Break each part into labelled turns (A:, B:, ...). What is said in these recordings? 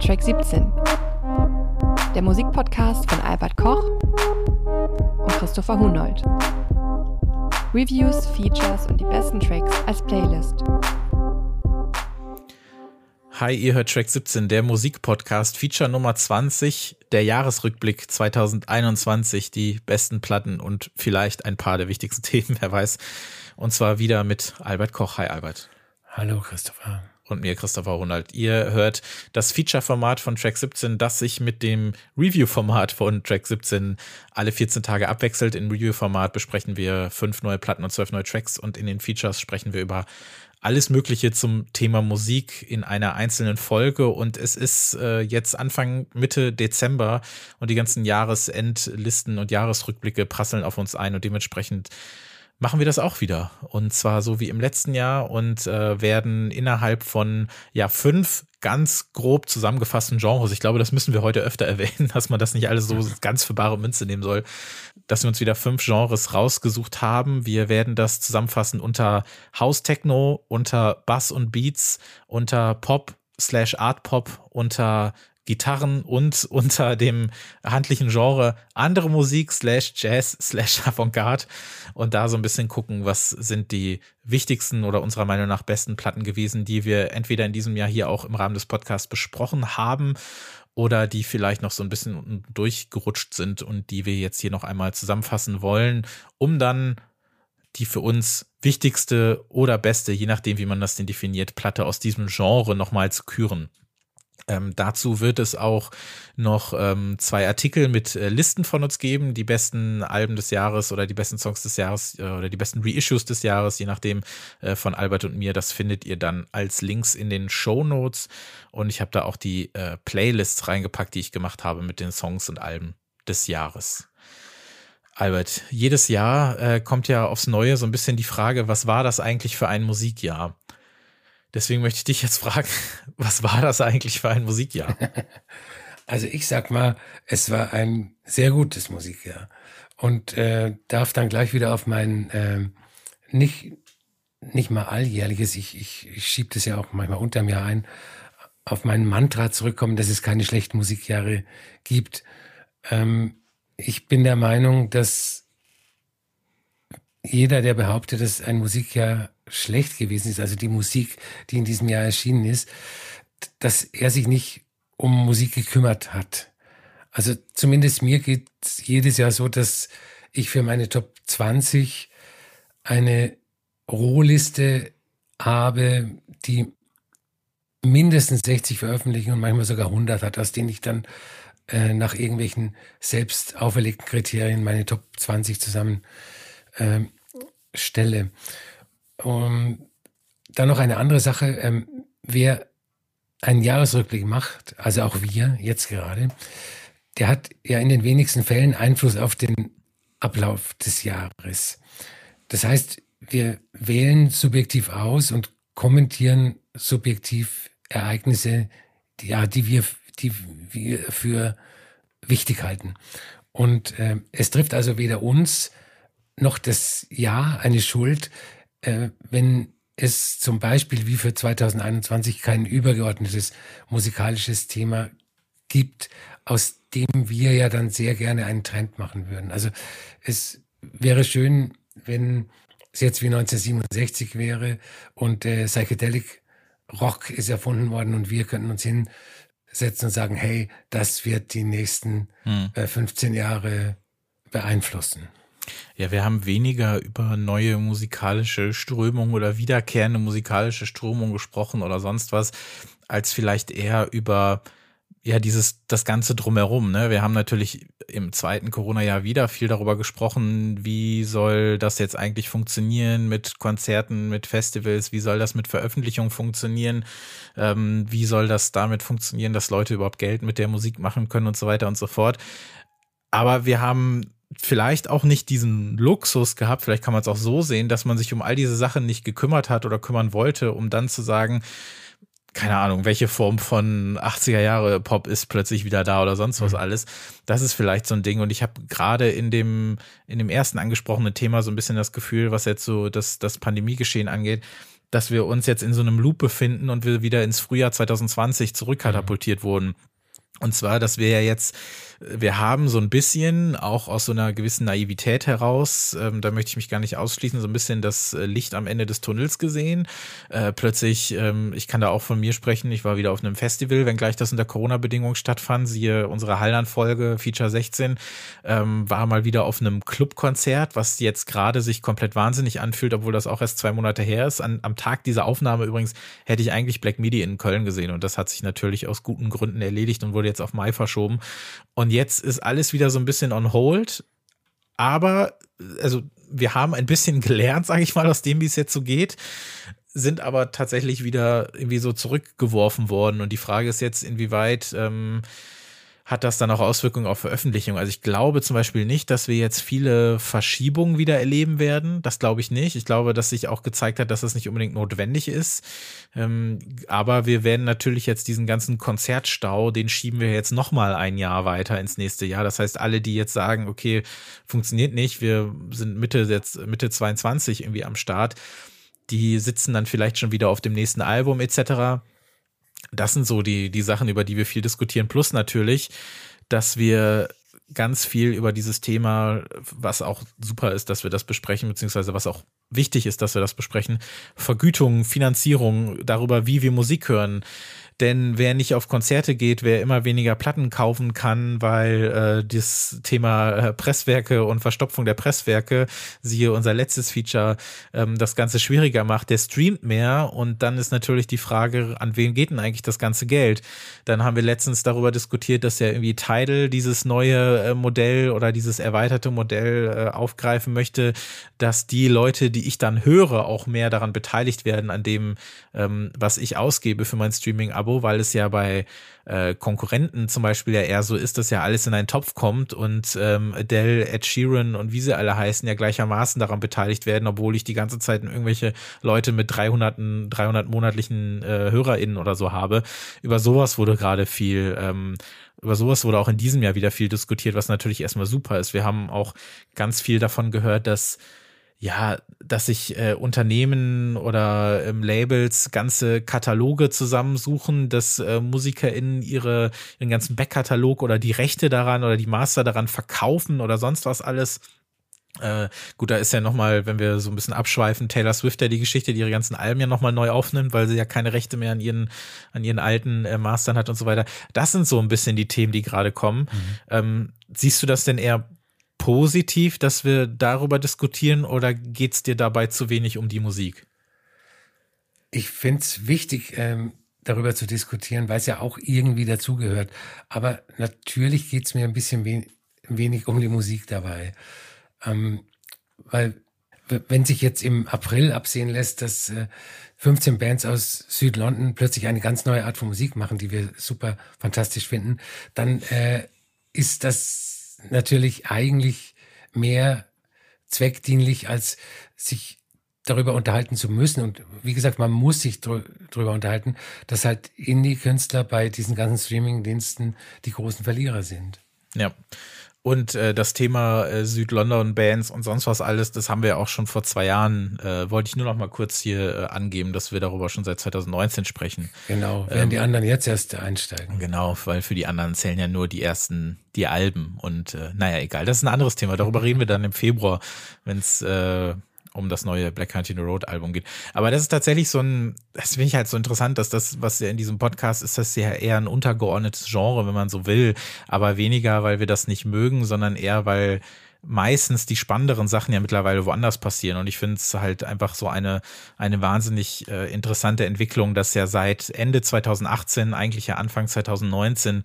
A: Track 17. Der Musikpodcast von Albert Koch und Christopher Hunold. Reviews, Features und die besten Tracks als Playlist.
B: Hi, ihr hört Track 17, der Musikpodcast, Feature Nummer 20, der Jahresrückblick 2021, die besten Platten und vielleicht ein paar der wichtigsten Themen, wer weiß. Und zwar wieder mit Albert Koch. Hi, Albert.
C: Hallo, Christopher
B: und mir, Christopher Ronald. Ihr hört das Feature-Format von Track 17, das sich mit dem Review-Format von Track 17 alle 14 Tage abwechselt. Im Review-Format besprechen wir fünf neue Platten und zwölf neue Tracks und in den Features sprechen wir über alles Mögliche zum Thema Musik in einer einzelnen Folge und es ist äh, jetzt Anfang Mitte Dezember und die ganzen Jahresendlisten und Jahresrückblicke prasseln auf uns ein und dementsprechend machen wir das auch wieder. Und zwar so wie im letzten Jahr und äh, werden innerhalb von ja fünf ganz grob zusammengefassten Genres, ich glaube, das müssen wir heute öfter erwähnen, dass man das nicht alles so ganz für bare Münze nehmen soll, dass wir uns wieder fünf Genres rausgesucht haben. Wir werden das zusammenfassen unter House Techno, unter Bass und Beats, unter Pop slash Art Pop, unter Gitarren und unter dem handlichen Genre andere Musik slash Jazz slash Avantgarde und da so ein bisschen gucken, was sind die wichtigsten oder unserer Meinung nach besten Platten gewesen, die wir entweder in diesem Jahr hier auch im Rahmen des Podcasts besprochen haben oder die vielleicht noch so ein bisschen durchgerutscht sind und die wir jetzt hier noch einmal zusammenfassen wollen, um dann die für uns wichtigste oder beste, je nachdem, wie man das denn definiert, Platte aus diesem Genre nochmal zu küren. Ähm, dazu wird es auch noch ähm, zwei Artikel mit äh, Listen von uns geben, die besten Alben des Jahres oder die besten Songs des Jahres äh, oder die besten Reissues des Jahres, je nachdem äh, von Albert und mir. Das findet ihr dann als Links in den Show Notes und ich habe da auch die äh, Playlists reingepackt, die ich gemacht habe mit den Songs und Alben des Jahres. Albert, jedes Jahr äh, kommt ja aufs Neue so ein bisschen die Frage, was war das eigentlich für ein Musikjahr? Deswegen möchte ich dich jetzt fragen, was war das eigentlich für ein Musikjahr?
C: Also ich sag mal, es war ein sehr gutes Musikjahr und äh, darf dann gleich wieder auf mein äh, nicht nicht mal alljährliches, ich, ich, ich schiebe das ja auch manchmal unterm Jahr ein, auf mein Mantra zurückkommen, dass es keine schlechten Musikjahre gibt. Ähm, ich bin der Meinung, dass jeder, der behauptet, dass ein Musikjahr schlecht gewesen ist, also die Musik, die in diesem Jahr erschienen ist, dass er sich nicht um Musik gekümmert hat. Also zumindest mir geht es jedes Jahr so, dass ich für meine Top 20 eine Rohliste habe, die mindestens 60 Veröffentlichungen und manchmal sogar 100 hat, aus denen ich dann äh, nach irgendwelchen selbst auferlegten Kriterien meine Top 20 zusammen äh, stelle. Um, dann noch eine andere Sache. Ähm, wer einen Jahresrückblick macht, also auch wir jetzt gerade, der hat ja in den wenigsten Fällen Einfluss auf den Ablauf des Jahres. Das heißt, wir wählen subjektiv aus und kommentieren subjektiv Ereignisse, die, ja, die wir, die wir für wichtig halten. Und äh, es trifft also weder uns noch das Jahr eine Schuld, äh, wenn es zum Beispiel wie für 2021 kein übergeordnetes musikalisches Thema gibt, aus dem wir ja dann sehr gerne einen Trend machen würden. Also es wäre schön, wenn es jetzt wie 1967 wäre und äh, Psychedelic Rock ist erfunden worden und wir könnten uns hinsetzen und sagen, hey, das wird die nächsten hm. äh, 15 Jahre beeinflussen.
B: Ja, wir haben weniger über neue musikalische Strömungen oder wiederkehrende musikalische Strömungen gesprochen oder sonst was, als vielleicht eher über ja, dieses, das Ganze drumherum, ne? Wir haben natürlich im zweiten Corona-Jahr wieder viel darüber gesprochen, wie soll das jetzt eigentlich funktionieren mit Konzerten, mit Festivals, wie soll das mit Veröffentlichungen funktionieren, ähm, wie soll das damit funktionieren, dass Leute überhaupt Geld mit der Musik machen können und so weiter und so fort. Aber wir haben vielleicht auch nicht diesen Luxus gehabt, vielleicht kann man es auch so sehen, dass man sich um all diese Sachen nicht gekümmert hat oder kümmern wollte, um dann zu sagen, keine Ahnung, welche Form von 80er Jahre Pop ist plötzlich wieder da oder sonst was mhm. alles. Das ist vielleicht so ein Ding. Und ich habe gerade in dem, in dem ersten angesprochenen Thema so ein bisschen das Gefühl, was jetzt so das, das Pandemiegeschehen angeht, dass wir uns jetzt in so einem Loop befinden und wir wieder ins Frühjahr 2020 zurückkatapultiert mhm. wurden. Und zwar, dass wir ja jetzt wir haben so ein bisschen, auch aus so einer gewissen Naivität heraus, ähm, da möchte ich mich gar nicht ausschließen, so ein bisschen das äh, Licht am Ende des Tunnels gesehen. Äh, plötzlich, ähm, ich kann da auch von mir sprechen, ich war wieder auf einem Festival, wenngleich das unter Corona-Bedingungen stattfand, siehe unsere Hallland-Folge, Feature 16, ähm, war mal wieder auf einem Clubkonzert, was jetzt gerade sich komplett wahnsinnig anfühlt, obwohl das auch erst zwei Monate her ist. An, am Tag dieser Aufnahme übrigens hätte ich eigentlich Black Midi in Köln gesehen und das hat sich natürlich aus guten Gründen erledigt und wurde jetzt auf Mai verschoben. Und jetzt ist alles wieder so ein bisschen on hold. Aber, also, wir haben ein bisschen gelernt, sage ich mal, aus dem, wie es jetzt so geht, sind aber tatsächlich wieder irgendwie so zurückgeworfen worden. Und die Frage ist jetzt, inwieweit ähm, hat das dann auch Auswirkungen auf Veröffentlichung? Also ich glaube zum Beispiel nicht, dass wir jetzt viele Verschiebungen wieder erleben werden. Das glaube ich nicht. Ich glaube, dass sich auch gezeigt hat, dass das nicht unbedingt notwendig ist. Ähm, aber wir werden natürlich jetzt diesen ganzen Konzertstau, den schieben wir jetzt nochmal ein Jahr weiter ins nächste Jahr. Das heißt, alle, die jetzt sagen, okay, funktioniert nicht, wir sind Mitte jetzt Mitte 22 irgendwie am Start, die sitzen dann vielleicht schon wieder auf dem nächsten Album etc das sind so die, die Sachen, über die wir viel diskutieren. Plus natürlich, dass wir ganz viel über dieses Thema, was auch super ist, dass wir das besprechen, beziehungsweise was auch wichtig ist, dass wir das besprechen, Vergütung, Finanzierung, darüber, wie wir Musik hören, denn wer nicht auf Konzerte geht, wer immer weniger Platten kaufen kann, weil äh, das Thema äh, Presswerke und Verstopfung der Presswerke, siehe unser letztes Feature, ähm, das Ganze schwieriger macht, der streamt mehr und dann ist natürlich die Frage, an wen geht denn eigentlich das ganze Geld? Dann haben wir letztens darüber diskutiert, dass ja irgendwie Tidal dieses neue äh, Modell oder dieses erweiterte Modell äh, aufgreifen möchte, dass die Leute, die ich dann höre, auch mehr daran beteiligt werden, an dem, ähm, was ich ausgebe für mein Streaming-Abo Abo, weil es ja bei äh, Konkurrenten zum Beispiel ja eher so ist, dass ja alles in einen Topf kommt und ähm, Adele, Ed Sheeran und wie sie alle heißen ja gleichermaßen daran beteiligt werden, obwohl ich die ganze Zeit irgendwelche Leute mit 300, 300 monatlichen äh, HörerInnen oder so habe. Über sowas wurde gerade viel ähm, über sowas wurde auch in diesem Jahr wieder viel diskutiert, was natürlich erstmal super ist. Wir haben auch ganz viel davon gehört, dass ja, dass sich äh, Unternehmen oder ähm, Labels ganze Kataloge zusammensuchen, dass äh, MusikerInnen ihre, ihren ganzen Backkatalog oder die Rechte daran oder die Master daran verkaufen oder sonst was alles. Äh, gut, da ist ja nochmal, wenn wir so ein bisschen abschweifen, Taylor Swift ja die Geschichte, die ihre ganzen Alben ja nochmal neu aufnimmt, weil sie ja keine Rechte mehr an ihren, an ihren alten äh, Mastern hat und so weiter. Das sind so ein bisschen die Themen, die gerade kommen. Mhm. Ähm, siehst du das denn eher positiv, dass wir darüber diskutieren oder geht es dir dabei zu wenig um die Musik?
C: Ich finde es wichtig, ähm, darüber zu diskutieren, weil es ja auch irgendwie dazugehört. Aber natürlich geht es mir ein bisschen wen wenig um die Musik dabei. Ähm, weil wenn sich jetzt im April absehen lässt, dass äh, 15 Bands aus Südlondon plötzlich eine ganz neue Art von Musik machen, die wir super fantastisch finden, dann äh, ist das natürlich eigentlich mehr zweckdienlich, als sich darüber unterhalten zu müssen. Und wie gesagt, man muss sich darüber unterhalten, dass halt Indie-Künstler bei diesen ganzen Streaming-Diensten die großen Verlierer sind.
B: Ja. Und äh, das Thema äh, Südlondon-Bands und sonst was alles, das haben wir auch schon vor zwei Jahren, äh, wollte ich nur noch mal kurz hier äh, angeben, dass wir darüber schon seit 2019 sprechen.
C: Genau, während ähm, die anderen jetzt erst einsteigen.
B: Genau, weil für die anderen zählen ja nur die ersten, die Alben. Und äh, naja, egal, das ist ein anderes Thema. Darüber reden wir dann im Februar, wenn es äh, um das neue Black Country Road Album geht. Aber das ist tatsächlich so ein, das finde ich halt so interessant, dass das, was ja in diesem Podcast ist, das ja eher ein untergeordnetes Genre, wenn man so will, aber weniger, weil wir das nicht mögen, sondern eher, weil meistens die spannenderen Sachen ja mittlerweile woanders passieren. Und ich finde es halt einfach so eine, eine wahnsinnig äh, interessante Entwicklung, dass ja seit Ende 2018, eigentlich ja Anfang 2019,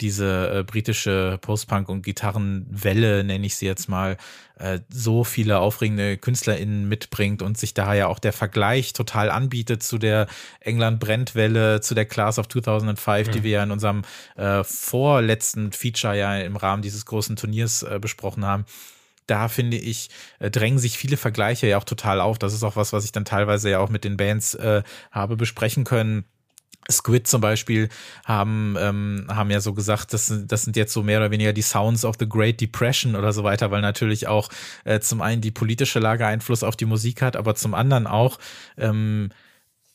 B: diese äh, britische Postpunk- und Gitarrenwelle, nenne ich sie jetzt mal, äh, so viele aufregende KünstlerInnen mitbringt und sich daher ja auch der Vergleich total anbietet zu der England-Brentwelle, zu der Class of 2005, mhm. die wir ja in unserem äh, vorletzten Feature ja im Rahmen dieses großen Turniers äh, besprochen haben da finde ich, äh, drängen sich viele Vergleiche ja auch total auf. Das ist auch was, was ich dann teilweise ja auch mit den Bands äh, habe besprechen können. Squid zum Beispiel haben, ähm, haben ja so gesagt, das, das sind jetzt so mehr oder weniger die Sounds of the Great Depression oder so weiter, weil natürlich auch äh, zum einen die politische Lage Einfluss auf die Musik hat, aber zum anderen auch ähm,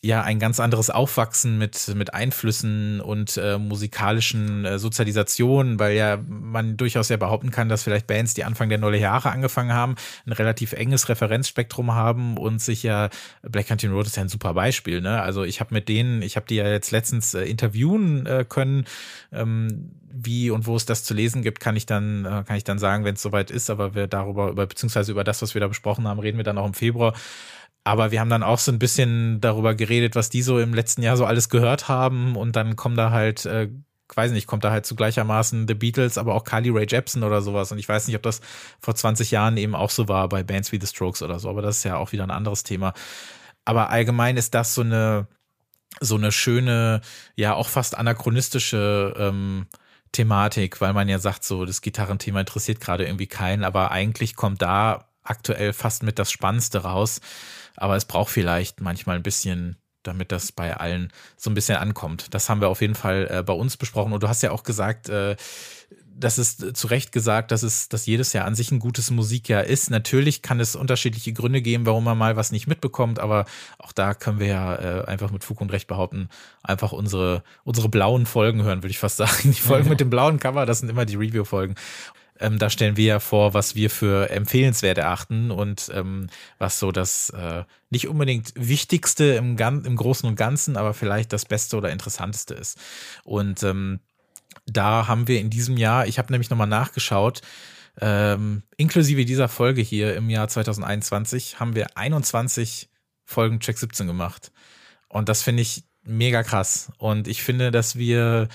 B: ja ein ganz anderes Aufwachsen mit, mit Einflüssen und äh, musikalischen äh, Sozialisationen, weil ja man durchaus ja behaupten kann, dass vielleicht Bands, die Anfang der Nuller Jahre angefangen haben, ein relativ enges Referenzspektrum haben und sich ja, Black Country Road ist ja ein super Beispiel, ne? Also ich habe mit denen, ich habe die ja jetzt letztens äh, interviewen äh, können, ähm, wie und wo es das zu lesen gibt, kann ich dann, äh, kann ich dann sagen, wenn es soweit ist, aber wir darüber, über, beziehungsweise über das, was wir da besprochen haben, reden wir dann auch im Februar. Aber wir haben dann auch so ein bisschen darüber geredet, was die so im letzten Jahr so alles gehört haben. Und dann kommen da halt, äh, weiß nicht, kommt da halt zu gleichermaßen The Beatles, aber auch Carly Ray Jepsen oder sowas. Und ich weiß nicht, ob das vor 20 Jahren eben auch so war bei Bands wie The Strokes oder so. Aber das ist ja auch wieder ein anderes Thema. Aber allgemein ist das so eine, so eine schöne, ja, auch fast anachronistische ähm, Thematik, weil man ja sagt, so, das Gitarrenthema interessiert gerade irgendwie keinen, aber eigentlich kommt da aktuell fast mit das Spannendste raus. Aber es braucht vielleicht manchmal ein bisschen, damit das bei allen so ein bisschen ankommt. Das haben wir auf jeden Fall äh, bei uns besprochen. Und du hast ja auch gesagt, äh, das ist zu Recht gesagt, dass es, dass jedes Jahr an sich ein gutes Musikjahr ist. Natürlich kann es unterschiedliche Gründe geben, warum man mal was nicht mitbekommt, aber auch da können wir ja äh, einfach mit Fug und Recht behaupten, einfach unsere, unsere blauen Folgen hören, würde ich fast sagen. Die Folgen mit dem blauen Cover, das sind immer die Review-Folgen. Ähm, da stellen wir ja vor, was wir für empfehlenswert erachten und ähm, was so das äh, nicht unbedingt Wichtigste im, im Großen und Ganzen, aber vielleicht das Beste oder Interessanteste ist. Und ähm, da haben wir in diesem Jahr, ich habe nämlich nochmal nachgeschaut, ähm, inklusive dieser Folge hier im Jahr 2021, haben wir 21 Folgen Check 17 gemacht. Und das finde ich mega krass. Und ich finde, dass wir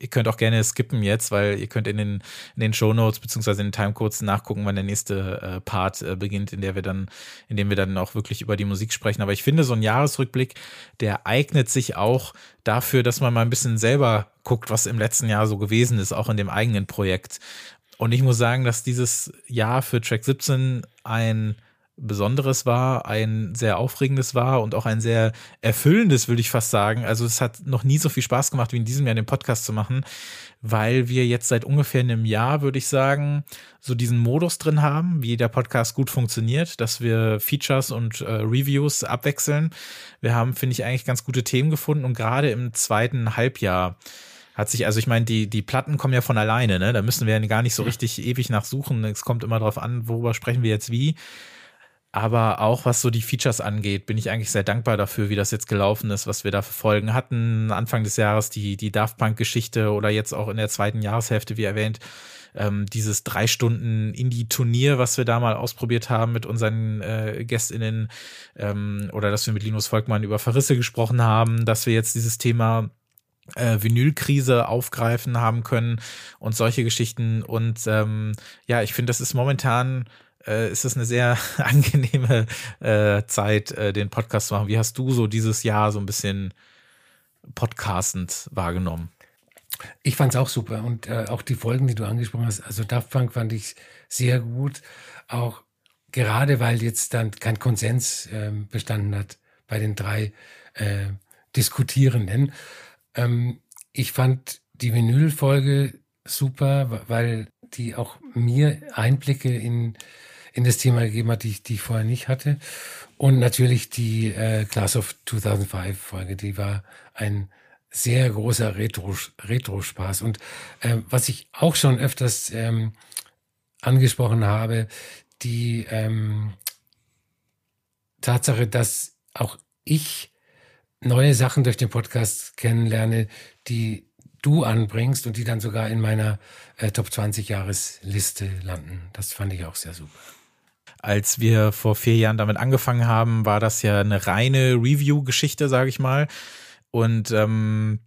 B: Ihr könnt auch gerne skippen jetzt, weil ihr könnt in den, in den Show Notes beziehungsweise in den Timecodes nachgucken, wann der nächste äh, Part äh, beginnt, in der wir dann, in dem wir dann auch wirklich über die Musik sprechen. Aber ich finde, so ein Jahresrückblick, der eignet sich auch dafür, dass man mal ein bisschen selber guckt, was im letzten Jahr so gewesen ist, auch in dem eigenen Projekt. Und ich muss sagen, dass dieses Jahr für Track 17 ein Besonderes war, ein sehr aufregendes war und auch ein sehr erfüllendes, würde ich fast sagen. Also es hat noch nie so viel Spaß gemacht, wie in diesem Jahr den Podcast zu machen, weil wir jetzt seit ungefähr einem Jahr, würde ich sagen, so diesen Modus drin haben, wie der Podcast gut funktioniert, dass wir Features und äh, Reviews abwechseln. Wir haben, finde ich, eigentlich ganz gute Themen gefunden und gerade im zweiten Halbjahr hat sich, also ich meine, die, die Platten kommen ja von alleine, ne? Da müssen wir ja gar nicht so richtig ewig nachsuchen. Es kommt immer darauf an, worüber sprechen wir jetzt wie. Aber auch was so die Features angeht, bin ich eigentlich sehr dankbar dafür, wie das jetzt gelaufen ist, was wir da für Folgen hatten. Anfang des Jahres die, die Daft Punk-Geschichte oder jetzt auch in der zweiten Jahreshälfte, wie erwähnt, ähm, dieses drei Stunden Indie-Turnier, was wir da mal ausprobiert haben mit unseren äh, GästInnen ähm, oder dass wir mit Linus Volkmann über Verrisse gesprochen haben, dass wir jetzt dieses Thema äh, Vinylkrise aufgreifen haben können und solche Geschichten. Und ähm, ja, ich finde, das ist momentan äh, ist es eine sehr angenehme äh, Zeit, äh, den Podcast zu machen. Wie hast du so dieses Jahr so ein bisschen podcastend wahrgenommen?
C: Ich fand es auch super und äh, auch die Folgen, die du angesprochen hast, also Daft Punk fand ich sehr gut, auch gerade weil jetzt dann kein Konsens äh, bestanden hat bei den drei äh, Diskutierenden. Ähm, ich fand die Vinyl-Folge super, weil die auch mir Einblicke in in das Thema gegeben hat, die ich, die ich vorher nicht hatte. Und natürlich die äh, Class of 2005 Folge, die war ein sehr großer Retro, Retro-Spaß. Und äh, was ich auch schon öfters ähm, angesprochen habe, die ähm, Tatsache, dass auch ich neue Sachen durch den Podcast kennenlerne, die du anbringst und die dann sogar in meiner äh, Top 20 Jahresliste landen. Das fand ich auch sehr super.
B: Als wir vor vier Jahren damit angefangen haben, war das ja eine reine Review-Geschichte, sage ich mal. Und ähm,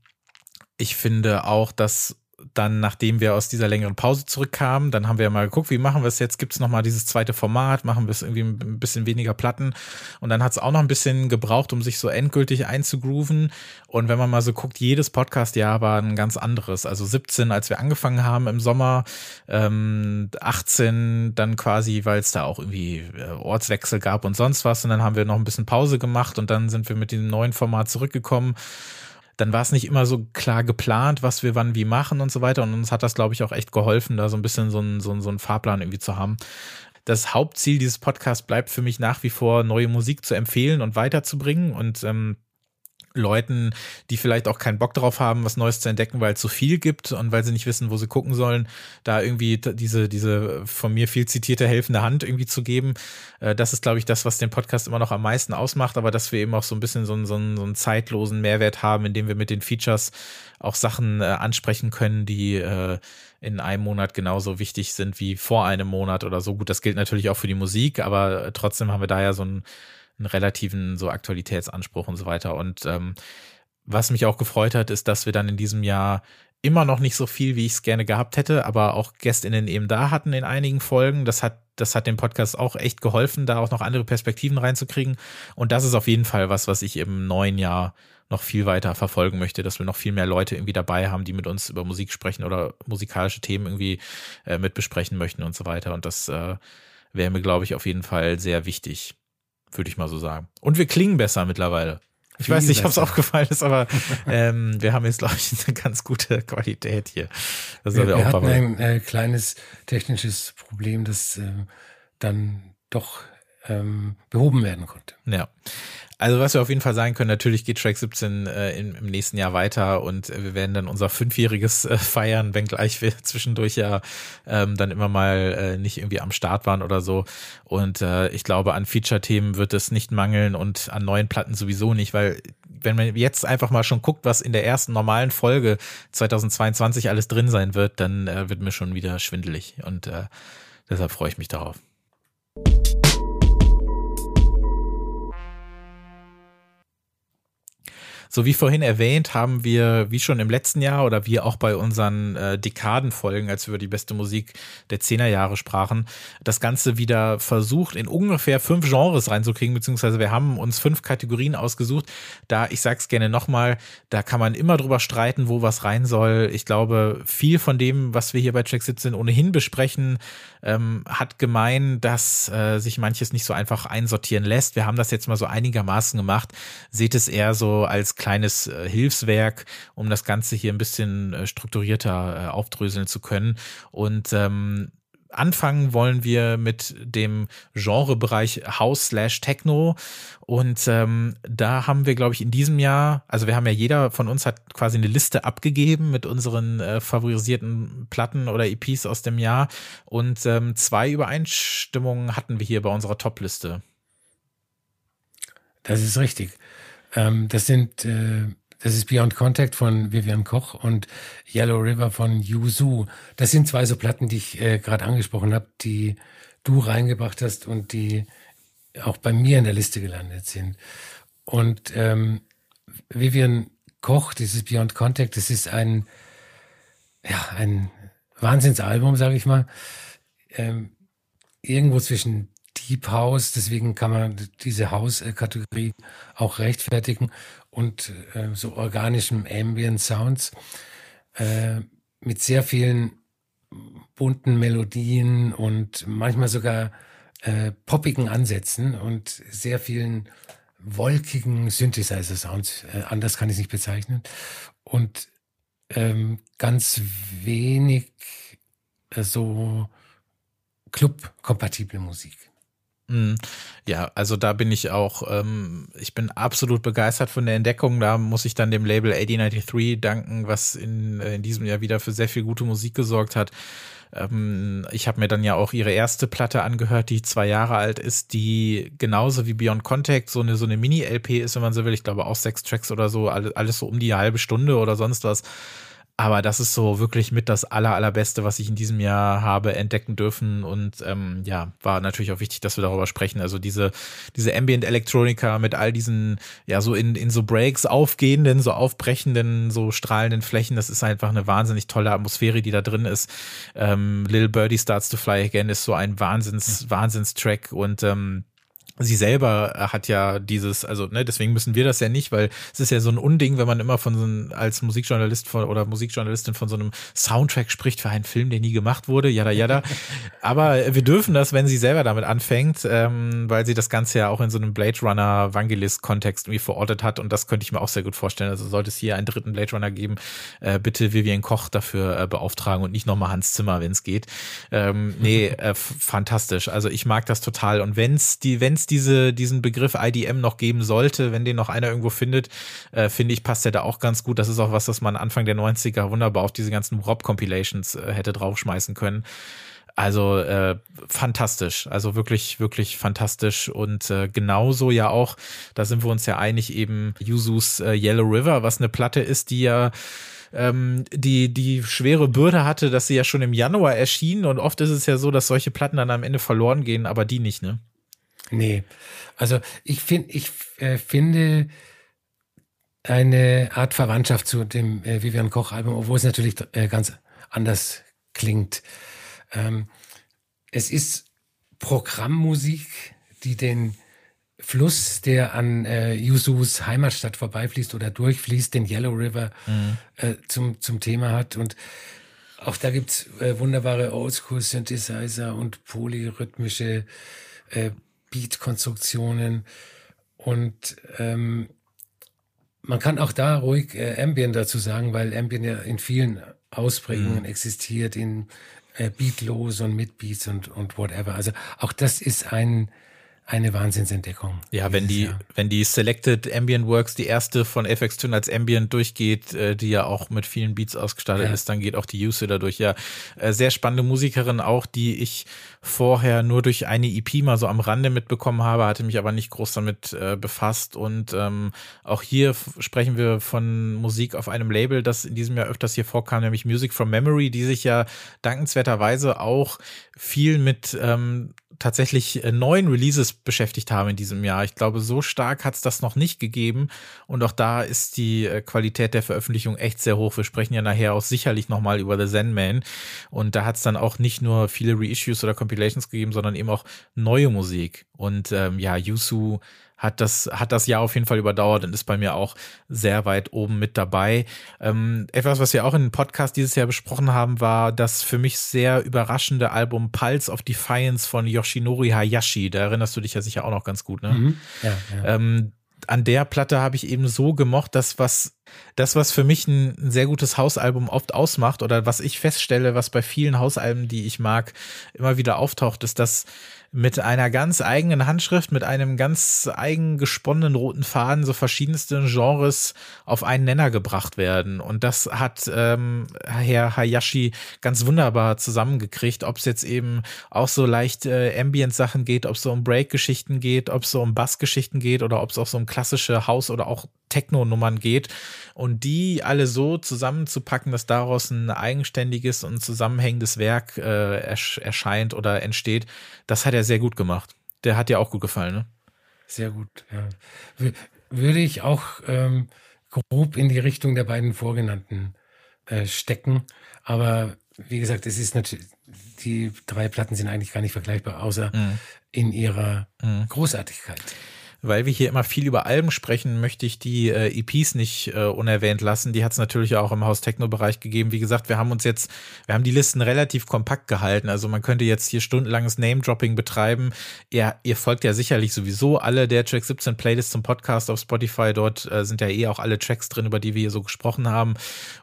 B: ich finde auch, dass dann, nachdem wir aus dieser längeren Pause zurückkamen, dann haben wir mal geguckt, wie machen wir es jetzt? Gibt es nochmal dieses zweite Format? Machen wir es irgendwie ein bisschen weniger Platten? Und dann hat es auch noch ein bisschen gebraucht, um sich so endgültig einzugrooven. Und wenn man mal so guckt, jedes Podcast-Jahr war ein ganz anderes. Also 17, als wir angefangen haben im Sommer, ähm, 18 dann quasi, weil es da auch irgendwie äh, Ortswechsel gab und sonst was. Und dann haben wir noch ein bisschen Pause gemacht und dann sind wir mit diesem neuen Format zurückgekommen dann war es nicht immer so klar geplant, was wir wann wie machen und so weiter. Und uns hat das, glaube ich, auch echt geholfen, da so ein bisschen so einen so, so einen Fahrplan irgendwie zu haben. Das Hauptziel dieses Podcasts bleibt für mich nach wie vor, neue Musik zu empfehlen und weiterzubringen. Und ähm, Leuten, die vielleicht auch keinen Bock drauf haben, was Neues zu entdecken, weil es so viel gibt und weil sie nicht wissen, wo sie gucken sollen, da irgendwie diese, diese von mir viel zitierte helfende Hand irgendwie zu geben. Äh, das ist, glaube ich, das, was den Podcast immer noch am meisten ausmacht, aber dass wir eben auch so ein bisschen so einen, so einen, so einen zeitlosen Mehrwert haben, indem wir mit den Features auch Sachen äh, ansprechen können, die äh, in einem Monat genauso wichtig sind wie vor einem Monat oder so. Gut, das gilt natürlich auch für die Musik, aber trotzdem haben wir da ja so einen einen relativen so Aktualitätsanspruch und so weiter. Und ähm, was mich auch gefreut hat, ist, dass wir dann in diesem Jahr immer noch nicht so viel, wie ich es gerne gehabt hätte, aber auch GästInnen eben da hatten in einigen Folgen. Das hat, das hat dem Podcast auch echt geholfen, da auch noch andere Perspektiven reinzukriegen. Und das ist auf jeden Fall was, was ich im neuen Jahr noch viel weiter verfolgen möchte, dass wir noch viel mehr Leute irgendwie dabei haben, die mit uns über Musik sprechen oder musikalische Themen irgendwie äh, mit besprechen möchten und so weiter. Und das äh, wäre mir, glaube ich, auf jeden Fall sehr wichtig würde ich mal so sagen. Und wir klingen besser mittlerweile. Ich Viel weiß nicht, ob es aufgefallen ist, aber ähm, wir haben jetzt, glaube ich, eine ganz gute Qualität hier.
C: Das wir, wir auch hatten ein äh, kleines technisches Problem, das äh, dann doch ähm, behoben werden konnte.
B: Ja. Also was wir auf jeden Fall sagen können, natürlich geht Track 17 äh, im, im, nächsten Jahr weiter und äh, wir werden dann unser fünfjähriges äh, feiern, wenngleich wir zwischendurch ja ähm, dann immer mal äh, nicht irgendwie am Start waren oder so. Und äh, ich glaube, an Feature-Themen wird es nicht mangeln und an neuen Platten sowieso nicht, weil wenn man jetzt einfach mal schon guckt, was in der ersten normalen Folge 2022 alles drin sein wird, dann äh, wird mir schon wieder schwindelig und deshalb freue ich mich darauf. So wie vorhin erwähnt, haben wir, wie schon im letzten Jahr oder wie auch bei unseren äh, Dekadenfolgen, als wir über die beste Musik der Zehnerjahre sprachen, das Ganze wieder versucht, in ungefähr fünf Genres reinzukriegen, beziehungsweise wir haben uns fünf Kategorien ausgesucht. Da, ich sag's gerne nochmal, da kann man immer drüber streiten, wo was rein soll. Ich glaube, viel von dem, was wir hier bei Track 17 ohnehin besprechen, ähm, hat gemein, dass äh, sich manches nicht so einfach einsortieren lässt. Wir haben das jetzt mal so einigermaßen gemacht. Seht es eher so als kleines äh, Hilfswerk, um das Ganze hier ein bisschen äh, strukturierter äh, aufdröseln zu können. Und ähm, anfangen wollen wir mit dem Genrebereich House slash Techno. Und ähm, da haben wir, glaube ich, in diesem Jahr, also wir haben ja jeder von uns hat quasi eine Liste abgegeben mit unseren äh, favorisierten Platten oder EPs aus dem Jahr. Und ähm, zwei Übereinstimmungen hatten wir hier bei unserer Top-Liste.
C: Das ist richtig. Ähm, das sind, äh, das ist Beyond Contact von Vivian Koch und Yellow River von Yuzu. Das sind zwei so Platten, die ich äh, gerade angesprochen habe, die du reingebracht hast und die auch bei mir in der Liste gelandet sind. Und ähm, Vivian Koch, dieses Beyond Contact, das ist ein, ja, ein Wahnsinnsalbum, sage ich mal. Ähm, irgendwo zwischen Deep House, deswegen kann man diese House-Kategorie auch rechtfertigen und äh, so organischem Ambient Sounds äh, mit sehr vielen bunten Melodien und manchmal sogar äh, poppigen Ansätzen und sehr vielen wolkigen Synthesizer-Sounds. Äh, anders kann ich es nicht bezeichnen. Und ähm, ganz wenig äh, so Club-kompatible Musik.
B: Mhm. Ja, also da bin ich auch, ähm, ich bin absolut begeistert von der Entdeckung. Da muss ich dann dem Label 8093 danken, was in, äh, in diesem Jahr wieder für sehr viel gute Musik gesorgt hat. Ähm, ich habe mir dann ja auch ihre erste Platte angehört, die zwei Jahre alt ist, die genauso wie Beyond Contact so eine, so eine Mini-LP ist, wenn man so will. Ich glaube auch sechs Tracks oder so, alles, alles so um die halbe Stunde oder sonst was. Aber das ist so wirklich mit das aller, allerbeste, was ich in diesem Jahr habe entdecken dürfen. Und ähm, ja, war natürlich auch wichtig, dass wir darüber sprechen. Also diese, diese Ambient Electronica mit all diesen, ja, so in, in so Breaks aufgehenden, so aufbrechenden, so strahlenden Flächen, das ist einfach eine wahnsinnig tolle Atmosphäre, die da drin ist. Ähm, Little Birdie Starts to Fly Again ist so ein Wahnsinns, Wahnsinns-Track und ähm, sie selber äh, hat ja dieses, also ne, deswegen müssen wir das ja nicht, weil es ist ja so ein Unding, wenn man immer von so einem, als Musikjournalist von, oder Musikjournalistin von so einem Soundtrack spricht für einen Film, der nie gemacht wurde, jada jada. Aber wir dürfen das, wenn sie selber damit anfängt, ähm, weil sie das Ganze ja auch in so einem Blade Runner Vangelis-Kontext irgendwie verortet hat und das könnte ich mir auch sehr gut vorstellen. Also sollte es hier einen dritten Blade Runner geben, äh, bitte Vivian Koch dafür äh, beauftragen und nicht nochmal Hans Zimmer, wenn es geht. Ähm, nee, äh, fantastisch. Also ich mag das total und wenn's die, wenn's diese, diesen Begriff IDM noch geben sollte, wenn den noch einer irgendwo findet, äh, finde ich, passt der da auch ganz gut. Das ist auch was, was man Anfang der 90er wunderbar auf diese ganzen Rob-Compilations äh, hätte draufschmeißen können. Also äh, fantastisch, also wirklich, wirklich fantastisch und äh, genauso ja auch, da sind wir uns ja einig, eben Yuzus äh, Yellow River, was eine Platte ist, die ja ähm, die, die schwere Bürde hatte, dass sie ja schon im Januar erschien und oft ist es ja so, dass solche Platten dann am Ende verloren gehen, aber die nicht, ne?
C: Nee, also ich finde, ich äh, finde eine Art Verwandtschaft zu dem äh, Vivian Koch Album, obwohl es natürlich äh, ganz anders klingt. Ähm, es ist Programmmusik, die den Fluss, der an äh, Yusus Heimatstadt vorbeifließt oder durchfließt, den Yellow River mhm. äh, zum, zum Thema hat. Und auch da gibt's äh, wunderbare Oldschool-Synthesizer und polyrhythmische äh, Beat-Konstruktionen. Und ähm, man kann auch da ruhig äh, Ambient dazu sagen, weil Ambient ja in vielen Ausprägungen mhm. existiert, in äh, Beatlos und mit Beats und, und whatever. Also auch das ist ein eine Wahnsinnsentdeckung.
B: Ja, wenn die, Jahr. wenn die Selected Ambient Works, die erste von FX Twin als Ambient durchgeht, äh, die ja auch mit vielen Beats ausgestattet ja. ist, dann geht auch die Use dadurch. Ja, äh, sehr spannende Musikerin auch, die ich vorher nur durch eine EP mal so am Rande mitbekommen habe, hatte mich aber nicht groß damit äh, befasst. Und ähm, auch hier sprechen wir von Musik auf einem Label, das in diesem Jahr öfters hier vorkam, nämlich Music from Memory, die sich ja dankenswerterweise auch viel mit ähm, tatsächlich äh, neuen Releases beschäftigt haben in diesem Jahr. Ich glaube, so stark hat es das noch nicht gegeben. Und auch da ist die äh, Qualität der Veröffentlichung echt sehr hoch. Wir sprechen ja nachher auch sicherlich nochmal über The Zen Man. Und da hat es dann auch nicht nur viele Reissues oder Compilations gegeben, sondern eben auch neue Musik. Und ähm, ja, Yusu hat das, hat das Jahr auf jeden Fall überdauert und ist bei mir auch sehr weit oben mit dabei. Ähm, etwas, was wir auch in dem Podcast dieses Jahr besprochen haben, war das für mich sehr überraschende Album Pulse of Defiance von Yoshinori Hayashi. Da erinnerst du dich ja sicher auch noch ganz gut, ne? Mhm. Ja, ja. Ähm, an der Platte habe ich eben so gemocht, dass was das, was für mich ein, ein, sehr gutes Hausalbum oft ausmacht oder was ich feststelle, was bei vielen Hausalben, die ich mag, immer wieder auftaucht, ist, dass mit einer ganz eigenen Handschrift, mit einem ganz eigen gesponnenen roten Faden so verschiedenste Genres auf einen Nenner gebracht werden. Und das hat ähm, Herr Hayashi ganz wunderbar zusammengekriegt, ob es jetzt eben auch so leicht äh, Ambient-Sachen geht, ob es so um Break-Geschichten geht, ob es so um Bass-Geschichten geht oder ob es auch so um klassische Haus- oder auch Techno-Nummern geht und die alle so zusammenzupacken, dass daraus ein eigenständiges und zusammenhängendes Werk äh, ersch erscheint oder entsteht, das hat er sehr gut gemacht. Der hat dir auch gut gefallen, ne?
C: Sehr gut, ja. Würde ich auch ähm, grob in die Richtung der beiden vorgenannten äh, stecken, aber wie gesagt, es ist natürlich, die drei Platten sind eigentlich gar nicht vergleichbar, außer mhm. in ihrer mhm. Großartigkeit
B: weil wir hier immer viel über Alben sprechen, möchte ich die äh, EPs nicht äh, unerwähnt lassen. Die hat es natürlich auch im Haus Techno-Bereich gegeben. Wie gesagt, wir haben uns jetzt, wir haben die Listen relativ kompakt gehalten. Also man könnte jetzt hier stundenlanges Name-Dropping betreiben. Ihr, ihr folgt ja sicherlich sowieso alle der Track 17 Playlists zum Podcast auf Spotify. Dort äh, sind ja eh auch alle Tracks drin, über die wir hier so gesprochen haben.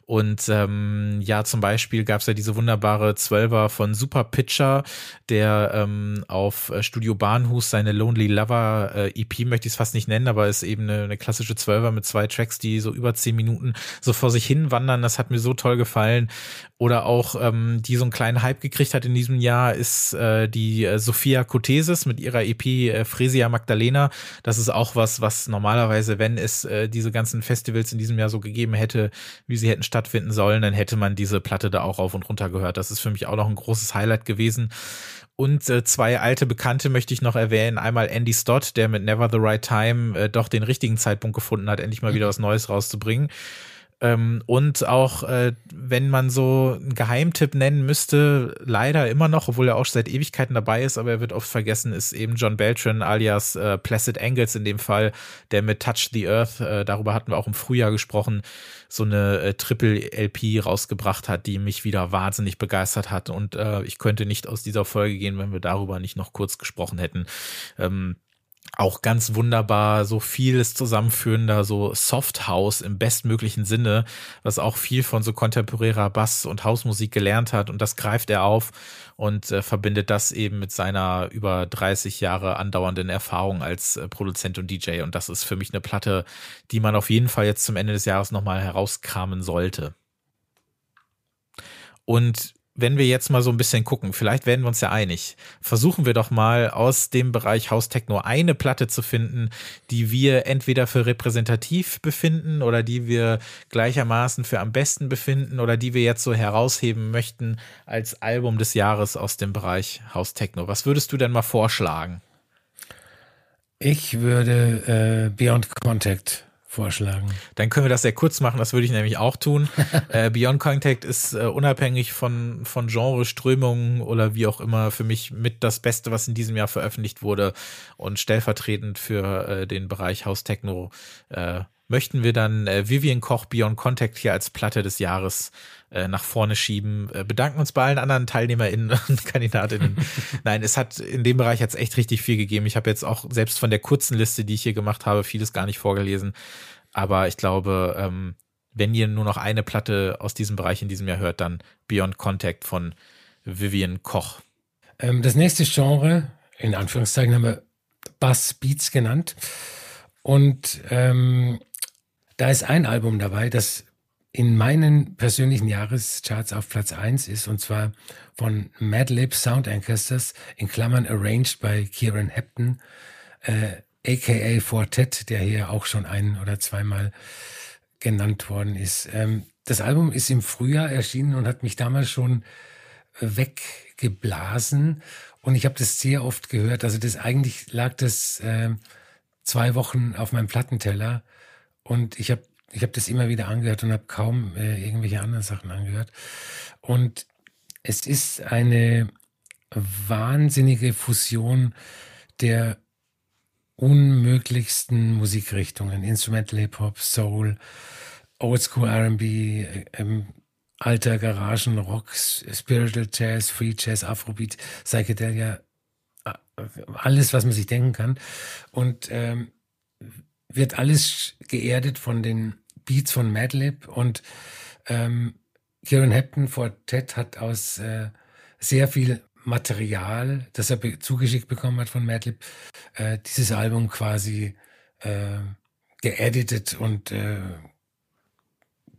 B: Und ähm, ja, zum Beispiel gab es ja diese wunderbare Zwölfer von Super Pitcher, der ähm, auf äh, Studio Bahnhus seine Lonely Lover äh, EP möchte ich es fast nicht nennen, aber ist eben eine, eine klassische Zwölfer mit zwei Tracks, die so über zehn Minuten so vor sich hin wandern. Das hat mir so toll gefallen. Oder auch, ähm, die so einen kleinen Hype gekriegt hat in diesem Jahr, ist äh, die äh, Sophia Kotesis mit ihrer EP äh, Fresia Magdalena. Das ist auch was, was normalerweise, wenn es äh, diese ganzen Festivals in diesem Jahr so gegeben hätte, wie sie hätten stattfinden sollen, dann hätte man diese Platte da auch rauf und runter gehört. Das ist für mich auch noch ein großes Highlight gewesen. Und äh, zwei alte Bekannte möchte ich noch erwähnen. Einmal Andy Stott, der mit Never the Right Time äh, doch den richtigen Zeitpunkt gefunden hat, endlich mal wieder was Neues rauszubringen. Ähm, und auch, äh, wenn man so einen Geheimtipp nennen müsste, leider immer noch, obwohl er auch seit Ewigkeiten dabei ist, aber er wird oft vergessen, ist eben John Beltran alias äh, Placid Angles in dem Fall, der mit Touch the Earth, äh, darüber hatten wir auch im Frühjahr gesprochen, so eine äh, Triple-LP rausgebracht hat, die mich wieder wahnsinnig begeistert hat. Und äh, ich könnte nicht aus dieser Folge gehen, wenn wir darüber nicht noch kurz gesprochen hätten. Ähm, auch ganz wunderbar, so vieles zusammenführender, so Soft House im bestmöglichen Sinne, was auch viel von so kontemporärer Bass- und Hausmusik gelernt hat und das greift er auf und äh, verbindet das eben mit seiner über 30 Jahre andauernden Erfahrung als äh, Produzent und DJ. Und das ist für mich eine Platte, die man auf jeden Fall jetzt zum Ende des Jahres nochmal herauskramen sollte. Und wenn wir jetzt mal so ein bisschen gucken, vielleicht werden wir uns ja einig, versuchen wir doch mal aus dem Bereich House Techno eine Platte zu finden, die wir entweder für repräsentativ befinden oder die wir gleichermaßen für am besten befinden oder die wir jetzt so herausheben möchten als Album des Jahres aus dem Bereich House Techno. Was würdest du denn mal vorschlagen?
C: Ich würde äh, Beyond Contact vorschlagen.
B: Dann können wir das sehr kurz machen, das würde ich nämlich auch tun. äh, Beyond Contact ist äh, unabhängig von, von Genre, Strömungen oder wie auch immer für mich mit das Beste, was in diesem Jahr veröffentlicht wurde und stellvertretend für äh, den Bereich House Techno äh, möchten wir dann äh, Vivian Koch Beyond Contact hier als Platte des Jahres äh, nach vorne schieben. Bedanken uns bei allen anderen TeilnehmerInnen und KandidatInnen. Nein, es hat in dem Bereich jetzt echt richtig viel gegeben. Ich habe jetzt auch selbst von der kurzen Liste, die ich hier gemacht habe, vieles gar nicht vorgelesen. Aber ich glaube, ähm, wenn ihr nur noch eine Platte aus diesem Bereich in diesem Jahr hört, dann Beyond Contact von Vivian Koch.
C: Ähm, das nächste Genre, in Anführungszeichen, haben wir Bass Beats genannt. Und ähm, da ist ein Album dabei, das in meinen persönlichen Jahrescharts auf Platz 1 ist, und zwar von Madlib Sound Ancestors, in Klammern arranged by Kieran Hepton, äh, aka Fortet, der hier auch schon ein oder zweimal genannt worden ist. Ähm, das Album ist im Frühjahr erschienen und hat mich damals schon äh, weggeblasen. Und ich habe das sehr oft gehört. Also das eigentlich lag das äh, zwei Wochen auf meinem Plattenteller und ich habe ich hab das immer wieder angehört und habe kaum äh, irgendwelche anderen Sachen angehört. Und es ist eine wahnsinnige Fusion der unmöglichsten Musikrichtungen. Instrumental Hip-Hop, Soul, Oldschool R&B, ähm, alter Garagenrock, Spiritual Jazz, Free Jazz, Afrobeat, Psychedelia, alles, was man sich denken kann. Und ähm, wird alles geerdet von den Beats von Madlib und ähm, Kieran Hepton vor Ted hat aus äh, sehr viel Material, das er zugeschickt bekommen hat von Madlib, äh, dieses Album quasi äh, geeditet und äh,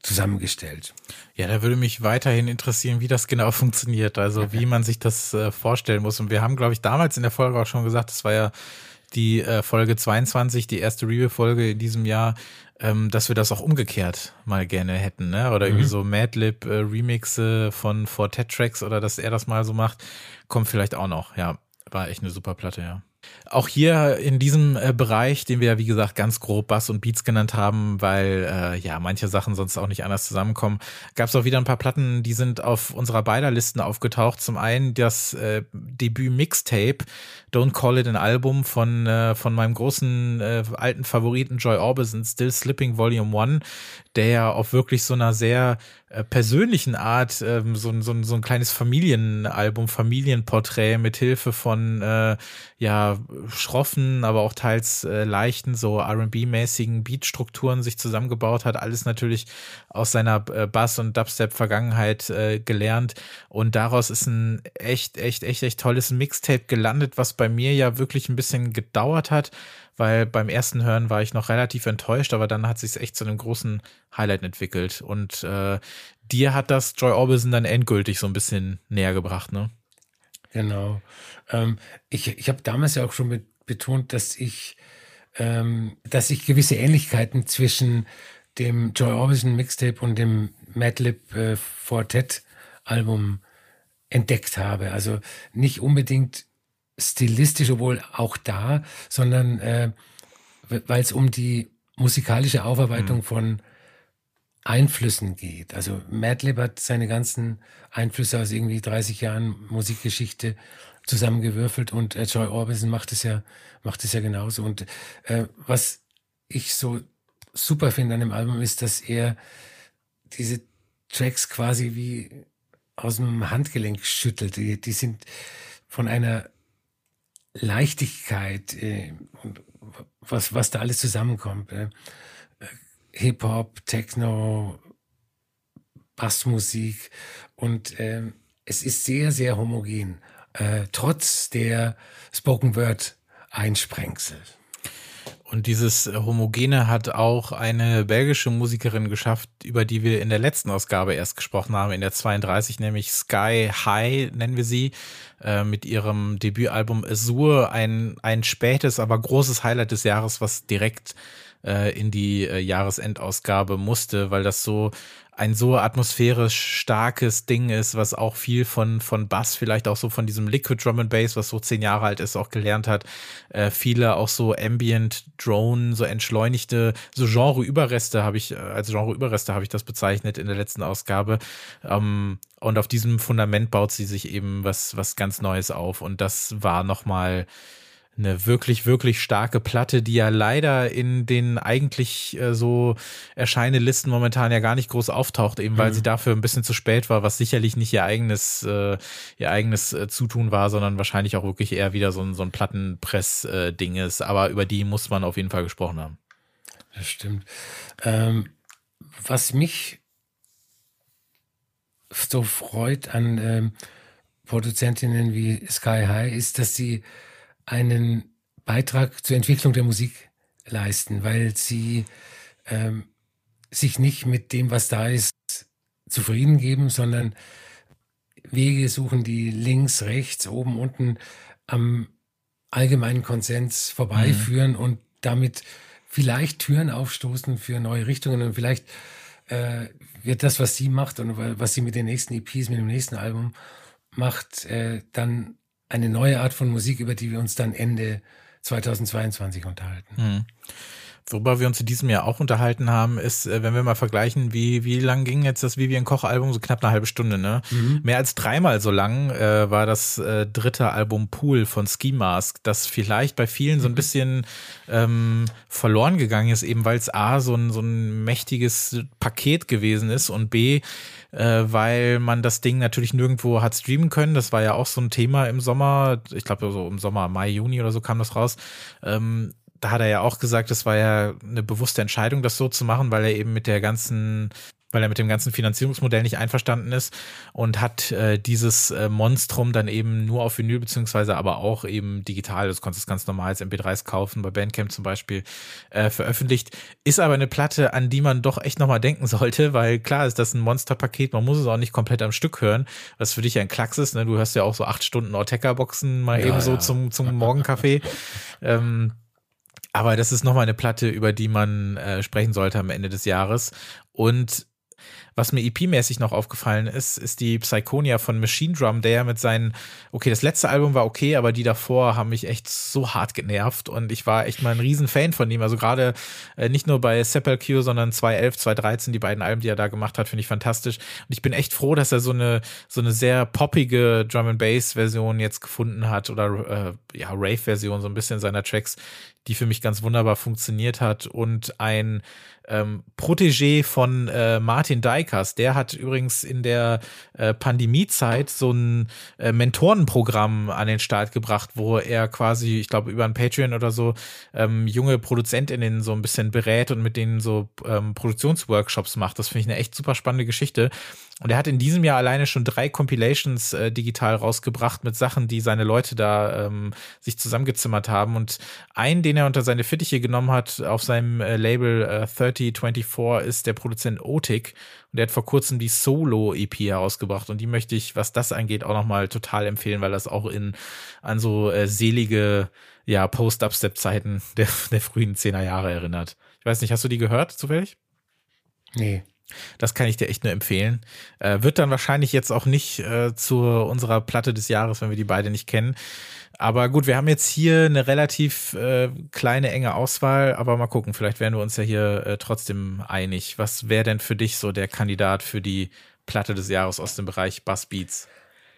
C: zusammengestellt.
B: Ja, da würde mich weiterhin interessieren, wie das genau funktioniert, also wie man sich das äh, vorstellen muss. Und wir haben, glaube ich, damals in der Folge auch schon gesagt, das war ja die äh, Folge 22, die erste Review-Folge in diesem Jahr, ähm, dass wir das auch umgekehrt mal gerne hätten, ne? Oder mhm. irgendwie so Madlib äh, Remixe von Fortet Tracks oder dass er das mal so macht, kommt vielleicht auch noch. Ja, war echt eine super Platte, ja. Auch hier in diesem äh, Bereich, den wir ja wie gesagt ganz grob Bass und Beats genannt haben, weil äh, ja manche Sachen sonst auch nicht anders zusammenkommen, gab es auch wieder ein paar Platten, die sind auf unserer beider Listen aufgetaucht. Zum einen das äh, Debüt-Mixtape Don't Call It an Album von, äh, von meinem großen äh, alten Favoriten Joy Orbison, Still Slipping Volume 1, der ja auf wirklich so einer sehr äh, persönlichen Art ähm, so, so, so ein kleines Familienalbum, Familienporträt mit Hilfe von äh, ja schroffen, aber auch teils äh, leichten, so R&B-mäßigen Beatstrukturen sich zusammengebaut hat. Alles natürlich aus seiner äh, Bass- und Dubstep-Vergangenheit äh, gelernt. Und daraus ist ein echt, echt, echt, echt tolles Mixtape gelandet, was bei mir ja wirklich ein bisschen gedauert hat, weil beim ersten Hören war ich noch relativ enttäuscht, aber dann hat sich echt zu einem großen Highlight entwickelt. Und äh, dir hat das Joy Orbison dann endgültig so ein bisschen näher gebracht, ne?
C: Genau. Ähm, ich ich habe damals ja auch schon betont, dass ich, ähm, dass ich gewisse Ähnlichkeiten zwischen dem Joy Orbison Mixtape und dem Madlib äh, Fortet Album entdeckt habe. Also nicht unbedingt stilistisch, obwohl auch da, sondern äh, weil es um die musikalische Aufarbeitung mhm. von Einflüssen geht. Also Madlib hat seine ganzen Einflüsse aus irgendwie 30 Jahren Musikgeschichte zusammengewürfelt und äh, Joy Orbison macht es ja, macht es ja genauso. Und äh, was ich so super finde an dem Album ist, dass er diese Tracks quasi wie aus dem Handgelenk schüttelt. Die, die sind von einer Leichtigkeit äh, was, was da alles zusammenkommt. Äh, Hip-Hop, Techno, Bassmusik und äh, es ist sehr, sehr homogen, äh, trotz der Spoken Word Einsprengsel.
B: Und dieses Homogene hat auch eine belgische Musikerin geschafft, über die wir in der letzten Ausgabe erst gesprochen haben, in der 32, nämlich Sky High nennen wir sie, äh, mit ihrem Debütalbum Azure, ein, ein spätes, aber großes Highlight des Jahres, was direkt äh, in die äh, Jahresendausgabe musste, weil das so ein so atmosphärisch starkes Ding ist, was auch viel von, von Bass, vielleicht auch so von diesem Liquid Drum and Bass, was so zehn Jahre alt ist, auch gelernt hat. Äh, viele auch so Ambient Drone, so entschleunigte, so Genre-Überreste habe ich, äh, als Genre-Überreste habe ich das bezeichnet in der letzten Ausgabe. Ähm, und auf diesem Fundament baut sie sich eben was, was ganz Neues auf. Und das war nochmal eine wirklich, wirklich starke Platte, die ja leider in den eigentlich äh, so erscheinenden Listen momentan ja gar nicht groß auftaucht, eben weil mhm. sie dafür ein bisschen zu spät war, was sicherlich nicht ihr eigenes, äh, ihr eigenes äh, Zutun war, sondern wahrscheinlich auch wirklich eher wieder so ein, so ein Plattenpress-Ding äh, ist. Aber über die muss man auf jeden Fall gesprochen haben.
C: Das stimmt. Ähm, was mich so freut an ähm, Produzentinnen wie Sky High ist, dass sie einen Beitrag zur Entwicklung der Musik leisten, weil sie ähm, sich nicht mit dem, was da ist, zufrieden geben, sondern Wege suchen, die links, rechts, oben, unten am allgemeinen Konsens vorbeiführen mhm. und damit vielleicht Türen aufstoßen für neue Richtungen und vielleicht äh, wird das, was sie macht und was sie mit den nächsten EPs, mit dem nächsten Album macht, äh, dann eine neue Art von Musik, über die wir uns dann Ende 2022 unterhalten.
B: Hm. Worüber wir uns in diesem Jahr auch unterhalten haben, ist, äh, wenn wir mal vergleichen, wie, wie lang ging jetzt das Vivian Koch Album? So knapp eine halbe Stunde, ne? Mhm. Mehr als dreimal so lang äh, war das äh, dritte Album Pool von Ski Mask, das vielleicht bei vielen so ein mhm. bisschen ähm, verloren gegangen ist, eben weil es A, so ein, so ein mächtiges Paket gewesen ist und B, äh, weil man das Ding natürlich nirgendwo hat streamen können. Das war ja auch so ein Thema im Sommer. Ich glaube, so im Sommer, Mai, Juni oder so kam das raus. Ähm, da hat er ja auch gesagt, das war ja eine bewusste Entscheidung, das so zu machen, weil er eben mit der ganzen weil er mit dem ganzen Finanzierungsmodell nicht einverstanden ist und hat äh, dieses äh, Monstrum dann eben nur auf Vinyl beziehungsweise aber auch eben digital, das konntest du ganz normal als MP3s kaufen, bei Bandcamp zum Beispiel, äh, veröffentlicht. Ist aber eine Platte, an die man doch echt nochmal denken sollte, weil klar ist das ein Monsterpaket, man muss es auch nicht komplett am Stück hören, was für dich ein Klacks ist, ne? du hörst ja auch so acht Stunden Ortega-Boxen mal ja, eben so ja. zum, zum Morgenkaffee. ähm, aber das ist nochmal eine Platte, über die man äh, sprechen sollte am Ende des Jahres. Und was mir EP-mäßig noch aufgefallen ist, ist die Psychonia von Machine Drum, der ja mit seinen, okay, das letzte Album war okay, aber die davor haben mich echt so hart genervt und ich war echt mal ein Riesenfan von ihm. Also gerade äh, nicht nur bei Sepulchre, sondern 2011, 2013, die beiden Alben, die er da gemacht hat, finde ich fantastisch. Und ich bin echt froh, dass er so eine, so eine sehr poppige Drum and Bass Version jetzt gefunden hat oder äh, ja, Rave Version so ein bisschen seiner Tracks, die für mich ganz wunderbar funktioniert hat und ein ähm, Protégé von äh, Martin Dykers, der hat übrigens in der äh, Pandemiezeit so ein äh, Mentorenprogramm an den Start gebracht, wo er quasi, ich glaube, über ein Patreon oder so ähm, junge ProduzentInnen so ein bisschen berät und mit denen so ähm, Produktionsworkshops macht. Das finde ich eine echt super spannende Geschichte. Und er hat in diesem Jahr alleine schon drei Compilations äh, digital rausgebracht mit Sachen, die seine Leute da ähm, sich zusammengezimmert haben. Und einen, den er unter seine Fittiche genommen hat auf seinem äh, Label äh, 3024, ist der Produzent Otik. Und der hat vor kurzem die Solo-EP herausgebracht. Und die möchte ich, was das angeht, auch nochmal total empfehlen, weil das auch in an so äh, selige ja, Post-Upstep-Zeiten der, der frühen Zehner Jahre erinnert. Ich weiß nicht, hast du die gehört zufällig?
C: Nee.
B: Das kann ich dir echt nur empfehlen. Äh, wird dann wahrscheinlich jetzt auch nicht äh, zu unserer Platte des Jahres, wenn wir die beide nicht kennen. Aber gut, wir haben jetzt hier eine relativ äh, kleine, enge Auswahl, aber mal gucken, vielleicht werden wir uns ja hier äh, trotzdem einig. Was wäre denn für dich so der Kandidat für die Platte des Jahres aus dem Bereich Bass Beats?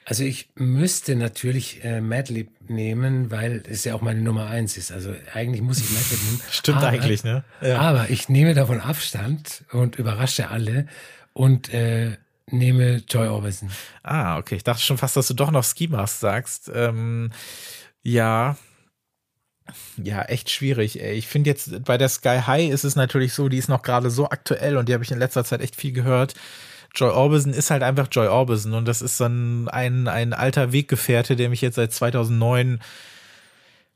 C: Also ich müsste natürlich äh, Madlib nehmen, weil es ja auch meine Nummer eins ist. Also eigentlich muss ich Madlib nehmen.
B: Stimmt aber, eigentlich, ne?
C: Ja. Aber ich nehme davon Abstand und überrasche alle und äh, nehme Joy Orbison.
B: Ah, okay. Ich dachte schon fast, dass du doch noch Ski Mask sagst. Ähm, ja, ja, echt schwierig. Ey. Ich finde jetzt bei der Sky High ist es natürlich so, die ist noch gerade so aktuell und die habe ich in letzter Zeit echt viel gehört Joy Orbison ist halt einfach Joy Orbison und das ist dann ein, ein alter Weggefährte, der mich jetzt seit 2009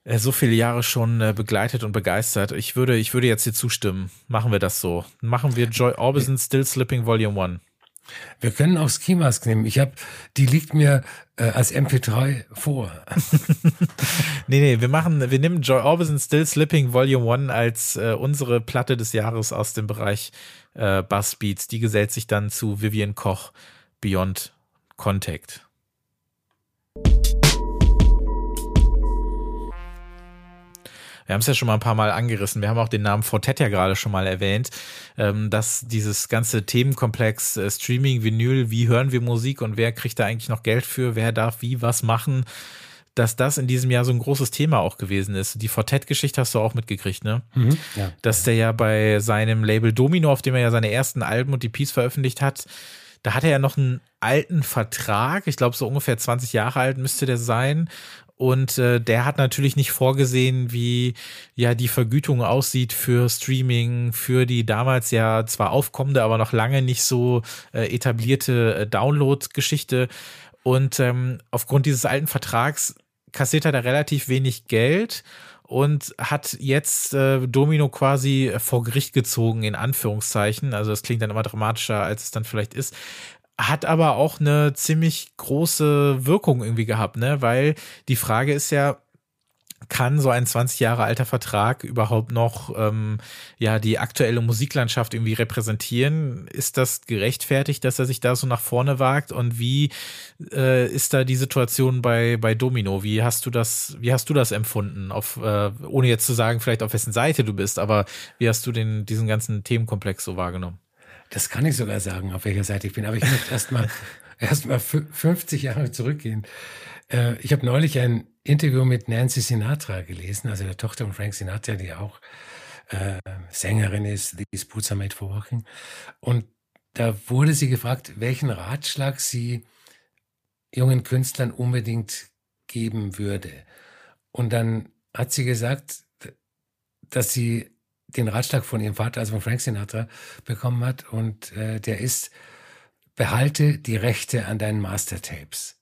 B: äh, so viele Jahre schon äh, begleitet und begeistert. Ich würde, ich würde jetzt hier zustimmen. Machen wir das so. Machen wir Joy Orbison Still Slipping Volume 1.
C: Wir können auch Ski Mask nehmen. Ich habe, die liegt mir äh, als MP3 vor.
B: nee, nee, wir machen, wir nehmen Joy Orbison Still Slipping Volume 1 als äh, unsere Platte des Jahres aus dem Bereich äh, Bass Beats. Die gesellt sich dann zu Vivian Koch Beyond Contact. wir haben es ja schon mal ein paar Mal angerissen, wir haben auch den Namen Fortet ja gerade schon mal erwähnt, ähm, dass dieses ganze Themenkomplex äh, Streaming, Vinyl, wie hören wir Musik und wer kriegt da eigentlich noch Geld für, wer darf wie was machen, dass das in diesem Jahr so ein großes Thema auch gewesen ist. Die Fortet-Geschichte hast du auch mitgekriegt, ne? Mhm, ja. Dass der ja bei seinem Label Domino, auf dem er ja seine ersten Alben und die Piece veröffentlicht hat, da hat er ja noch einen alten Vertrag, ich glaube so ungefähr 20 Jahre alt müsste der sein. Und äh, der hat natürlich nicht vorgesehen, wie ja die Vergütung aussieht für Streaming, für die damals ja zwar aufkommende, aber noch lange nicht so äh, etablierte äh, Download-Geschichte. Und ähm, aufgrund dieses alten Vertrags kassiert er da relativ wenig Geld und hat jetzt äh, Domino quasi vor Gericht gezogen, in Anführungszeichen. Also das klingt dann immer dramatischer, als es dann vielleicht ist hat aber auch eine ziemlich große Wirkung irgendwie gehabt, ne? Weil die Frage ist ja, kann so ein 20 Jahre alter Vertrag überhaupt noch ähm, ja die aktuelle Musiklandschaft irgendwie repräsentieren? Ist das gerechtfertigt, dass er sich da so nach vorne wagt? Und wie äh, ist da die Situation bei bei Domino? Wie hast du das wie hast du das empfunden? Auf äh, ohne jetzt zu sagen, vielleicht auf wessen Seite du bist, aber wie hast du den diesen ganzen Themenkomplex so wahrgenommen?
C: Das kann ich sogar sagen, auf welcher Seite ich bin. Aber ich möchte erstmal erst mal 50 Jahre zurückgehen. Äh, ich habe neulich ein Interview mit Nancy Sinatra gelesen, also der Tochter von Frank Sinatra, die auch äh, Sängerin ist, These Boots are made for walking. Und da wurde sie gefragt, welchen Ratschlag sie jungen Künstlern unbedingt geben würde. Und dann hat sie gesagt, dass sie den Ratschlag von ihrem Vater, also von Frank Sinatra, bekommen hat. Und äh, der ist, behalte die Rechte an deinen Mastertapes.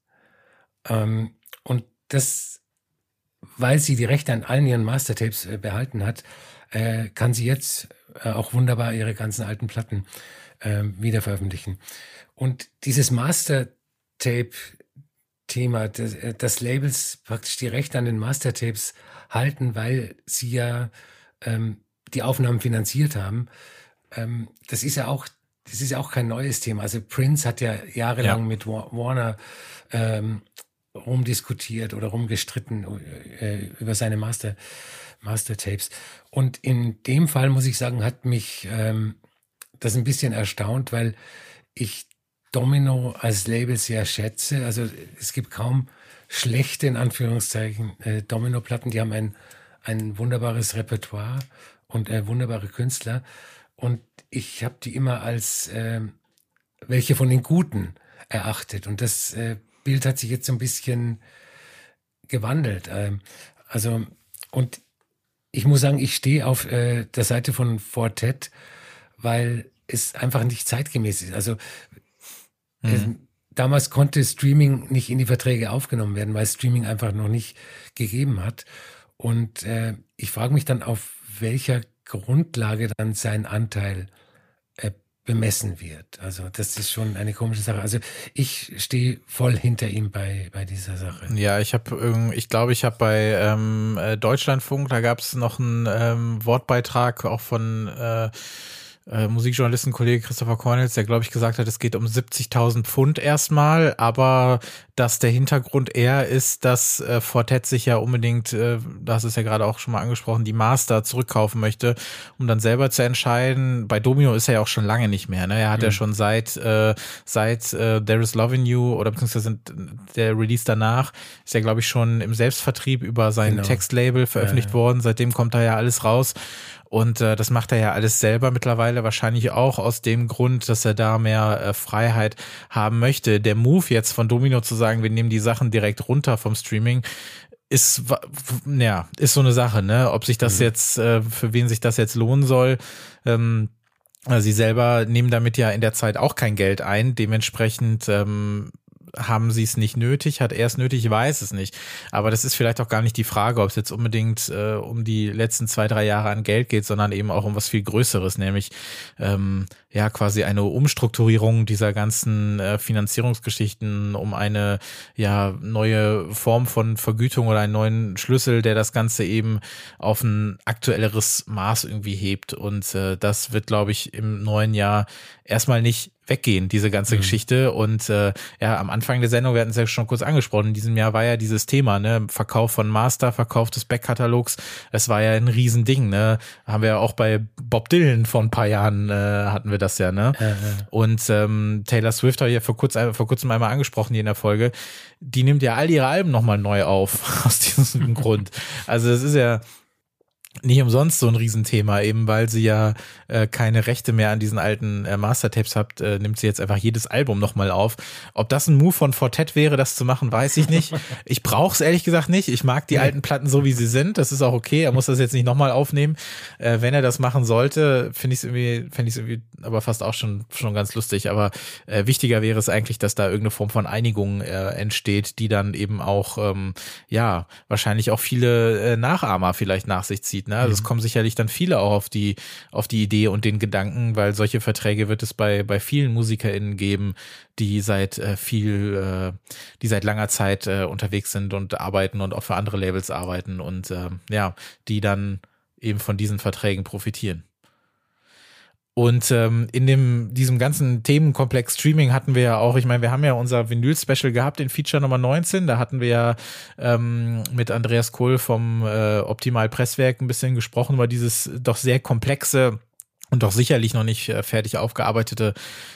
C: Ähm, und das, weil sie die Rechte an allen ihren Mastertapes äh, behalten hat, äh, kann sie jetzt äh, auch wunderbar ihre ganzen alten Platten äh, wieder veröffentlichen. Und dieses Mastertape-Thema, das, äh, das Labels praktisch die Rechte an den Mastertapes halten, weil sie ja ähm, die Aufnahmen finanziert haben. Ähm, das ist ja auch, das ist ja auch kein neues Thema. Also Prince hat ja jahrelang ja. mit Warner ähm, rumdiskutiert oder rumgestritten äh, über seine Master, Master Tapes. Und in dem Fall muss ich sagen, hat mich ähm, das ein bisschen erstaunt, weil ich Domino als Label sehr schätze. Also es gibt kaum schlechte, in Anführungszeichen, äh, Domino-Platten. Die haben ein, ein wunderbares Repertoire und äh, wunderbare Künstler. Und ich habe die immer als äh, welche von den Guten erachtet. Und das äh, Bild hat sich jetzt so ein bisschen gewandelt. Ähm, also, und ich muss sagen, ich stehe auf äh, der Seite von Fortet, weil es einfach nicht zeitgemäß ist. Also mhm. es, damals konnte Streaming nicht in die Verträge aufgenommen werden, weil Streaming einfach noch nicht gegeben hat. Und äh, ich frage mich dann, auf welcher Grundlage dann sein Anteil bemessen wird. Also das ist schon eine komische Sache. Also ich stehe voll hinter ihm bei, bei dieser Sache.
B: Ja, ich habe, ich glaube, ich habe bei ähm, äh, Deutschlandfunk, da gab es noch einen ähm, Wortbeitrag auch von äh, äh, Musikjournalistenkollege Christopher Cornels, der glaube ich gesagt hat, es geht um 70.000 Pfund erstmal, aber dass der Hintergrund eher ist, dass äh, Fortet sich ja unbedingt, äh, das ist ja gerade auch schon mal angesprochen, die Master zurückkaufen möchte, um dann selber zu entscheiden. Bei Domino ist er ja auch schon lange nicht mehr. Ne? Er hat mhm. ja schon seit äh, seit äh, There Is Love in You oder beziehungsweise der Release danach ist ja glaube ich schon im Selbstvertrieb über sein genau. Textlabel veröffentlicht ja, ja. worden. Seitdem kommt da ja alles raus. Und äh, das macht er ja alles selber mittlerweile, wahrscheinlich auch aus dem Grund, dass er da mehr äh, Freiheit haben möchte. Der Move jetzt von Domino zu sagen, wir nehmen die Sachen direkt runter vom Streaming, ist ja ist so eine Sache, ne? Ob sich das mhm. jetzt äh, für wen sich das jetzt lohnen soll. Ähm, Sie selber nehmen damit ja in der Zeit auch kein Geld ein. Dementsprechend ähm, haben sie es nicht nötig, hat er es nötig, ich weiß es nicht. Aber das ist vielleicht auch gar nicht die Frage, ob es jetzt unbedingt äh, um die letzten zwei, drei Jahre an Geld geht, sondern eben auch um was viel Größeres, nämlich ähm, ja quasi eine Umstrukturierung dieser ganzen äh, Finanzierungsgeschichten, um eine ja neue Form von Vergütung oder einen neuen Schlüssel, der das Ganze eben auf ein aktuelleres Maß irgendwie hebt. Und äh, das wird, glaube ich, im neuen Jahr erstmal nicht weggehen, diese ganze mhm. Geschichte. Und äh, ja, am Anfang der Sendung, wir hatten es ja schon kurz angesprochen, in diesem Jahr war ja dieses Thema, ne, Verkauf von Master, Verkauf des Backkatalogs, es war ja ein Riesending, ne? Haben wir ja auch bei Bob Dylan vor ein paar Jahren äh, hatten wir das ja, ne? Ja. Und ähm, Taylor Swift hat ja vor, kurz, vor kurzem einmal angesprochen hier in der Folge, die nimmt ja all ihre Alben nochmal neu auf, aus diesem Grund. Also es ist ja nicht umsonst so ein Riesenthema, eben weil sie ja äh, keine Rechte mehr an diesen alten äh, Mastertapes habt, äh, nimmt sie jetzt einfach jedes Album nochmal auf. Ob das ein Move von Fortet wäre, das zu machen, weiß ich nicht. Ich brauche es ehrlich gesagt nicht. Ich mag die alten Platten so, wie sie sind. Das ist auch okay. Er muss das jetzt nicht nochmal aufnehmen. Äh, wenn er das machen sollte, finde ich es irgendwie, finde ich es irgendwie aber fast auch schon, schon ganz lustig. Aber äh, wichtiger wäre es eigentlich, dass da irgendeine Form von Einigung äh, entsteht, die dann eben auch, ähm, ja, wahrscheinlich auch viele äh, Nachahmer vielleicht nach sich zieht. Ne? Also mhm. es kommen sicherlich dann viele auch auf die, auf die Idee und den Gedanken, weil solche Verträge wird es bei, bei vielen MusikerInnen geben, die seit äh, viel, äh, die seit langer Zeit äh, unterwegs sind und arbeiten und auch für andere Labels arbeiten und äh, ja, die dann eben von diesen Verträgen profitieren. Und ähm, in dem diesem ganzen Themenkomplex Streaming hatten wir ja auch, ich meine, wir haben ja unser Vinyl-Special gehabt in Feature Nummer 19. Da hatten wir ja ähm, mit Andreas Kohl vom äh, Optimal Presswerk ein bisschen gesprochen über dieses doch sehr komplexe und doch sicherlich noch nicht äh, fertig aufgearbeitete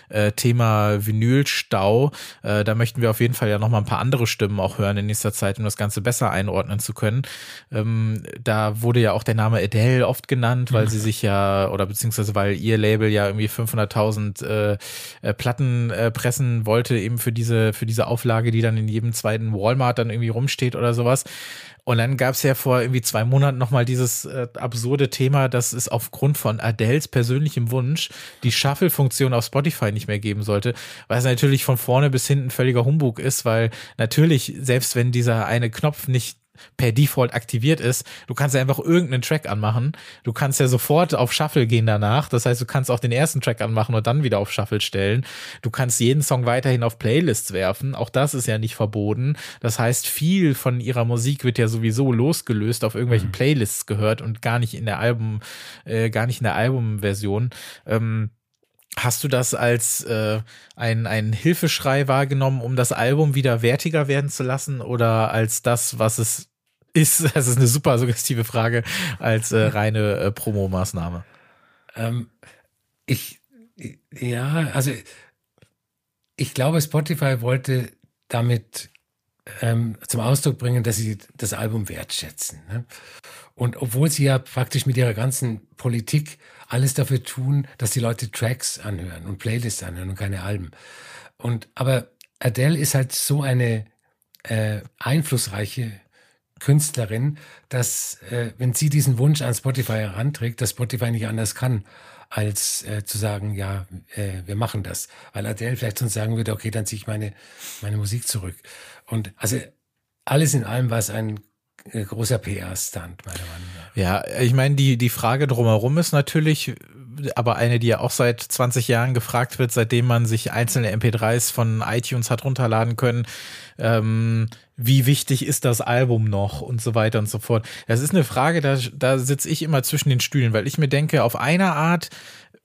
B: äh, Thema Vinylstau. Äh, da möchten wir auf jeden Fall ja noch mal ein paar andere Stimmen auch hören in nächster Zeit, um das Ganze besser einordnen zu können. Ähm, da wurde ja auch der Name Adele oft genannt, weil mhm. sie sich ja oder beziehungsweise weil ihr Label ja irgendwie 500.000 äh, äh, Platten äh, pressen wollte eben für diese für diese Auflage, die dann in jedem zweiten Walmart dann irgendwie rumsteht oder sowas. Und dann gab es ja vor irgendwie zwei Monaten nochmal dieses äh, absurde Thema, dass es aufgrund von Adels persönlichem Wunsch die Shuffle-Funktion auf Spotify nicht mehr geben sollte, was natürlich von vorne bis hinten völliger Humbug ist, weil natürlich, selbst wenn dieser eine Knopf nicht per Default aktiviert ist. Du kannst ja einfach irgendeinen Track anmachen. Du kannst ja sofort auf Shuffle gehen danach. Das heißt, du kannst auch den ersten Track anmachen und dann wieder auf Shuffle stellen. Du kannst jeden Song weiterhin auf Playlists werfen. Auch das ist ja nicht verboten. Das heißt, viel von ihrer Musik wird ja sowieso losgelöst auf irgendwelchen mhm. Playlists gehört und gar nicht in der Album, äh, gar nicht in der Albumversion. Ähm, Hast du das als äh, ein, ein Hilfeschrei wahrgenommen, um das Album wieder wertiger werden zu lassen oder als das, was es ist? Das ist eine super suggestive Frage, als äh, reine äh, Promo-Maßnahme.
C: Ähm, ich, ja, also ich glaube, Spotify wollte damit ähm, zum Ausdruck bringen, dass sie das Album wertschätzen. Ne? Und obwohl sie ja praktisch mit ihrer ganzen Politik alles dafür tun, dass die Leute Tracks anhören und Playlists anhören und keine Alben. Und aber Adele ist halt so eine äh, einflussreiche Künstlerin, dass äh, wenn sie diesen Wunsch an Spotify heranträgt, dass Spotify nicht anders kann, als äh, zu sagen, ja, äh, wir machen das. Weil Adele vielleicht sonst sagen würde, okay, dann ziehe ich meine, meine Musik zurück. Und also alles in allem war es ein äh, großer PR-Stunt, meiner Meinung nach.
B: Ja, ich meine, die, die Frage drumherum ist natürlich, aber eine, die ja auch seit 20 Jahren gefragt wird, seitdem man sich einzelne MP3s von iTunes hat runterladen können. Ähm, wie wichtig ist das Album noch und so weiter und so fort. Das ist eine Frage, da, da sitze ich immer zwischen den Stühlen, weil ich mir denke, auf einer Art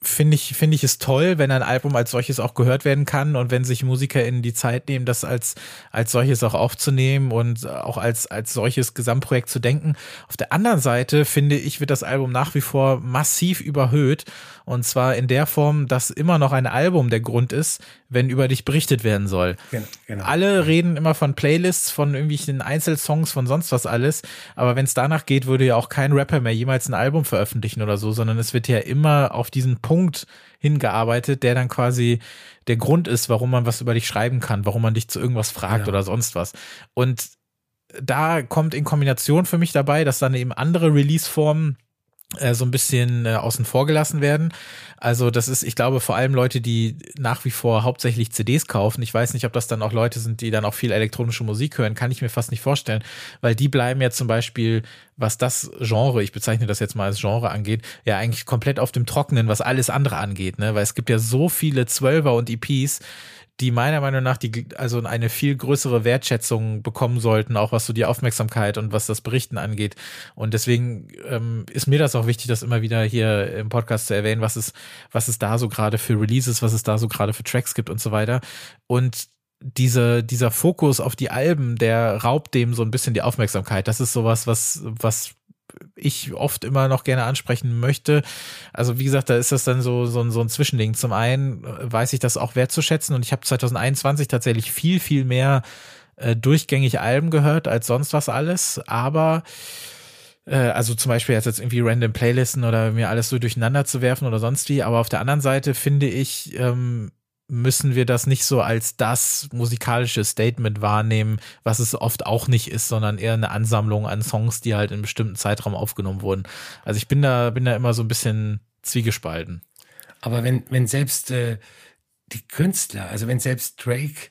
B: finde ich, finde ich es toll, wenn ein Album als solches auch gehört werden kann und wenn sich MusikerInnen die Zeit nehmen, das als, als solches auch aufzunehmen und auch als, als solches Gesamtprojekt zu denken. Auf der anderen Seite finde ich, wird das Album nach wie vor massiv überhöht und zwar in der Form, dass immer noch ein Album der Grund ist, wenn über dich berichtet werden soll. Genau, genau. Alle reden immer von Playlists, von irgendwelchen Einzelsongs, von sonst was alles. Aber wenn es danach geht, würde ja auch kein Rapper mehr jemals ein Album veröffentlichen oder so, sondern es wird ja immer auf diesen Punkt hingearbeitet, der dann quasi der Grund ist, warum man was über dich schreiben kann, warum man dich zu irgendwas fragt genau. oder sonst was. Und da kommt in Kombination für mich dabei, dass dann eben andere Release-Formen so ein bisschen äh, außen vor gelassen werden. Also das ist, ich glaube, vor allem Leute, die nach wie vor hauptsächlich CDs kaufen. Ich weiß nicht, ob das dann auch Leute sind, die dann auch viel elektronische Musik hören, kann ich mir fast nicht vorstellen, weil die bleiben ja zum Beispiel, was das Genre, ich bezeichne das jetzt mal als Genre angeht, ja eigentlich komplett auf dem Trockenen, was alles andere angeht, ne? Weil es gibt ja so viele Zwölfer und EPs, die meiner Meinung nach die, also eine viel größere Wertschätzung bekommen sollten, auch was so die Aufmerksamkeit und was das Berichten angeht. Und deswegen ähm, ist mir das auch wichtig, das immer wieder hier im Podcast zu erwähnen, was es, was es da so gerade für Releases, was es da so gerade für Tracks gibt und so weiter. Und diese, dieser Fokus auf die Alben, der raubt dem so ein bisschen die Aufmerksamkeit. Das ist sowas, was, was ich oft immer noch gerne ansprechen möchte. Also wie gesagt, da ist das dann so, so, ein, so ein Zwischending. Zum einen weiß ich das auch wertzuschätzen und ich habe 2021 tatsächlich viel, viel mehr äh, durchgängig Alben gehört als sonst was alles, aber äh, also zum Beispiel jetzt irgendwie random Playlisten oder mir alles so durcheinander zu werfen oder sonst wie, aber auf der anderen Seite finde ich, ähm, müssen wir das nicht so als das musikalische Statement wahrnehmen, was es oft auch nicht ist, sondern eher eine Ansammlung an Songs, die halt in einem bestimmten Zeitraum aufgenommen wurden. Also ich bin da, bin da immer so ein bisschen zwiegespalten.
C: Aber wenn, wenn selbst äh, die Künstler, also wenn selbst Drake,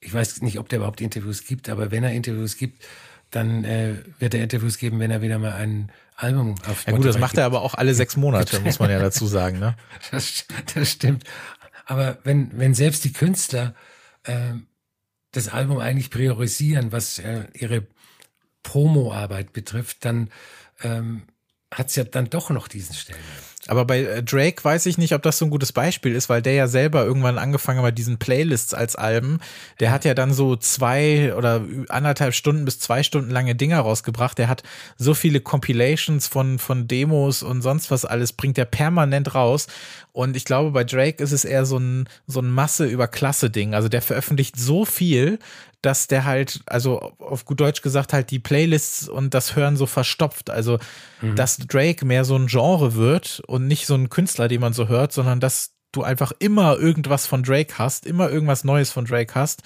C: ich weiß nicht, ob der überhaupt Interviews gibt, aber wenn er Interviews gibt, dann äh, wird er Interviews geben, wenn er wieder mal ein Album auf
B: Ja gut, das macht gibt. er aber auch alle sechs Monate, muss man ja dazu sagen. Ne?
C: Das, das stimmt. Aber wenn, wenn selbst die Künstler äh, das Album eigentlich priorisieren, was äh, ihre Promo-Arbeit betrifft, dann ähm, hat es ja dann doch noch diesen Stellenwert.
B: Aber bei äh, Drake weiß ich nicht, ob das so ein gutes Beispiel ist, weil der ja selber irgendwann angefangen hat mit diesen Playlists als Alben. Der hat ja dann so zwei oder anderthalb Stunden bis zwei Stunden lange Dinger rausgebracht. Der hat so viele Compilations von, von Demos und sonst was alles, bringt er permanent raus. Und ich glaube, bei Drake ist es eher so ein, so ein Masse über Klasse Ding. Also der veröffentlicht so viel, dass der halt, also auf gut Deutsch gesagt, halt die Playlists und das Hören so verstopft. Also, mhm. dass Drake mehr so ein Genre wird und nicht so ein Künstler, den man so hört, sondern dass du einfach immer irgendwas von Drake hast, immer irgendwas Neues von Drake hast,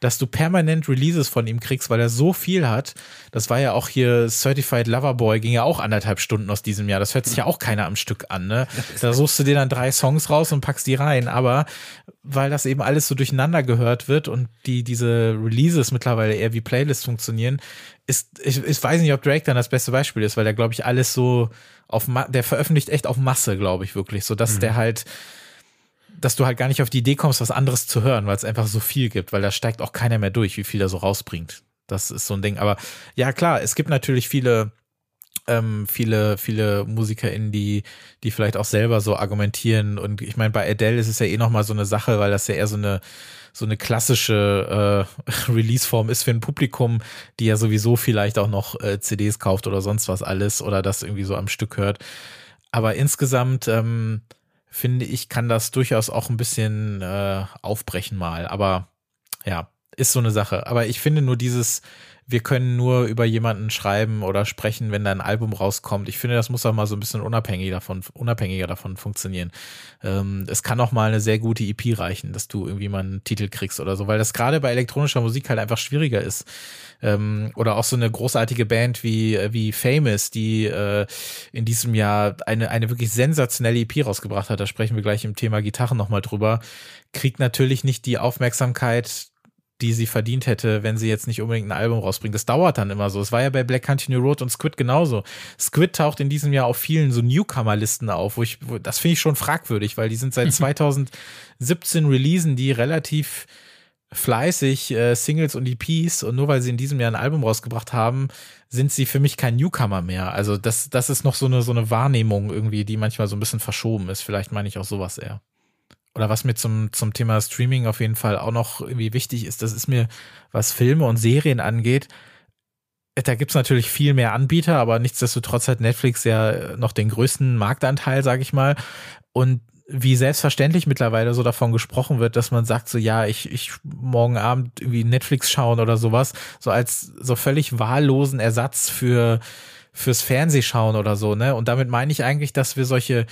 B: dass du permanent Releases von ihm kriegst, weil er so viel hat. Das war ja auch hier Certified Lover Boy, ging ja auch anderthalb Stunden aus diesem Jahr. Das hört sich ja auch keiner am Stück an, ne? Da suchst du dir dann drei Songs raus und packst die rein. Aber weil das eben alles so durcheinander gehört wird und die, diese Releases mittlerweile eher wie Playlists funktionieren, ist, ich, ich weiß nicht, ob Drake dann das beste Beispiel ist, weil der, glaube ich, alles so auf, der veröffentlicht echt auf Masse, glaube ich, wirklich, so dass mhm. der halt, dass du halt gar nicht auf die Idee kommst, was anderes zu hören, weil es einfach so viel gibt, weil da steigt auch keiner mehr durch, wie viel er so rausbringt. Das ist so ein Ding. Aber ja, klar, es gibt natürlich viele, ähm, viele, viele MusikerInnen, die, die vielleicht auch selber so argumentieren. Und ich meine, bei Adele ist es ja eh nochmal so eine Sache, weil das ja eher so eine, so eine klassische äh, Release-Form ist für ein Publikum, die ja sowieso vielleicht auch noch äh, CDs kauft oder sonst was alles oder das irgendwie so am Stück hört. Aber insgesamt, ähm, finde ich, kann das durchaus auch ein bisschen äh, aufbrechen mal. Aber ja, ist so eine Sache. Aber ich finde nur dieses, wir können nur über jemanden schreiben oder sprechen, wenn da ein Album rauskommt. Ich finde, das muss auch mal so ein bisschen unabhängig davon, unabhängiger davon funktionieren. Ähm, es kann auch mal eine sehr gute EP reichen, dass du irgendwie mal einen Titel kriegst oder so, weil das gerade bei elektronischer Musik halt einfach schwieriger ist. Ähm, oder auch so eine großartige Band wie, wie Famous, die äh, in diesem Jahr eine, eine wirklich sensationelle EP rausgebracht hat. Da sprechen wir gleich im Thema Gitarren nochmal drüber. Kriegt natürlich nicht die Aufmerksamkeit, die sie verdient hätte, wenn sie jetzt nicht unbedingt ein Album rausbringt. Das dauert dann immer so. Es war ja bei Black Country New Road und Squid genauso. Squid taucht in diesem Jahr auf vielen so Newcomer-Listen auf, wo ich, wo, das finde ich schon fragwürdig, weil die sind seit 2017 releasen, die relativ fleißig äh, Singles und EPs und nur weil sie in diesem Jahr ein Album rausgebracht haben, sind sie für mich kein Newcomer mehr. Also das, das ist noch so eine, so eine Wahrnehmung irgendwie, die manchmal so ein bisschen verschoben ist. Vielleicht meine ich auch sowas eher oder was mir zum, zum Thema Streaming auf jeden Fall auch noch irgendwie wichtig ist, das ist mir, was Filme und Serien angeht, da gibt's natürlich viel mehr Anbieter, aber nichtsdestotrotz hat Netflix ja noch den größten Marktanteil, sag ich mal. Und wie selbstverständlich mittlerweile so davon gesprochen wird, dass man sagt, so ja, ich, ich morgen Abend irgendwie Netflix schauen oder sowas, so als so völlig wahllosen Ersatz für fürs Fernsehschauen oder so, ne? Und damit meine ich eigentlich, dass wir solche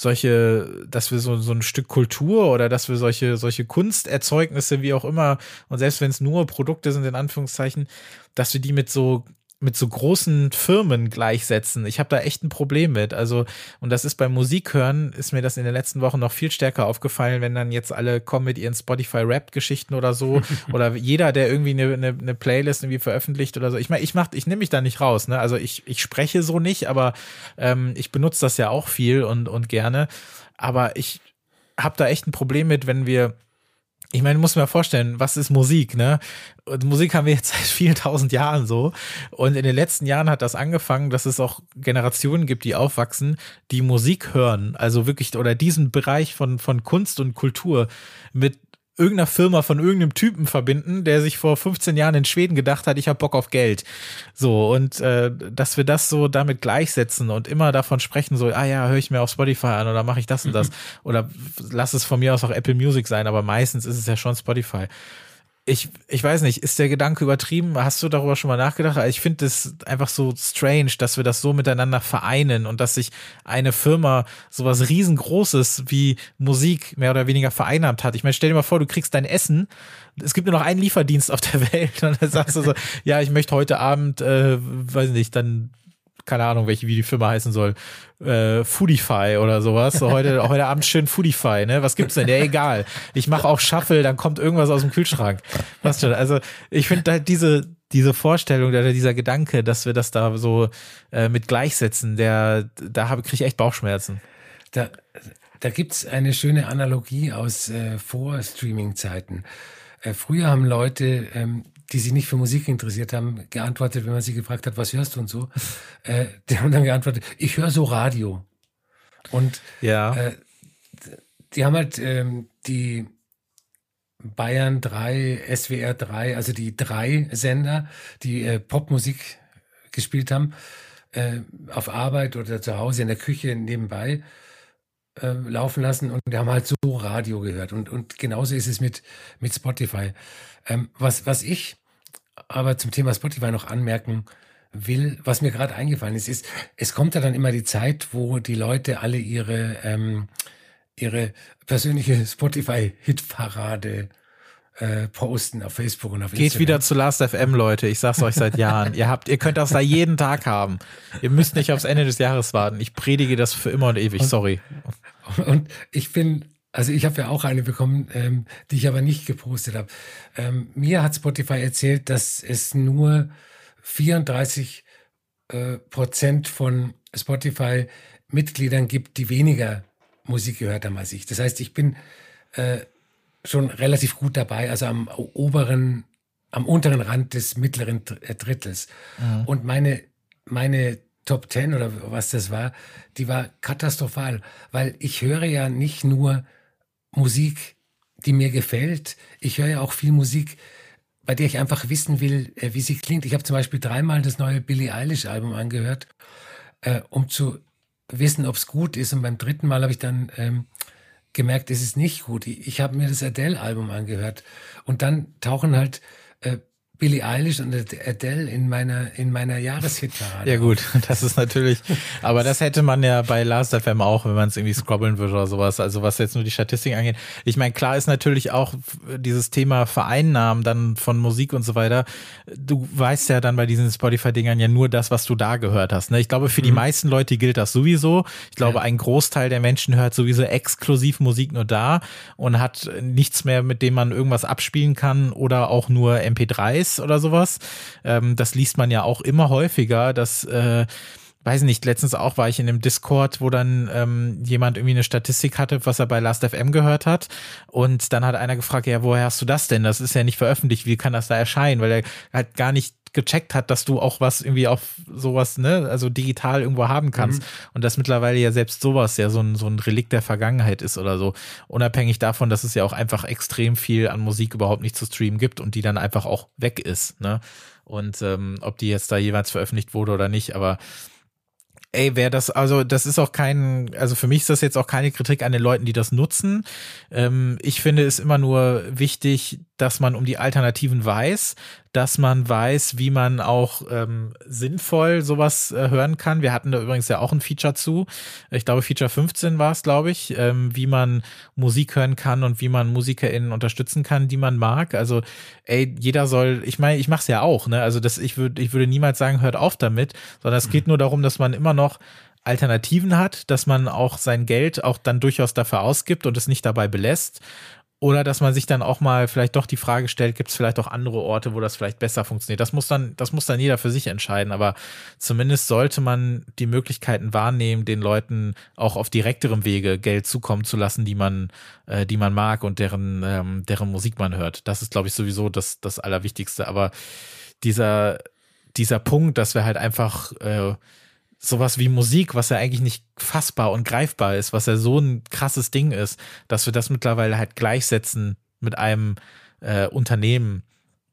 B: solche, dass wir so, so ein Stück Kultur oder dass wir solche, solche Kunsterzeugnisse, wie auch immer, und selbst wenn es nur Produkte sind, in Anführungszeichen, dass wir die mit so mit so großen Firmen gleichsetzen. Ich habe da echt ein Problem mit. Also, und das ist beim Musikhören, ist mir das in den letzten Wochen noch viel stärker aufgefallen, wenn dann jetzt alle kommen mit ihren Spotify-Rap-Geschichten oder so. oder jeder, der irgendwie eine, eine, eine, Playlist irgendwie veröffentlicht oder so. Ich meine, ich mach, ich nehme mich da nicht raus, ne? Also ich, ich spreche so nicht, aber ähm, ich benutze das ja auch viel und, und gerne. Aber ich habe da echt ein Problem mit, wenn wir ich meine, muss mir vorstellen, was ist Musik, ne? Und Musik haben wir jetzt seit vielen tausend Jahren so. Und in den letzten Jahren hat das angefangen, dass es auch Generationen gibt, die aufwachsen, die Musik hören. Also wirklich, oder diesen Bereich von, von Kunst und Kultur mit irgendeiner Firma von irgendeinem Typen verbinden, der sich vor 15 Jahren in Schweden gedacht hat, ich habe Bock auf Geld. So, und äh, dass wir das so damit gleichsetzen und immer davon sprechen, so, ah ja, höre ich mir auf Spotify an oder mache ich das und das. Mhm. Oder lass es von mir aus auch Apple Music sein, aber meistens ist es ja schon Spotify ich, ich weiß nicht, ist der Gedanke übertrieben? Hast du darüber schon mal nachgedacht? Also ich finde es einfach so strange, dass wir das so miteinander vereinen und dass sich eine Firma sowas riesengroßes wie Musik mehr oder weniger vereinnahmt hat. Ich meine, stell dir mal vor, du kriegst dein Essen, es gibt nur noch einen Lieferdienst auf der Welt und dann sagst du so, ja, ich möchte heute Abend, äh, weiß nicht, dann keine Ahnung, welche, wie die Firma heißen soll, äh, Foodify oder sowas. So heute, heute Abend schön Foodify, ne? Was gibt's denn? Ja, egal. Ich mache auch Shuffle, dann kommt irgendwas aus dem Kühlschrank. Was schon. Also ich finde halt diese, diese Vorstellung oder dieser Gedanke, dass wir das da so äh, mit gleichsetzen, der, da habe kriege ich echt Bauchschmerzen.
C: Da, da gibt's eine schöne Analogie aus äh, Vor-Streaming-Zeiten. Äh, früher haben Leute ähm, die sich nicht für Musik interessiert haben, geantwortet, wenn man sie gefragt hat, was hörst du und so. Äh, die haben dann geantwortet, ich höre so Radio. Und ja. äh, die haben halt ähm, die Bayern 3, SWR 3, also die drei Sender, die äh, Popmusik gespielt haben, äh, auf Arbeit oder zu Hause in der Küche nebenbei äh, laufen lassen und die haben halt so Radio gehört. Und, und genauso ist es mit, mit Spotify. Ähm, was, was ich aber zum Thema Spotify noch anmerken will, was mir gerade eingefallen ist, ist, es kommt ja dann immer die Zeit, wo die Leute alle ihre, ähm, ihre persönliche Spotify-Hitparade äh, posten auf Facebook und auf
B: Instagram. Geht wieder zu Last FM, Leute. Ich sag's euch seit Jahren. ihr habt, ihr könnt das da jeden Tag haben. Ihr müsst nicht aufs Ende des Jahres warten. Ich predige das für immer und ewig. Sorry.
C: Und ich bin also ich habe ja auch eine bekommen, ähm, die ich aber nicht gepostet habe. Ähm, mir hat Spotify erzählt, dass es nur 34 äh, Prozent von Spotify-Mitgliedern gibt, die weniger Musik gehört haben als ich. Das heißt, ich bin äh, schon relativ gut dabei, also am oberen, am unteren Rand des mittleren äh, Drittels. Mhm. Und meine, meine Top 10 oder was das war, die war katastrophal, weil ich höre ja nicht nur Musik, die mir gefällt. Ich höre ja auch viel Musik, bei der ich einfach wissen will, äh, wie sie klingt. Ich habe zum Beispiel dreimal das neue Billie Eilish-Album angehört, äh, um zu wissen, ob es gut ist. Und beim dritten Mal habe ich dann ähm, gemerkt, es ist nicht gut. Ich, habe mir das Adele-Album angehört. Und dann tauchen halt äh, Billie Eilish und Adele in meiner in meiner Jahreshitparade.
B: Ja gut, das ist natürlich, aber das hätte man ja bei Last FM auch, wenn man es irgendwie scrobbeln würde oder sowas. Also was jetzt nur die Statistik angeht. Ich meine, klar ist natürlich auch dieses Thema Vereinnahmen dann von Musik und so weiter. Du weißt ja dann bei diesen Spotify-Dingern ja nur das, was du da gehört hast. Ne? Ich glaube, für mhm. die meisten Leute gilt das sowieso. Ich glaube, ja. ein Großteil der Menschen hört sowieso exklusiv Musik nur da und hat nichts mehr, mit dem man irgendwas abspielen kann oder auch nur MP3s ist oder sowas. Ähm, das liest man ja auch immer häufiger, dass äh, weiß nicht, letztens auch war ich in einem Discord, wo dann ähm, jemand irgendwie eine Statistik hatte, was er bei Last.fm gehört hat. Und dann hat einer gefragt, ja, woher hast du das denn? Das ist ja nicht veröffentlicht, wie kann das da erscheinen? Weil er halt gar nicht gecheckt hat, dass du auch was irgendwie auf sowas, ne, also digital irgendwo haben kannst. Mhm. Und dass mittlerweile ja selbst sowas ja so ein, so ein Relikt der Vergangenheit ist oder so. Unabhängig davon, dass es ja auch einfach extrem viel an Musik überhaupt nicht zu streamen gibt und die dann einfach auch weg ist, ne? Und ähm, ob die jetzt da jeweils veröffentlicht wurde oder nicht, aber ey, wer das, also das ist auch kein, also für mich ist das jetzt auch keine Kritik an den Leuten, die das nutzen. Ähm, ich finde es immer nur wichtig, dass man um die Alternativen weiß, dass man weiß, wie man auch ähm, sinnvoll sowas äh, hören kann. Wir hatten da übrigens ja auch ein Feature zu. Ich glaube, Feature 15 war es, glaube ich, ähm, wie man Musik hören kann und wie man MusikerInnen unterstützen kann, die man mag. Also, ey, jeder soll, ich meine, ich mache es ja auch, ne? Also das, ich würde, ich würde niemals sagen, hört auf damit, sondern es geht nur darum, dass man immer noch Alternativen hat, dass man auch sein Geld auch dann durchaus dafür ausgibt und es nicht dabei belässt. Oder dass man sich dann auch mal vielleicht doch die Frage stellt, gibt es vielleicht auch andere Orte, wo das vielleicht besser funktioniert. Das muss dann, das muss dann jeder für sich entscheiden. Aber zumindest sollte man die Möglichkeiten wahrnehmen, den Leuten auch auf direkterem Wege Geld zukommen zu lassen, die man, äh, die man mag und deren, ähm, deren Musik man hört. Das ist, glaube ich, sowieso das, das Allerwichtigste. Aber dieser, dieser Punkt, dass wir halt einfach äh, sowas wie Musik, was ja eigentlich nicht fassbar und greifbar ist, was ja so ein krasses Ding ist, dass wir das mittlerweile halt gleichsetzen mit einem äh, Unternehmen.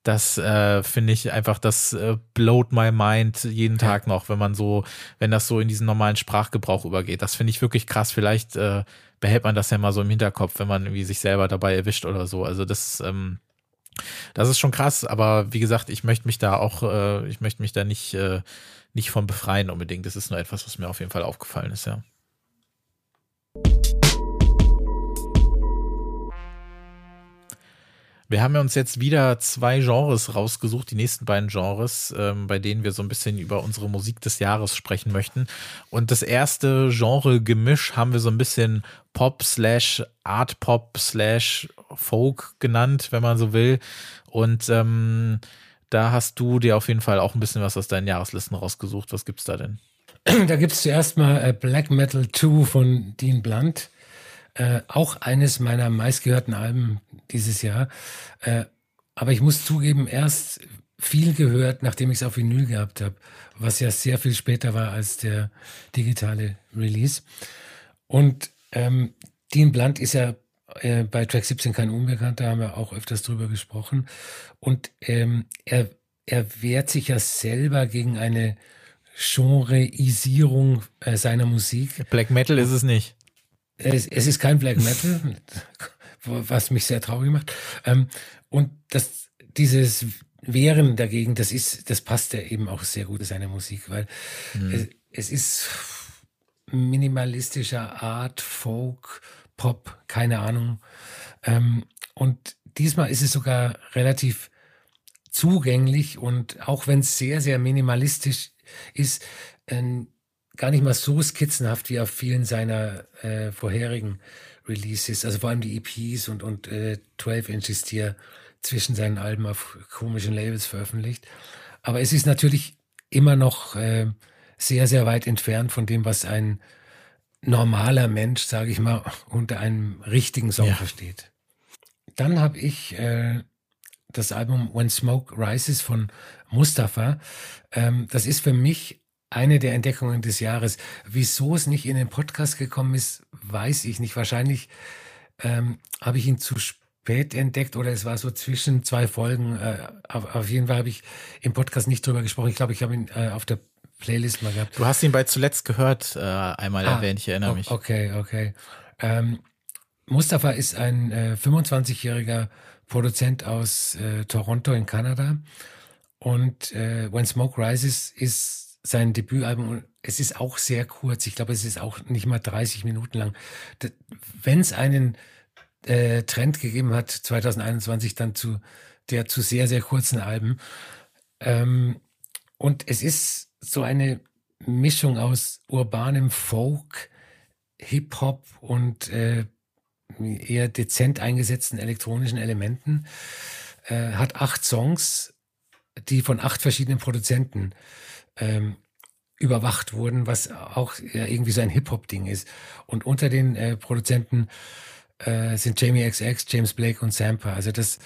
B: Das äh, finde ich einfach, das äh, blowt my mind jeden Tag noch, wenn man so, wenn das so in diesen normalen Sprachgebrauch übergeht. Das finde ich wirklich krass. Vielleicht äh, behält man das ja mal so im Hinterkopf, wenn man irgendwie sich selber dabei erwischt oder so. Also das, ähm, das ist schon krass, aber wie gesagt, ich möchte mich da auch, äh, ich möchte mich da nicht, äh, nicht von befreien unbedingt. Das ist nur etwas, was mir auf jeden Fall aufgefallen ist, ja. Wir haben uns jetzt wieder zwei Genres rausgesucht, die nächsten beiden Genres, ähm, bei denen wir so ein bisschen über unsere Musik des Jahres sprechen möchten. Und das erste Genre-Gemisch haben wir so ein bisschen Pop slash Art Pop slash Folk genannt, wenn man so will. Und ähm, da hast du dir auf jeden Fall auch ein bisschen was aus deinen Jahreslisten rausgesucht. Was gibt's da denn?
C: Da gibt's zuerst mal äh, Black Metal 2 von Dean Blunt. Äh, auch eines meiner meistgehörten Alben dieses Jahr. Äh, aber ich muss zugeben, erst viel gehört, nachdem ich es auf Vinyl gehabt habe, was ja sehr viel später war als der digitale Release. Und ähm, Dean Blunt ist ja äh, bei Track 17 kein Unbekannter, haben wir auch öfters drüber gesprochen. Und ähm, er, er wehrt sich ja selber gegen eine Genreisierung äh, seiner Musik.
B: Black Metal ist es nicht.
C: Es, es ist kein Black Metal, was mich sehr traurig macht. Ähm, und das, dieses Wehren dagegen, das ist, das passt ja eben auch sehr gut in seine Musik, weil mhm. es, es ist minimalistischer Art, Folk, Pop, keine Ahnung. Ähm, und diesmal ist es sogar relativ zugänglich und auch wenn es sehr, sehr minimalistisch ist, äh, gar nicht mal so skizzenhaft wie auf vielen seiner äh, vorherigen Releases, also vor allem die EPs und, und äh, 12 Inches, die er zwischen seinen Alben auf komischen Labels veröffentlicht. Aber es ist natürlich immer noch äh, sehr, sehr weit entfernt von dem, was ein normaler Mensch, sage ich mal, unter einem richtigen Song ja. versteht. Dann habe ich äh, das Album When Smoke Rises von Mustafa. Ähm, das ist für mich eine der Entdeckungen des Jahres. Wieso es nicht in den Podcast gekommen ist, weiß ich nicht. Wahrscheinlich ähm, habe ich ihn zu spät entdeckt oder es war so zwischen zwei Folgen. Äh, auf, auf, jeden Fall habe ich im Podcast nicht drüber gesprochen. Ich glaube, ich habe ihn äh, auf der Playlist mal gehabt.
B: Du hast ihn bei zuletzt gehört, äh, einmal ah, erwähnt, ich erinnere mich.
C: Okay, okay. Ähm, Mustafa ist ein äh, 25-jähriger Produzent aus äh, Toronto in Kanada. Und äh, When Smoke Rises ist sein Debütalbum. Und es ist auch sehr kurz. Ich glaube, es ist auch nicht mal 30 Minuten lang. Wenn es einen äh, Trend gegeben hat, 2021, dann zu der zu sehr, sehr kurzen Alben. Ähm, und es ist so eine Mischung aus urbanem Folk, Hip-Hop und äh, eher dezent eingesetzten elektronischen Elementen. Äh, hat acht Songs, die von acht verschiedenen Produzenten ähm, überwacht wurden, was auch ja, irgendwie so ein Hip-Hop-Ding ist. Und unter den äh, Produzenten äh, sind Jamie XX, James Blake und Samper. Also das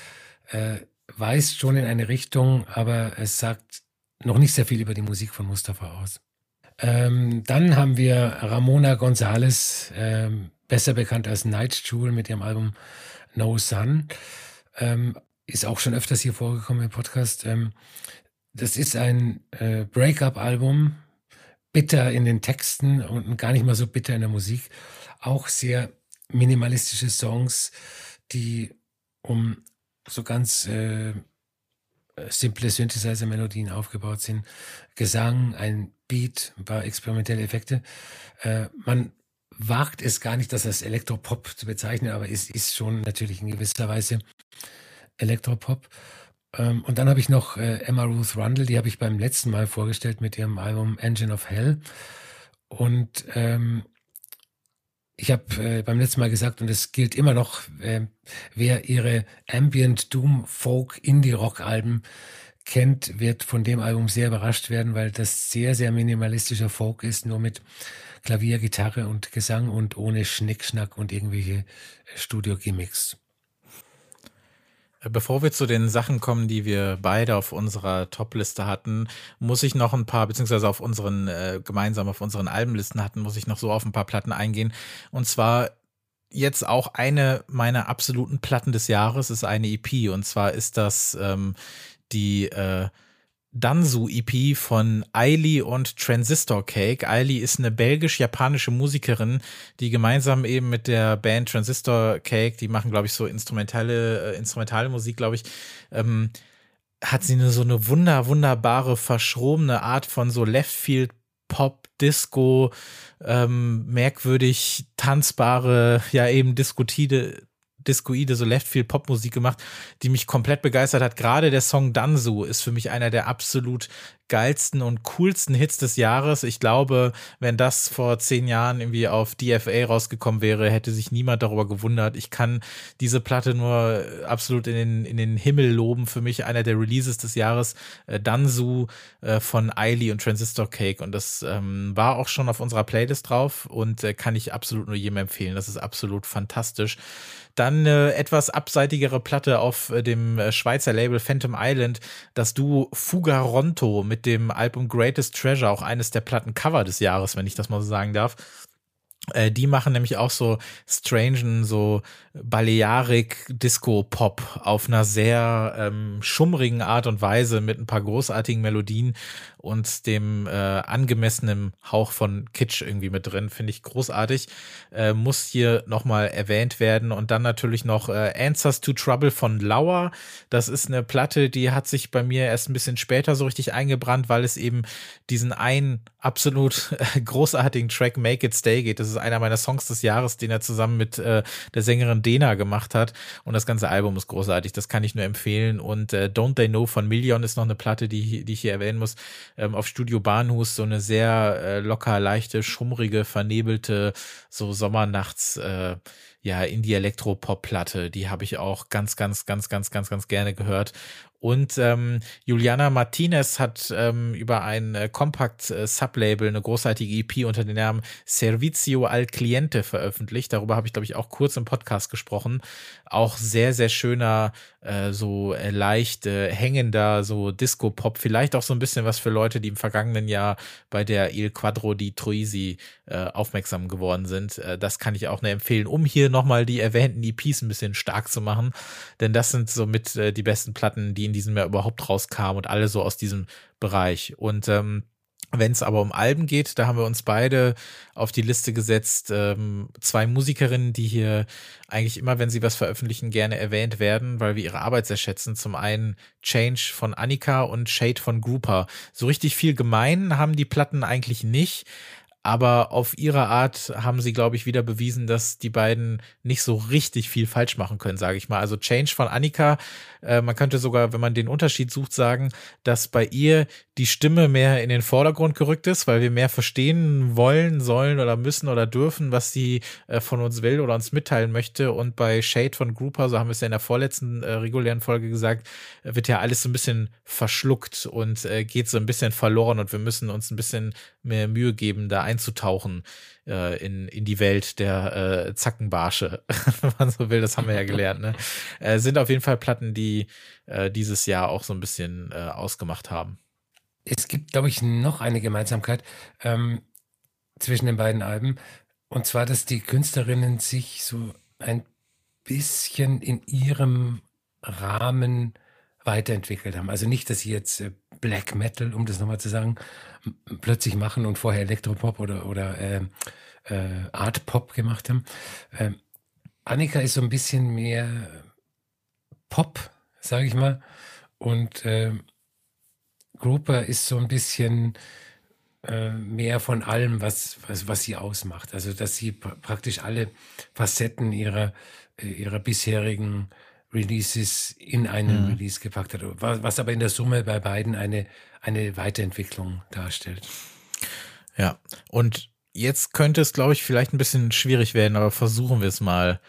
C: äh, weist schon in eine Richtung, aber es sagt noch nicht sehr viel über die Musik von Mustafa aus. Ähm, dann haben wir Ramona Gonzalez, ähm, besser bekannt als Night Jewel mit ihrem Album No Sun. Ähm, ist auch schon öfters hier vorgekommen im Podcast. Ähm, das ist ein äh, Breakup-Album, bitter in den Texten und gar nicht mal so bitter in der Musik. Auch sehr minimalistische Songs, die um so ganz äh, simple Synthesizer-Melodien aufgebaut sind. Gesang, ein Beat, ein paar experimentelle Effekte. Äh, man wagt es gar nicht, das als Elektropop zu bezeichnen, aber es ist schon natürlich in gewisser Weise Elektropop. Ähm, und dann habe ich noch äh, Emma Ruth Rundle, die habe ich beim letzten Mal vorgestellt mit ihrem Album Engine of Hell. Und ähm, ich habe äh, beim letzten Mal gesagt, und es gilt immer noch, äh, wer ihre Ambient, Doom, Folk, Indie-Rock-Alben kennt, wird von dem Album sehr überrascht werden, weil das sehr, sehr minimalistischer Folk ist, nur mit Klavier, Gitarre und Gesang und ohne Schnickschnack und irgendwelche Studio-Gimmicks.
B: Bevor wir zu den Sachen kommen, die wir beide auf unserer Top-Liste hatten, muss ich noch ein paar, beziehungsweise auf unseren, äh, gemeinsam auf unseren Albenlisten hatten, muss ich noch so auf ein paar Platten eingehen. Und zwar jetzt auch eine meiner absoluten Platten des Jahres ist eine EP. Und zwar ist das ähm, die äh, Danzu EP von Eili und Transistor Cake. Eili ist eine belgisch-japanische Musikerin, die gemeinsam eben mit der Band Transistor Cake, die machen, glaube ich, so instrumentale, äh, instrumentale Musik, glaube ich, ähm, hat sie eine so eine wunder, wunderbare, verschrobene Art von so Leftfield Pop, Disco, ähm, merkwürdig tanzbare, ja eben diskutide, Discoide, so Leftfield Popmusik gemacht, die mich komplett begeistert hat. Gerade der Song Danzu ist für mich einer der absolut geilsten und coolsten Hits des Jahres. Ich glaube, wenn das vor zehn Jahren irgendwie auf DFA rausgekommen wäre, hätte sich niemand darüber gewundert. Ich kann diese Platte nur absolut in den, in den Himmel loben. Für mich einer der Releases des Jahres, äh, Danzu äh, von Eiley und Transistor Cake. Und das ähm, war auch schon auf unserer Playlist drauf und äh, kann ich absolut nur jedem empfehlen. Das ist absolut fantastisch. Dann eine etwas abseitigere Platte auf äh, dem äh, Schweizer Label Phantom Island, das Duo Fugaronto mit dem Album Greatest Treasure, auch eines der Plattencover des Jahres, wenn ich das mal so sagen darf. Äh, die machen nämlich auch so strangen, so Balearik Disco Pop auf einer sehr ähm, schummrigen Art und Weise mit ein paar großartigen Melodien und dem äh, angemessenen Hauch von Kitsch irgendwie mit drin. Finde ich großartig. Äh, muss hier nochmal erwähnt werden. Und dann natürlich noch äh, Answers to Trouble von Lauer. Das ist eine Platte, die hat sich bei mir erst ein bisschen später so richtig eingebrannt, weil es eben diesen einen absolut großartigen Track Make It Stay geht. Das ist einer meiner Songs des Jahres, den er zusammen mit äh, der Sängerin Dena gemacht hat. Und das ganze Album ist großartig. Das kann ich nur empfehlen. Und äh, Don't They Know von Million ist noch eine Platte, die, die ich hier erwähnen muss ähm, auf Studio Bahnhus so eine sehr äh, locker, leichte, schummrige, vernebelte, so Sommernachts, äh, ja, Indie-Elektro-Pop-Platte. Die habe ich auch ganz, ganz, ganz, ganz, ganz, ganz gerne gehört. Und ähm, Juliana Martinez hat ähm, über ein äh, Compact-Sublabel äh, eine großartige EP unter dem Namen Servizio al Cliente veröffentlicht. Darüber habe ich, glaube ich, auch kurz im Podcast gesprochen. Auch sehr, sehr schöner, äh, so äh, leicht äh, hängender, so Disco-Pop. Vielleicht auch so ein bisschen was für Leute, die im vergangenen Jahr bei der Il Quadro di Troisi äh, aufmerksam geworden sind. Äh, das kann ich auch nur empfehlen, um hier nochmal die erwähnten EPs ein bisschen stark zu machen. Denn das sind so mit äh, die besten Platten, die in diesem Jahr überhaupt rauskam und alle so aus diesem Bereich. Und ähm, wenn es aber um Alben geht, da haben wir uns beide auf die Liste gesetzt. Ähm, zwei Musikerinnen, die hier eigentlich immer, wenn sie was veröffentlichen, gerne erwähnt werden, weil wir ihre Arbeit sehr schätzen. Zum einen Change von Annika und Shade von Grouper. So richtig viel gemein haben die Platten eigentlich nicht, aber auf ihre Art haben sie, glaube ich, wieder bewiesen, dass die beiden nicht so richtig viel falsch machen können, sage ich mal. Also Change von Annika, äh, man könnte sogar, wenn man den Unterschied sucht, sagen, dass bei ihr die Stimme mehr in den Vordergrund gerückt ist, weil wir mehr verstehen wollen, sollen oder müssen oder dürfen, was sie äh, von uns will oder uns mitteilen möchte. Und bei Shade von Grouper, so haben wir es ja in der vorletzten äh, regulären Folge gesagt, wird ja alles so ein bisschen verschluckt und äh, geht so ein bisschen verloren und wir müssen uns ein bisschen mehr Mühe geben, da einzutauchen äh, in, in die Welt der äh, Zackenbarsche, wenn man so will, das haben wir ja gelernt. Ne? Äh, sind auf jeden Fall Platten, die äh, dieses Jahr auch so ein bisschen äh, ausgemacht haben.
C: Es gibt, glaube ich, noch eine Gemeinsamkeit ähm, zwischen den beiden Alben. Und zwar, dass die Künstlerinnen sich so ein bisschen in ihrem Rahmen weiterentwickelt haben. Also nicht, dass sie jetzt äh, Black Metal, um das nochmal zu sagen, plötzlich machen und vorher Elektropop oder, oder äh, äh, Art Pop gemacht haben. Äh, Annika ist so ein bisschen mehr Pop, sage ich mal. Und äh, Grouper ist so ein bisschen äh, mehr von allem, was, was, was sie ausmacht. Also, dass sie pr praktisch alle Facetten ihrer, ihrer bisherigen Releases in einen mhm. Release gepackt hat, was, was aber in der Summe bei beiden eine, eine Weiterentwicklung darstellt.
B: Ja, und jetzt könnte es, glaube ich, vielleicht ein bisschen schwierig werden, aber versuchen wir es mal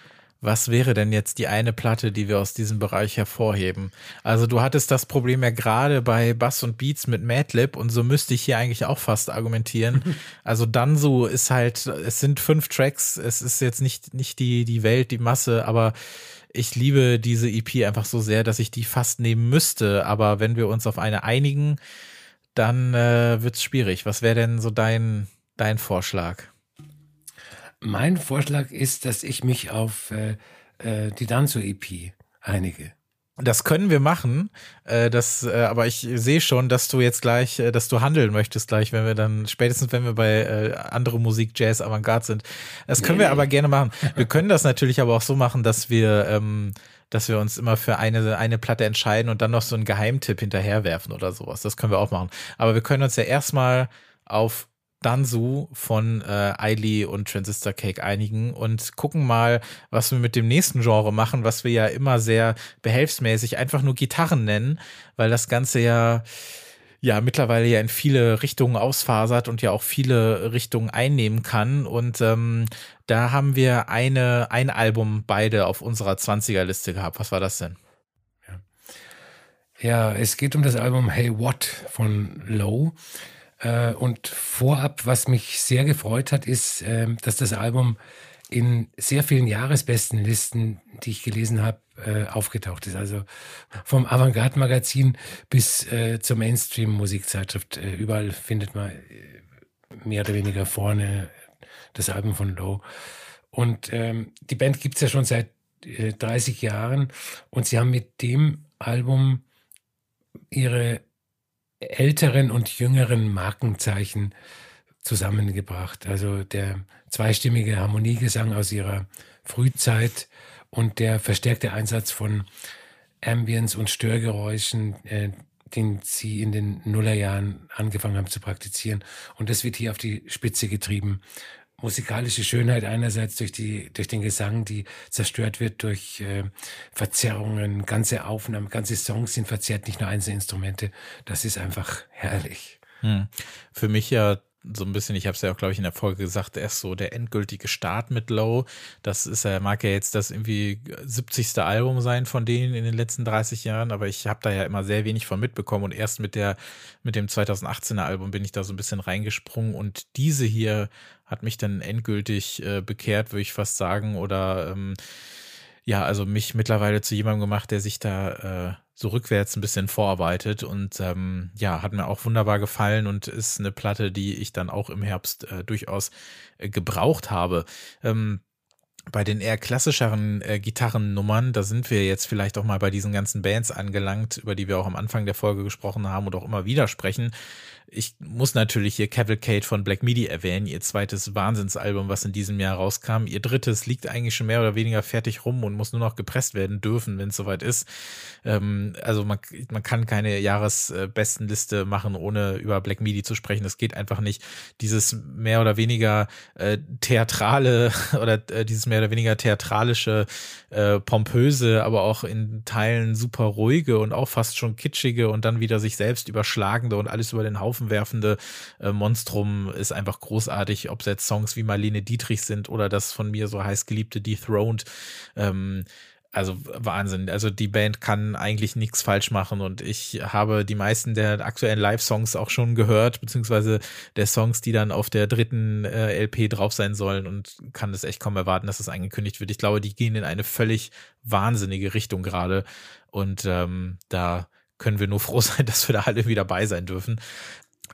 B: was wäre denn jetzt die eine Platte, die wir aus diesem Bereich hervorheben? Also du hattest das Problem ja gerade bei Bass und Beats mit Madlib und so müsste ich hier eigentlich auch fast argumentieren. Also dann so ist halt, es sind fünf Tracks, es ist jetzt nicht, nicht die, die Welt, die Masse, aber ich liebe diese EP einfach so sehr, dass ich die fast nehmen müsste. Aber wenn wir uns auf eine einigen, dann äh, wird's schwierig. Was wäre denn so dein, dein Vorschlag?
C: Mein Vorschlag ist, dass ich mich auf äh, äh, die Danzo-EP einige.
B: Das können wir machen, äh, das, äh, aber ich sehe schon, dass du jetzt gleich, äh, dass du handeln möchtest gleich, wenn wir dann, spätestens wenn wir bei äh, andere Musik, Jazz, Avantgarde sind. Das können nee. wir aber gerne machen. Wir können das natürlich aber auch so machen, dass wir, ähm, dass wir uns immer für eine, eine Platte entscheiden und dann noch so einen Geheimtipp hinterherwerfen oder sowas. Das können wir auch machen. Aber wir können uns ja erstmal auf Danzu von äh, und Transistor Cake einigen und gucken mal, was wir mit dem nächsten Genre machen, was wir ja immer sehr behelfsmäßig einfach nur Gitarren nennen, weil das Ganze ja ja mittlerweile ja in viele Richtungen ausfasert und ja auch viele Richtungen einnehmen kann. Und ähm, da haben wir eine, ein Album beide auf unserer 20er-Liste gehabt. Was war das denn?
C: Ja. ja, es geht um das Album Hey What von Low. Äh, und vorab, was mich sehr gefreut hat, ist, äh, dass das Album in sehr vielen Jahresbestenlisten, die ich gelesen habe, äh, aufgetaucht ist. Also vom Avantgarde-Magazin bis äh, zur Mainstream-Musikzeitschrift. Überall findet man mehr oder weniger vorne das Album von Low. Und ähm, die Band gibt's ja schon seit äh, 30 Jahren und sie haben mit dem Album ihre älteren und jüngeren Markenzeichen zusammengebracht. Also der zweistimmige Harmoniegesang aus ihrer Frühzeit und der verstärkte Einsatz von Ambience und Störgeräuschen, äh, den sie in den Nullerjahren angefangen haben zu praktizieren. Und das wird hier auf die Spitze getrieben musikalische Schönheit einerseits durch die durch den Gesang, die zerstört wird durch äh, Verzerrungen, ganze Aufnahmen, ganze Songs sind verzerrt, nicht nur einzelne Instrumente. Das ist einfach herrlich.
B: Hm. Für mich ja so ein bisschen, ich habe es ja auch, glaube ich, in der Folge gesagt, erst so der endgültige Start mit Low. Das ist ja, mag ja jetzt das irgendwie 70. Album sein von denen in den letzten 30 Jahren, aber ich habe da ja immer sehr wenig von mitbekommen und erst mit der, mit dem 2018er Album bin ich da so ein bisschen reingesprungen und diese hier hat mich dann endgültig äh, bekehrt, würde ich fast sagen, oder ähm, ja, also mich mittlerweile zu jemandem gemacht, der sich da äh, so rückwärts ein bisschen vorarbeitet und ähm, ja, hat mir auch wunderbar gefallen und ist eine Platte, die ich dann auch im Herbst äh, durchaus äh, gebraucht habe. Ähm, bei den eher klassischeren äh, Gitarrennummern, da sind wir jetzt vielleicht auch mal bei diesen ganzen Bands angelangt, über die wir auch am Anfang der Folge gesprochen haben und auch immer wieder sprechen ich muss natürlich hier Cavalcade von Black Midi erwähnen, ihr zweites Wahnsinnsalbum, was in diesem Jahr rauskam. Ihr drittes liegt eigentlich schon mehr oder weniger fertig rum und muss nur noch gepresst werden dürfen, wenn es soweit ist. Ähm, also man, man kann keine Jahresbestenliste machen, ohne über Black Midi zu sprechen. Das geht einfach nicht. Dieses mehr oder weniger äh, theatrale oder äh, dieses mehr oder weniger theatralische, äh, pompöse, aber auch in Teilen super ruhige und auch fast schon kitschige und dann wieder sich selbst überschlagende und alles über den Haufen Haufen werfende äh, Monstrum ist einfach großartig, ob es jetzt Songs wie Marlene Dietrich sind oder das von mir so heiß geliebte Dethroned. Ähm, also Wahnsinn. Also die Band kann eigentlich nichts falsch machen und ich habe die meisten der aktuellen Live-Songs auch schon gehört, beziehungsweise der Songs, die dann auf der dritten äh, LP drauf sein sollen und kann es echt kaum erwarten, dass das angekündigt wird. Ich glaube, die gehen in eine völlig wahnsinnige Richtung gerade und ähm, da können wir nur froh sein, dass wir da alle wieder dabei sein dürfen.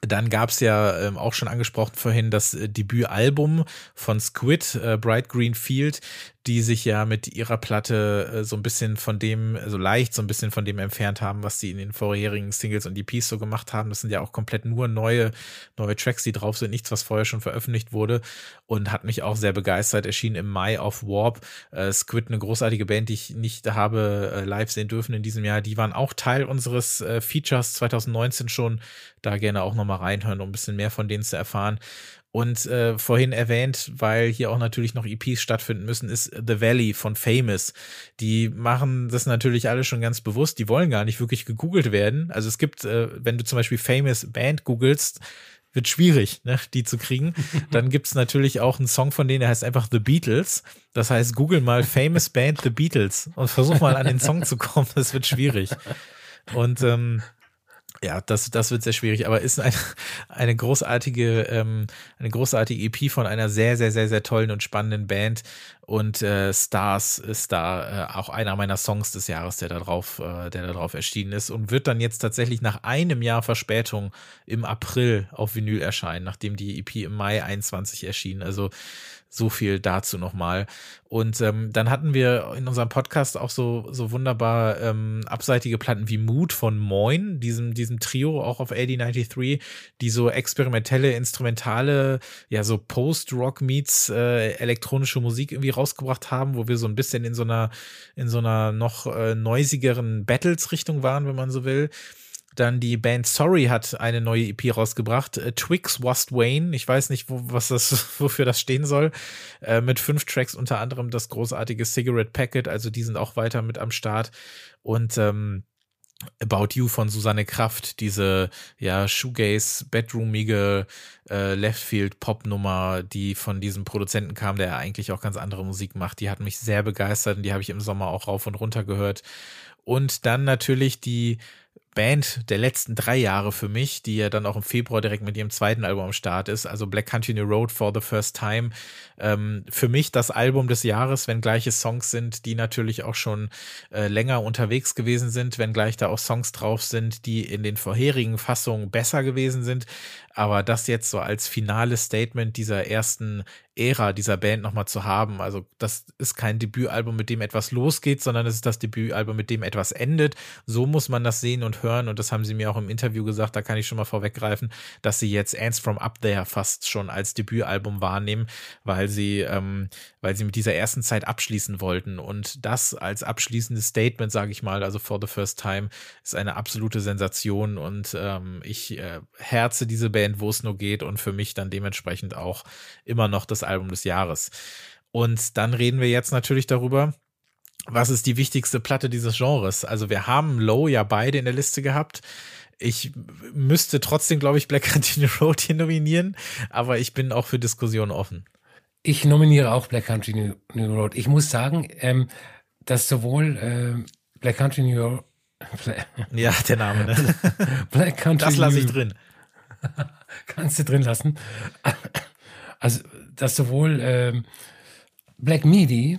B: Dann gab es ja ähm, auch schon angesprochen vorhin das äh, Debütalbum von Squid, äh, Bright Green Field. Die sich ja mit ihrer Platte äh, so ein bisschen von dem, so leicht so ein bisschen von dem entfernt haben, was sie in den vorherigen Singles und EPs so gemacht haben. Das sind ja auch komplett nur neue, neue Tracks, die drauf sind, nichts, was vorher schon veröffentlicht wurde und hat mich auch sehr begeistert. Erschien im Mai auf Warp. Äh, Squid, eine großartige Band, die ich nicht habe äh, live sehen dürfen in diesem Jahr. Die waren auch Teil unseres äh, Features 2019 schon. Da gerne auch nochmal reinhören, um ein bisschen mehr von denen zu erfahren. Und äh, vorhin erwähnt, weil hier auch natürlich noch EPs stattfinden müssen, ist The Valley von Famous. Die machen das natürlich alle schon ganz bewusst. Die wollen gar nicht wirklich gegoogelt werden. Also es gibt, äh, wenn du zum Beispiel Famous Band googelst, wird schwierig, ne, die zu kriegen. Dann gibt's natürlich auch einen Song von denen, der heißt einfach The Beatles. Das heißt, google mal Famous Band The Beatles und versuch mal an den Song zu kommen. Das wird schwierig. Und ähm, ja, das, das wird sehr schwierig, aber ist eine, eine großartige, ähm, eine großartige EP von einer sehr, sehr, sehr, sehr tollen und spannenden Band. Und äh, Stars ist da äh, auch einer meiner Songs des Jahres, der da drauf, äh, der da drauf erschienen ist und wird dann jetzt tatsächlich nach einem Jahr Verspätung im April auf Vinyl erscheinen, nachdem die EP im Mai 21 erschien. Also so viel dazu nochmal. Und ähm, dann hatten wir in unserem Podcast auch so, so wunderbar ähm, abseitige Platten wie Mood von Moin, diesem, diesem Trio auch auf AD93, die so experimentelle, instrumentale, ja, so Post-Rock meets äh, elektronische Musik irgendwie rausgebracht haben, wo wir so ein bisschen in so einer, in so einer noch äh, noisigeren Battles-Richtung waren, wenn man so will. Dann die Band Sorry hat eine neue EP rausgebracht. Äh, Twix Was Wayne. Ich weiß nicht, wo, was das, wofür das stehen soll. Äh, mit fünf Tracks, unter anderem das großartige Cigarette Packet. Also die sind auch weiter mit am Start. Und ähm, About You von Susanne Kraft, diese ja Shoegaze, bedroomige äh, Leftfield Pop Nummer, die von diesem Produzenten kam, der eigentlich auch ganz andere Musik macht, die hat mich sehr begeistert und die habe ich im Sommer auch rauf und runter gehört. Und dann natürlich die Band der letzten drei Jahre für mich, die ja dann auch im Februar direkt mit ihrem zweiten Album am Start ist, also Black Country New Road for the First Time. Ähm, für mich das Album des Jahres, wenn gleiche Songs sind, die natürlich auch schon äh, länger unterwegs gewesen sind, wenn gleich da auch Songs drauf sind, die in den vorherigen Fassungen besser gewesen sind. Aber das jetzt so als finales Statement dieser ersten Ära dieser Band nochmal zu haben. Also das ist kein Debütalbum, mit dem etwas losgeht, sondern es ist das Debütalbum, mit dem etwas endet. So muss man das sehen und hören. Und das haben sie mir auch im Interview gesagt. Da kann ich schon mal vorweggreifen, dass sie jetzt Ants from Up There fast schon als Debütalbum wahrnehmen, weil sie, ähm, weil sie mit dieser ersten Zeit abschließen wollten. Und das als abschließendes Statement, sage ich mal, also for the first time, ist eine absolute Sensation. Und ähm, ich äh, herze diese Band, wo es nur geht. Und für mich dann dementsprechend auch immer noch das Album des Jahres. Und dann reden wir jetzt natürlich darüber, was ist die wichtigste Platte dieses Genres? Also wir haben Low ja beide in der Liste gehabt. Ich müsste trotzdem, glaube ich, Black Country Road hier nominieren, aber ich bin auch für Diskussionen offen.
C: Ich nominiere auch Black Country New Road. Ich muss sagen, ähm, dass sowohl äh, Black Country New Road
B: ja, der Name, ne?
C: Black Country
B: Das lasse ich drin.
C: Kannst du drin lassen. Also, dass sowohl ähm, Black Midi,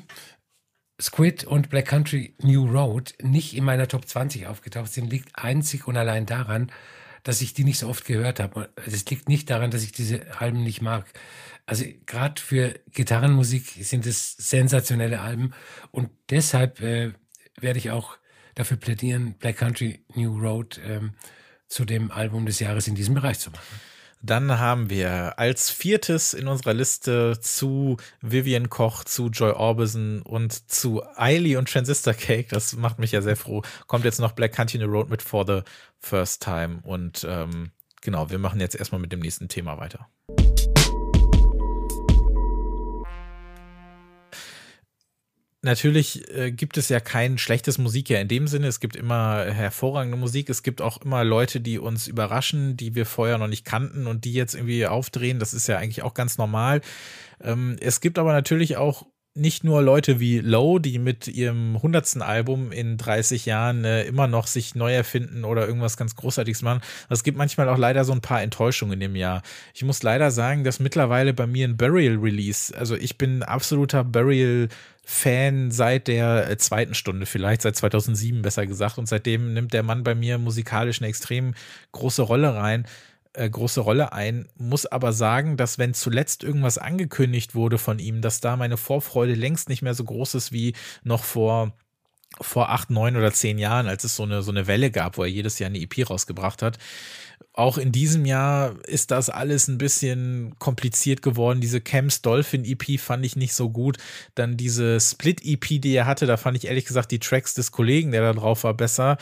C: Squid und Black Country New Road nicht in meiner Top 20 aufgetaucht sind, liegt einzig und allein daran, dass ich die nicht so oft gehört habe. Es liegt nicht daran, dass ich diese Alben nicht mag. Also gerade für Gitarrenmusik sind es sensationelle Alben und deshalb äh, werde ich auch dafür plädieren, Black Country New Road ähm, zu dem Album des Jahres in diesem Bereich zu machen.
B: Dann haben wir als viertes in unserer Liste zu Vivian Koch, zu Joy Orbison und zu Eiley und Transistor Cake. Das macht mich ja sehr froh. Kommt jetzt noch Black Country Road mit For the First Time. Und ähm, genau, wir machen jetzt erstmal mit dem nächsten Thema weiter. Natürlich äh, gibt es ja kein schlechtes Musik ja in dem Sinne. Es gibt immer hervorragende Musik. Es gibt auch immer Leute, die uns überraschen, die wir vorher noch nicht kannten und die jetzt irgendwie aufdrehen. Das ist ja eigentlich auch ganz normal. Ähm, es gibt aber natürlich auch nicht nur Leute wie Low, die mit ihrem hundertsten Album in 30 Jahren äh, immer noch sich neu erfinden oder irgendwas ganz Großartiges machen. Es gibt manchmal auch leider so ein paar Enttäuschungen in dem Jahr. Ich muss leider sagen, dass mittlerweile bei mir ein Burial Release, also ich bin absoluter Burial Fan seit der äh, zweiten Stunde, vielleicht seit 2007 besser gesagt. Und seitdem nimmt der Mann bei mir musikalisch eine extrem große Rolle rein äh, große Rolle ein, muss aber sagen, dass wenn zuletzt irgendwas angekündigt wurde von ihm, dass da meine Vorfreude längst nicht mehr so groß ist wie noch vor vor acht, neun oder zehn Jahren, als es so eine, so eine Welle gab, wo er jedes Jahr eine EP rausgebracht hat. Auch in diesem Jahr ist das alles ein bisschen kompliziert geworden. Diese Camps Dolphin EP fand ich nicht so gut. Dann diese Split EP, die er hatte, da fand ich ehrlich gesagt die Tracks des Kollegen, der da drauf war, besser.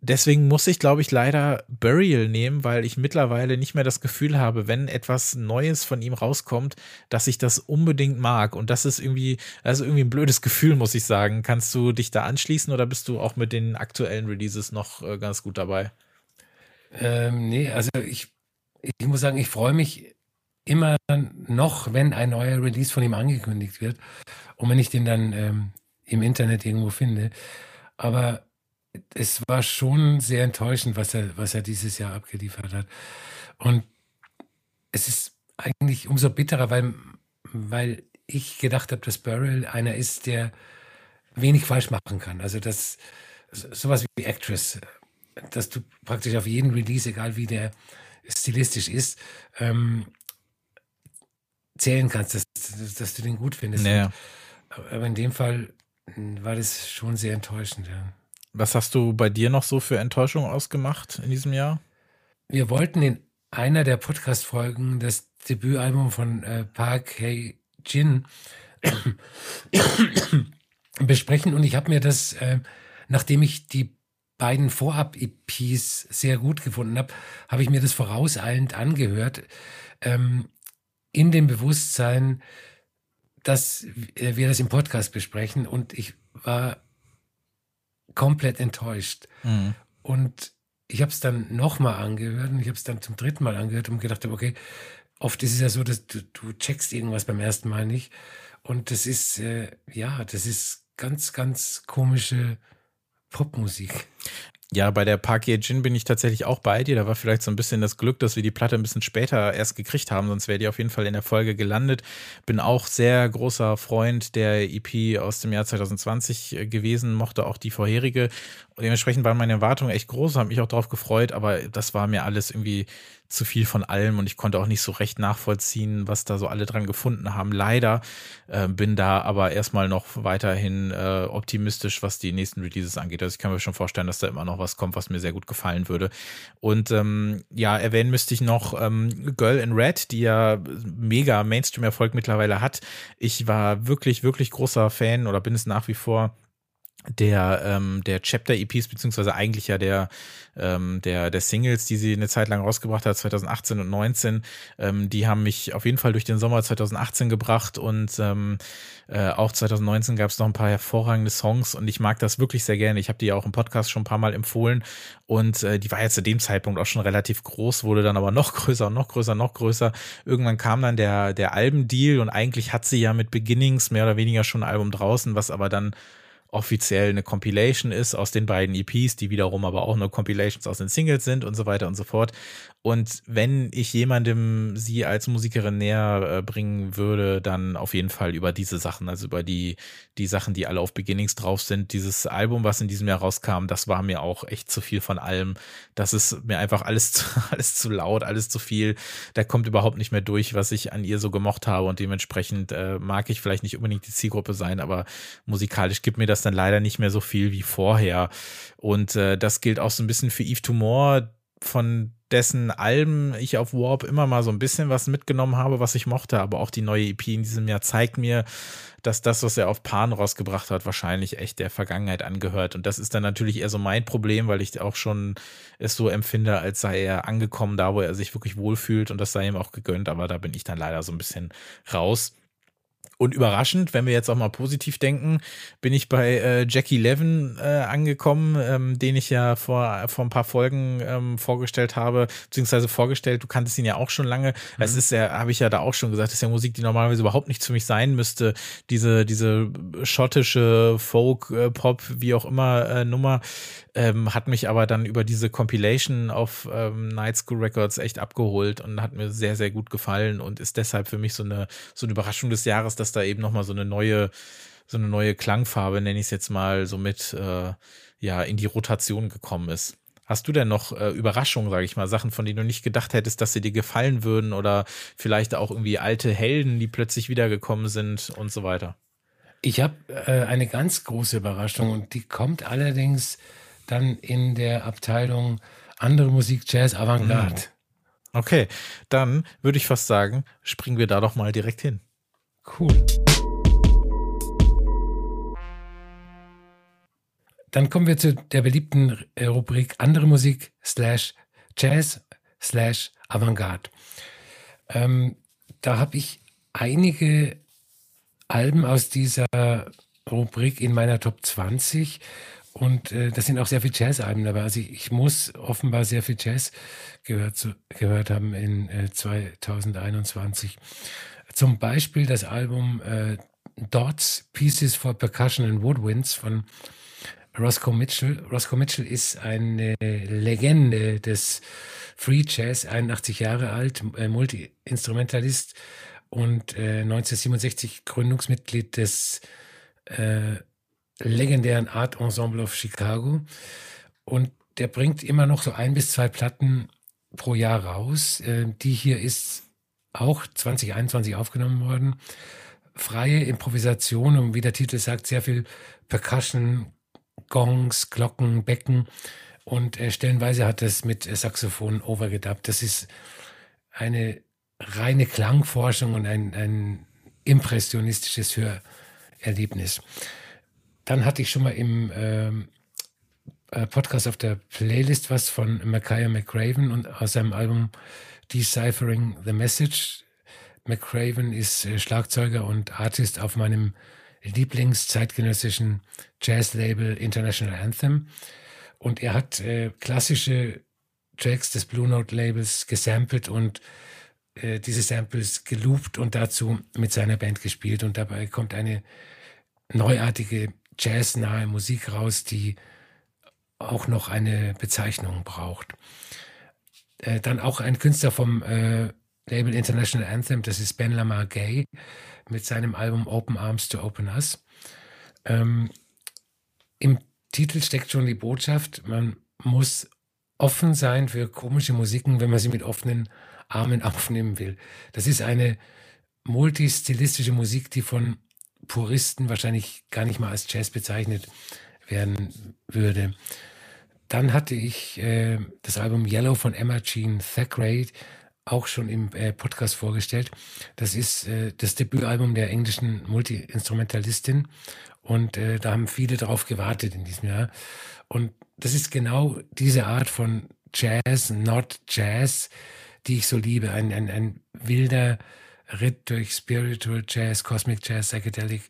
B: Deswegen muss ich, glaube ich, leider Burial nehmen, weil ich mittlerweile nicht mehr das Gefühl habe, wenn etwas Neues von ihm rauskommt, dass ich das unbedingt mag. Und das ist irgendwie, also irgendwie ein blödes Gefühl, muss ich sagen. Kannst du dich da anschließen oder bist du auch mit den aktuellen Releases noch äh, ganz gut dabei?
C: Ähm, nee, also ich, ich muss sagen, ich freue mich immer noch, wenn ein neuer Release von ihm angekündigt wird und wenn ich den dann ähm, im Internet irgendwo finde. Aber es war schon sehr enttäuschend, was er, was er dieses Jahr abgeliefert hat. Und es ist eigentlich umso bitterer, weil, weil ich gedacht habe, dass Burrell einer ist, der wenig falsch machen kann. Also das sowas wie Actress, dass du praktisch auf jeden Release, egal wie der stilistisch ist, ähm, zählen kannst, dass, dass, du den gut findest.
B: Naja.
C: Aber in dem Fall war das schon sehr enttäuschend. Ja.
B: Was hast du bei dir noch so für Enttäuschung ausgemacht in diesem Jahr?
C: Wir wollten in einer der Podcast-Folgen das Debütalbum von äh, Park Hae Jin besprechen und ich habe mir das, äh, nachdem ich die beiden Vorab-EPs sehr gut gefunden habe, habe ich mir das vorauseilend angehört, ähm, in dem Bewusstsein, dass wir das im Podcast besprechen und ich war komplett enttäuscht. Mhm. Und ich habe es dann nochmal angehört und ich habe es dann zum dritten Mal angehört und gedacht, okay, oft ist es ja so, dass du, du checkst irgendwas beim ersten Mal nicht. Und das ist, äh, ja, das ist ganz, ganz komische Popmusik.
B: Ja, bei der Park Ye-Jin bin ich tatsächlich auch bei dir. Da war vielleicht so ein bisschen das Glück, dass wir die Platte ein bisschen später erst gekriegt haben, sonst wäre die auf jeden Fall in der Folge gelandet. Bin auch sehr großer Freund der EP aus dem Jahr 2020 äh, gewesen, mochte auch die vorherige. Und dementsprechend waren meine Erwartungen echt groß, habe mich auch darauf gefreut, aber das war mir alles irgendwie zu viel von allem und ich konnte auch nicht so recht nachvollziehen, was da so alle dran gefunden haben. Leider äh, bin da aber erstmal noch weiterhin äh, optimistisch, was die nächsten Releases angeht. Also ich kann mir schon vorstellen, dass da immer noch was kommt, was mir sehr gut gefallen würde. Und ähm, ja, erwähnen müsste ich noch ähm, Girl in Red, die ja mega Mainstream-Erfolg mittlerweile hat. Ich war wirklich, wirklich großer Fan oder bin es nach wie vor der, ähm, der Chapter-EPs, beziehungsweise eigentlich ja der, ähm, der, der Singles, die sie eine Zeit lang rausgebracht hat, 2018 und 19, ähm, die haben mich auf jeden Fall durch den Sommer 2018 gebracht und ähm, äh, auch 2019 gab es noch ein paar hervorragende Songs und ich mag das wirklich sehr gerne. Ich habe die ja auch im Podcast schon ein paar Mal empfohlen und äh, die war ja zu dem Zeitpunkt auch schon relativ groß, wurde dann aber noch größer, noch größer, noch größer. Irgendwann kam dann der, der Albendeal und eigentlich hat sie ja mit Beginnings mehr oder weniger schon ein Album draußen, was aber dann offiziell eine Compilation ist aus den beiden EPs, die wiederum aber auch nur Compilations aus den Singles sind und so weiter und so fort. Und wenn ich jemandem sie als Musikerin näher äh, bringen würde, dann auf jeden Fall über diese Sachen, also über die, die Sachen, die alle auf Beginnings drauf sind. Dieses Album, was in diesem Jahr rauskam, das war mir auch echt zu viel von allem. Das ist mir einfach alles zu, alles zu laut, alles zu viel. Da kommt überhaupt nicht mehr durch, was ich an ihr so gemocht habe und dementsprechend äh, mag ich vielleicht nicht unbedingt die Zielgruppe sein, aber musikalisch gibt mir das dann leider nicht mehr so viel wie vorher. Und äh, das gilt auch so ein bisschen für Eve Tumor, von dessen Alben ich auf Warp immer mal so ein bisschen was mitgenommen habe, was ich mochte, aber auch die neue EP in diesem Jahr zeigt mir, dass das, was er auf Pan rausgebracht hat, wahrscheinlich echt der Vergangenheit angehört. Und das ist dann natürlich eher so mein Problem, weil ich auch schon es so empfinde, als sei er angekommen da, wo er sich wirklich wohlfühlt und das sei ihm auch gegönnt, aber da bin ich dann leider so ein bisschen raus. Und überraschend, wenn wir jetzt auch mal positiv denken, bin ich bei äh, Jackie Levin äh, angekommen, ähm, den ich ja vor, vor ein paar Folgen ähm, vorgestellt habe, beziehungsweise vorgestellt, du kanntest ihn ja auch schon lange. Mhm. Es ist ja, habe ich ja da auch schon gesagt, ist ja Musik, die normalerweise überhaupt nicht für mich sein müsste. Diese, diese schottische Folk, äh, Pop, wie auch immer äh, Nummer, ähm, hat mich aber dann über diese Compilation auf ähm, Night School Records echt abgeholt und hat mir sehr, sehr gut gefallen und ist deshalb für mich so eine, so eine Überraschung des Jahres, dass da eben nochmal so eine neue, so eine neue Klangfarbe, nenne ich es jetzt mal, so mit, äh, ja, in die Rotation gekommen ist. Hast du denn noch äh, Überraschungen, sage ich mal, Sachen, von denen du nicht gedacht hättest, dass sie dir gefallen würden oder vielleicht auch irgendwie alte Helden, die plötzlich wiedergekommen sind und so weiter?
C: Ich habe äh, eine ganz große Überraschung und die kommt allerdings dann in der Abteilung andere Musik, Jazz, Avantgarde. Mhm.
B: Okay, dann würde ich fast sagen, springen wir da doch mal direkt hin.
C: Cool. Dann kommen wir zu der beliebten Rubrik andere Musik slash Jazz slash Avantgarde. Ähm, da habe ich einige Alben aus dieser Rubrik in meiner Top 20 und äh, das sind auch sehr viele Jazz-Alben dabei. Also ich, ich, muss offenbar sehr viel Jazz gehört, zu, gehört haben in äh, 2021. Zum Beispiel das Album äh, Dots, Pieces for Percussion and Woodwinds von Roscoe Mitchell. Roscoe Mitchell ist eine Legende des Free Jazz, 81 Jahre alt, äh, Multi-Instrumentalist und äh, 1967 Gründungsmitglied des äh, legendären Art Ensemble of Chicago. Und der bringt immer noch so ein bis zwei Platten pro Jahr raus. Äh, die hier ist auch 2021 aufgenommen worden. Freie Improvisation und wie der Titel sagt, sehr viel Percussion, Gongs, Glocken, Becken und äh, stellenweise hat es mit Saxophon overgedubbt. Das ist eine reine Klangforschung und ein, ein impressionistisches Hörerlebnis. Dann hatte ich schon mal im ähm, äh, Podcast auf der Playlist was von Micaiah McRaven und aus seinem Album Deciphering the Message. McRaven ist äh, Schlagzeuger und Artist auf meinem Lieblingszeitgenössischen Jazzlabel International Anthem. Und er hat äh, klassische Tracks des Blue Note Labels gesampelt und äh, diese Samples geloopt und dazu mit seiner Band gespielt. Und dabei kommt eine neuartige jazznahe Musik raus, die auch noch eine Bezeichnung braucht. Äh, dann auch ein Künstler vom äh, Label International Anthem, das ist Ben Lamar Gay mit seinem Album Open Arms to Open Us. Ähm, Im Titel steckt schon die Botschaft, man muss offen sein für komische Musiken, wenn man sie mit offenen Armen aufnehmen will. Das ist eine multistilistische Musik, die von Puristen wahrscheinlich gar nicht mal als Jazz bezeichnet werden würde. Dann hatte ich äh, das Album Yellow von Emma Jean Thackeray auch schon im äh, Podcast vorgestellt. Das ist äh, das Debütalbum der englischen Multi-Instrumentalistin und äh, da haben viele darauf gewartet in diesem Jahr. Und das ist genau diese Art von Jazz, not Jazz, die ich so liebe. Ein, ein, ein wilder Ritt durch Spiritual Jazz, Cosmic Jazz, Psychedelic,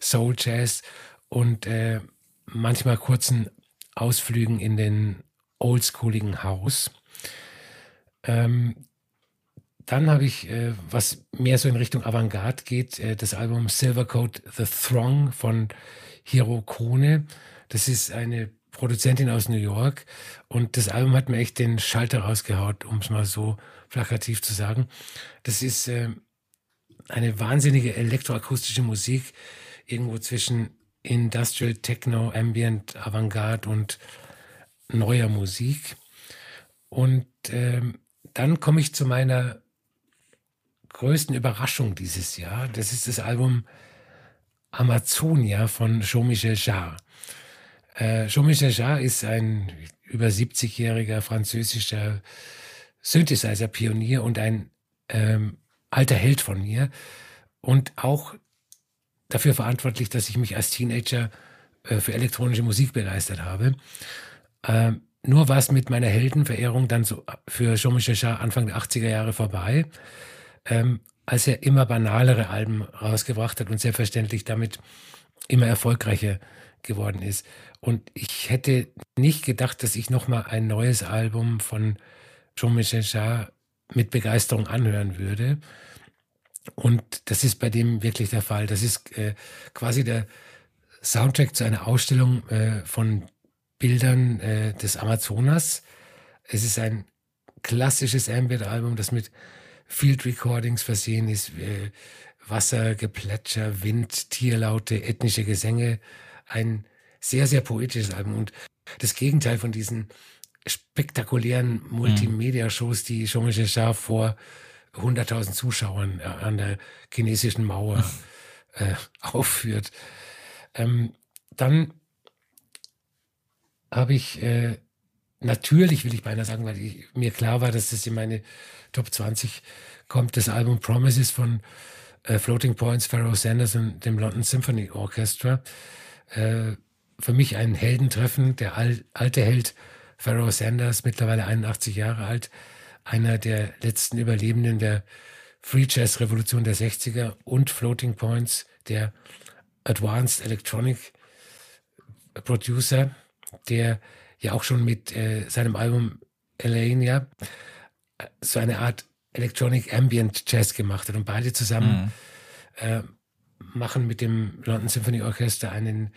C: Soul Jazz und äh, manchmal kurzen Ausflügen in den oldschooligen Haus. Ähm, dann habe ich, äh, was mehr so in Richtung Avantgarde geht, äh, das Album Silvercoat The Throng von Hiro Kone. Das ist eine Produzentin aus New York und das Album hat mir echt den Schalter rausgehaut, um es mal so plakativ zu sagen. Das ist äh, eine wahnsinnige elektroakustische Musik, irgendwo zwischen Industrial Techno, Ambient, Avantgarde und neuer Musik. Und ähm, dann komme ich zu meiner größten Überraschung dieses Jahr. Das ist das Album Amazonia von Jean-Michel Jarre. Äh, Jean-Michel Jarre ist ein über 70-jähriger französischer Synthesizer-Pionier und ein ähm, alter Held von mir und auch dafür verantwortlich, dass ich mich als Teenager äh, für elektronische Musik begeistert habe. Ähm, nur war es mit meiner Heldenverehrung dann so für Jean-Michel Jarre Anfang der 80er Jahre vorbei, ähm, als er immer banalere Alben rausgebracht hat und selbstverständlich damit immer erfolgreicher geworden ist. Und ich hätte nicht gedacht, dass ich nochmal ein neues Album von Jean-Michel Jarre mit Begeisterung anhören würde. Und das ist bei dem wirklich der Fall. Das ist äh, quasi der Soundtrack zu einer Ausstellung äh, von Bildern äh, des Amazonas. Es ist ein klassisches Ambient-Album, das mit Field Recordings versehen ist. Äh, Wassergeplätscher, Wind, Tierlaute, ethnische Gesänge. Ein sehr, sehr poetisches Album. Und das Gegenteil von diesen spektakulären Multimedia-Shows, die Jean-Michel Jarre vor 100.000 Zuschauern äh, an der chinesischen Mauer äh, aufführt. Ähm, dann habe ich äh, natürlich, will ich beinahe sagen, weil ich, mir klar war, dass das in meine Top 20 kommt, das Album Promises von äh, Floating Points, Pharaoh Sanders und dem London Symphony Orchestra. Äh, für mich ein Heldentreffen, der al alte Held Pharaoh Sanders, mittlerweile 81 Jahre alt, einer der letzten Überlebenden der Free Jazz Revolution der 60er und Floating Points, der Advanced Electronic Producer, der ja auch schon mit äh, seinem Album Elenia äh, so eine Art Electronic Ambient Jazz gemacht hat. Und beide zusammen mhm. äh, machen mit dem London Symphony Orchester einen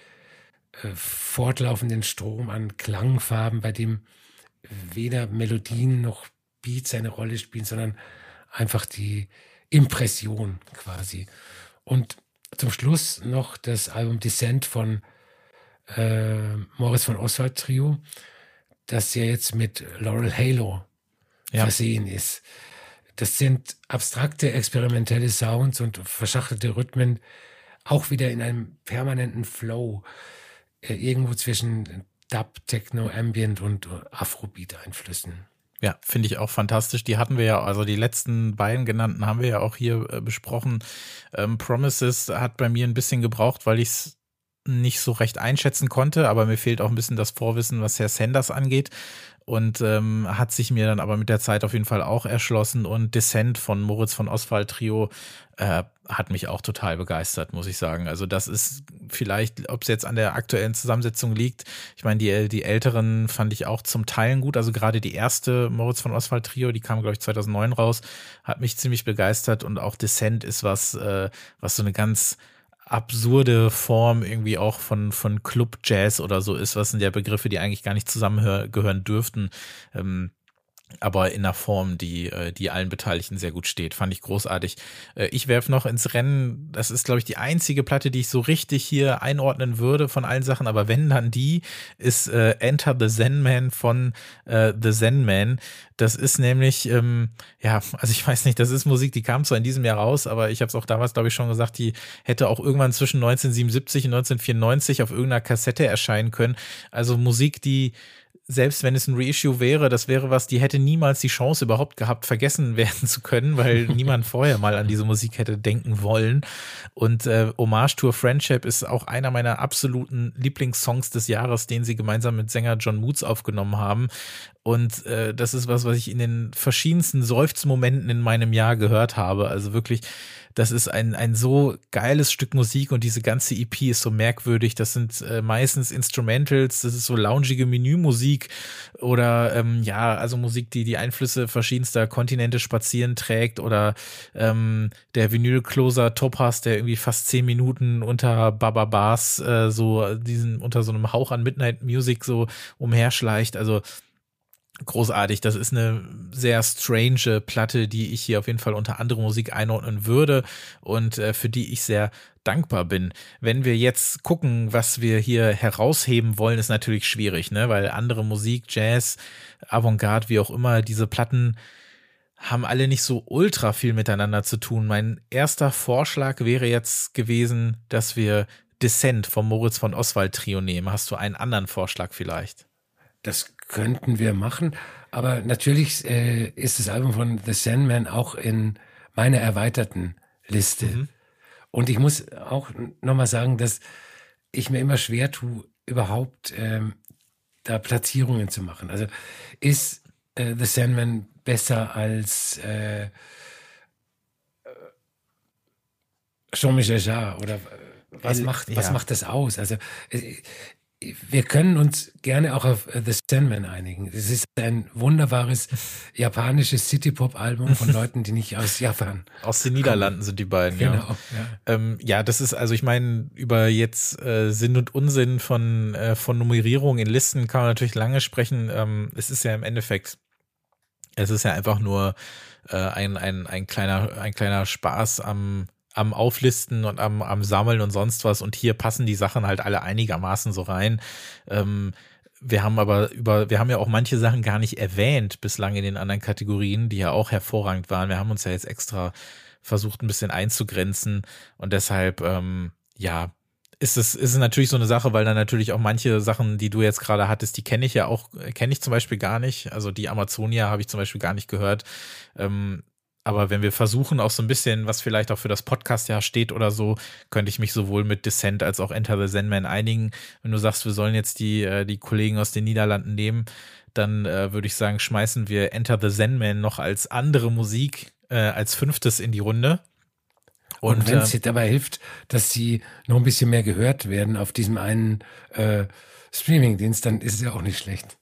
C: äh, fortlaufenden Strom an Klangfarben, bei dem weder Melodien noch Beats eine Rolle spielen, sondern einfach die Impression quasi. Und zum Schluss noch das Album Descent von äh, Morris von Oswald Trio, das ja jetzt mit Laurel Halo ja. versehen ist. Das sind abstrakte, experimentelle Sounds und verschachtelte Rhythmen, auch wieder in einem permanenten Flow, äh, irgendwo zwischen Dub, Techno, Ambient und Afrobeat-Einflüssen.
B: Ja, finde ich auch fantastisch. Die hatten wir ja, also die letzten beiden genannten haben wir ja auch hier äh, besprochen. Ähm, Promises hat bei mir ein bisschen gebraucht, weil ich es nicht so recht einschätzen konnte, aber mir fehlt auch ein bisschen das Vorwissen, was Herr Sanders angeht. Und ähm, hat sich mir dann aber mit der Zeit auf jeden Fall auch erschlossen. Und Descent von Moritz von Oswald Trio äh, hat mich auch total begeistert, muss ich sagen. Also das ist vielleicht, ob es jetzt an der aktuellen Zusammensetzung liegt. Ich meine, die, die älteren fand ich auch zum Teilen gut. Also gerade die erste Moritz von Oswald Trio, die kam, glaube ich, 2009 raus, hat mich ziemlich begeistert. Und auch Descent ist was, äh, was so eine ganz absurde Form irgendwie auch von, von Club Jazz oder so ist, was sind ja Begriffe, die eigentlich gar nicht zusammengehören dürften. Ähm, aber in einer Form, die, äh, die allen Beteiligten sehr gut steht. Fand ich großartig. Äh, ich werfe noch ins Rennen, das ist, glaube ich, die einzige Platte, die ich so richtig hier einordnen würde von allen Sachen, aber wenn dann die, ist äh, Enter the Zen Man von äh, The Zen Man. Das ist nämlich, ähm, ja, also ich weiß nicht, das ist Musik, die kam zwar in diesem Jahr raus, aber ich habe es auch damals, glaube ich, schon gesagt, die hätte auch irgendwann zwischen 1977 und 1994 auf irgendeiner Kassette erscheinen können. Also Musik, die selbst wenn es ein Reissue wäre, das wäre was, die hätte niemals die Chance überhaupt gehabt, vergessen werden zu können, weil niemand vorher mal an diese Musik hätte denken wollen. Und äh, Hommage to a Friendship ist auch einer meiner absoluten Lieblingssongs des Jahres, den sie gemeinsam mit Sänger John Moots aufgenommen haben. Und äh, das ist was, was ich in den verschiedensten Seufzmomenten in meinem Jahr gehört habe. Also wirklich das ist ein, ein so geiles Stück Musik und diese ganze EP ist so merkwürdig. Das sind äh, meistens Instrumentals, das ist so loungige Menümusik oder ähm, ja, also Musik, die die Einflüsse verschiedenster Kontinente spazieren trägt oder ähm, der Vinyl-Closer Topaz, der irgendwie fast zehn Minuten unter Baba Bars äh, so diesen unter so einem Hauch an Midnight Music so umherschleicht. Also großartig. Das ist eine sehr strange Platte, die ich hier auf jeden Fall unter andere Musik einordnen würde und äh, für die ich sehr dankbar bin. Wenn wir jetzt gucken, was wir hier herausheben wollen, ist natürlich schwierig, ne? Weil andere Musik, Jazz, Avantgarde, wie auch immer, diese Platten haben alle nicht so ultra viel miteinander zu tun. Mein erster Vorschlag wäre jetzt gewesen, dass wir Descent vom Moritz von Oswald Trio nehmen. Hast du einen anderen Vorschlag vielleicht?
C: Das könnten wir machen. Aber natürlich äh, ist das Album von The Sandman auch in meiner erweiterten Liste. Mhm. Und ich muss auch nochmal sagen, dass ich mir immer schwer tue, überhaupt ähm, da Platzierungen zu machen. Also ist äh, The Sandman besser als äh, äh Jean-Michel Jarre oder äh, was macht, ja. was macht das aus? Also äh, wir können uns gerne auch auf The Sandman einigen. Es ist ein wunderbares japanisches City-Pop-Album von Leuten, die nicht aus Japan.
B: Aus den Niederlanden sind die beiden,
C: genau,
B: ja. Ja. Ähm, ja, das ist, also ich meine, über jetzt äh, Sinn und Unsinn von, äh, von Nummerierung in Listen kann man natürlich lange sprechen. Ähm, es ist ja im Endeffekt, es ist ja einfach nur äh, ein, ein, ein kleiner, ein kleiner Spaß am am Auflisten und am, am Sammeln und sonst was. Und hier passen die Sachen halt alle einigermaßen so rein. Ähm, wir haben aber über, wir haben ja auch manche Sachen gar nicht erwähnt bislang in den anderen Kategorien, die ja auch hervorragend waren. Wir haben uns ja jetzt extra versucht, ein bisschen einzugrenzen und deshalb, ähm, ja, ist es, ist es natürlich so eine Sache, weil dann natürlich auch manche Sachen, die du jetzt gerade hattest, die kenne ich ja auch, kenne ich zum Beispiel gar nicht. Also die Amazonia habe ich zum Beispiel gar nicht gehört. Ähm, aber wenn wir versuchen, auch so ein bisschen, was vielleicht auch für das Podcast ja steht oder so, könnte ich mich sowohl mit Descent als auch Enter the Zenman einigen. Wenn du sagst, wir sollen jetzt die, äh, die Kollegen aus den Niederlanden nehmen, dann äh, würde ich sagen, schmeißen wir Enter the Zenman noch als andere Musik äh, als fünftes in die Runde.
C: Und, Und wenn es äh, dabei hilft, dass sie noch ein bisschen mehr gehört werden auf diesem einen äh, Streaming-Dienst, dann ist es ja auch nicht schlecht.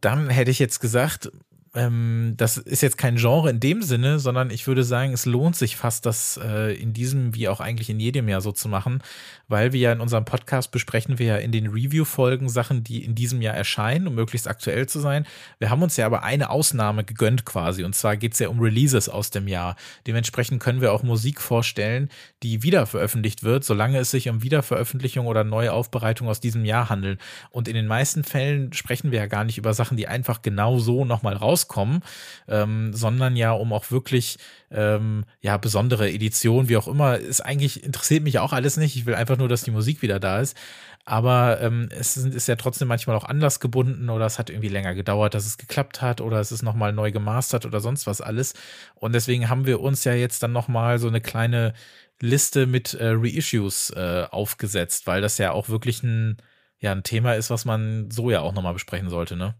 B: Dann hätte ich jetzt gesagt, ähm, das ist jetzt kein Genre in dem Sinne, sondern ich würde sagen, es lohnt sich fast, das äh, in diesem wie auch eigentlich in jedem Jahr so zu machen, weil wir ja in unserem Podcast besprechen wir ja in den Review-Folgen Sachen, die in diesem Jahr erscheinen, um möglichst aktuell zu sein. Wir haben uns ja aber eine Ausnahme gegönnt quasi, und zwar geht es ja um Releases aus dem Jahr. Dementsprechend können wir auch Musik vorstellen, die wieder veröffentlicht wird, solange es sich um Wiederveröffentlichung oder neue Aufbereitung aus diesem Jahr handelt. Und in den meisten Fällen sprechen wir ja gar nicht über Sachen, die einfach genau so nochmal raus rauskommen, ähm, sondern ja, um auch wirklich ähm, ja besondere Editionen, wie auch immer, ist eigentlich interessiert mich auch alles nicht. Ich will einfach nur, dass die Musik wieder da ist. Aber ähm, es ist, ist ja trotzdem manchmal auch anlassgebunden oder es hat irgendwie länger gedauert, dass es geklappt hat oder es ist nochmal neu gemastert oder sonst was alles. Und deswegen haben wir uns ja jetzt dann nochmal so eine kleine Liste mit äh, Reissues äh, aufgesetzt, weil das ja auch wirklich ein, ja, ein Thema ist, was man so ja auch nochmal besprechen sollte, ne?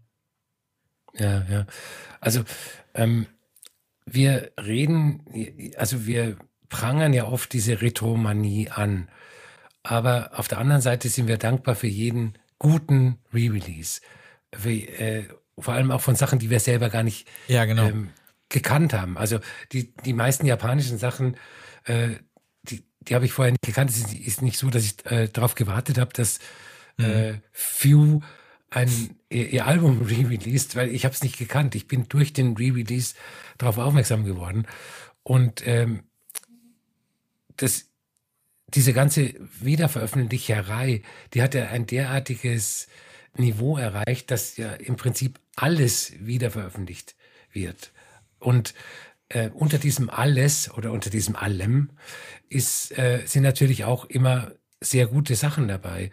C: Ja, ja. Also ähm, wir reden, also wir prangern ja oft diese Retromanie an. Aber auf der anderen Seite sind wir dankbar für jeden guten Re-Release. Äh, vor allem auch von Sachen, die wir selber gar nicht
B: ja, genau. ähm,
C: gekannt haben. Also die, die meisten japanischen Sachen, äh, die, die habe ich vorher nicht gekannt. Es ist, ist nicht so, dass ich äh, darauf gewartet habe, dass mhm. äh, Few ein, ihr, ihr Album re-released, weil ich habe es nicht gekannt. Ich bin durch den Re-Release darauf aufmerksam geworden. Und ähm, das, diese ganze Wiederveröffentlicherei, die hat ja ein derartiges Niveau erreicht, dass ja im Prinzip alles wiederveröffentlicht wird. Und äh, unter diesem alles oder unter diesem allem ist, äh, sind natürlich auch immer sehr gute Sachen dabei.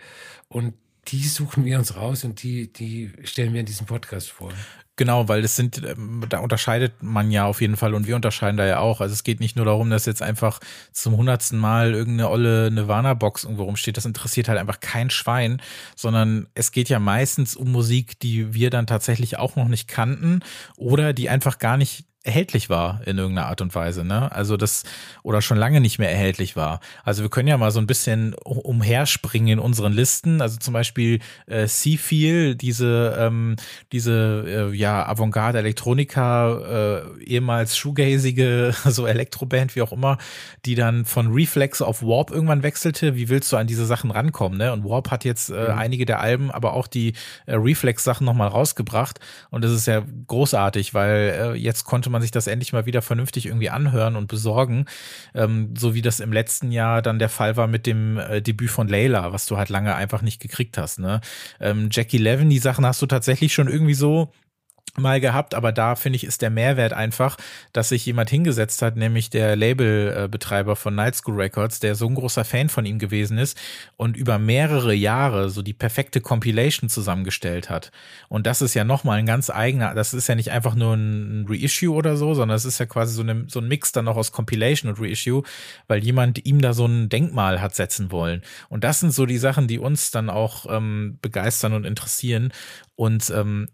C: Und die suchen wir uns raus und die, die stellen wir in diesem Podcast vor.
B: Genau, weil das sind, ähm, da unterscheidet man ja auf jeden Fall und wir unterscheiden da ja auch. Also es geht nicht nur darum, dass jetzt einfach zum hundertsten Mal irgendeine olle Nirvana-Box irgendwo rumsteht. Das interessiert halt einfach kein Schwein, sondern es geht ja meistens um Musik, die wir dann tatsächlich auch noch nicht kannten oder die einfach gar nicht erhältlich war in irgendeiner Art und Weise, ne? Also das oder schon lange nicht mehr erhältlich war. Also wir können ja mal so ein bisschen umherspringen in unseren Listen. Also zum Beispiel äh, Seafeel, diese ähm, diese äh, ja Avantgarde Elektronika, äh, ehemals shoegazige so Elektroband wie auch immer, die dann von Reflex auf Warp irgendwann wechselte. Wie willst du an diese Sachen rankommen, ne? Und Warp hat jetzt äh, mhm. einige der Alben, aber auch die äh, Reflex Sachen noch mal rausgebracht und das ist ja großartig, weil äh, jetzt konnte man man sich das endlich mal wieder vernünftig irgendwie anhören und besorgen, ähm, so wie das im letzten Jahr dann der Fall war mit dem äh, Debüt von Layla, was du halt lange einfach nicht gekriegt hast. Ne? Ähm, Jackie Levin, die Sachen hast du tatsächlich schon irgendwie so mal gehabt, aber da finde ich, ist der Mehrwert einfach, dass sich jemand hingesetzt hat, nämlich der Labelbetreiber von Night School Records, der so ein großer Fan von ihm gewesen ist und über mehrere Jahre so die perfekte Compilation zusammengestellt hat. Und das ist ja nochmal ein ganz eigener, das ist ja nicht einfach nur ein Reissue oder so, sondern es ist ja quasi so, eine, so ein Mix dann noch aus Compilation und Reissue, weil jemand ihm da so ein Denkmal hat setzen wollen. Und das sind so die Sachen, die uns dann auch ähm, begeistern und interessieren. Und ähm,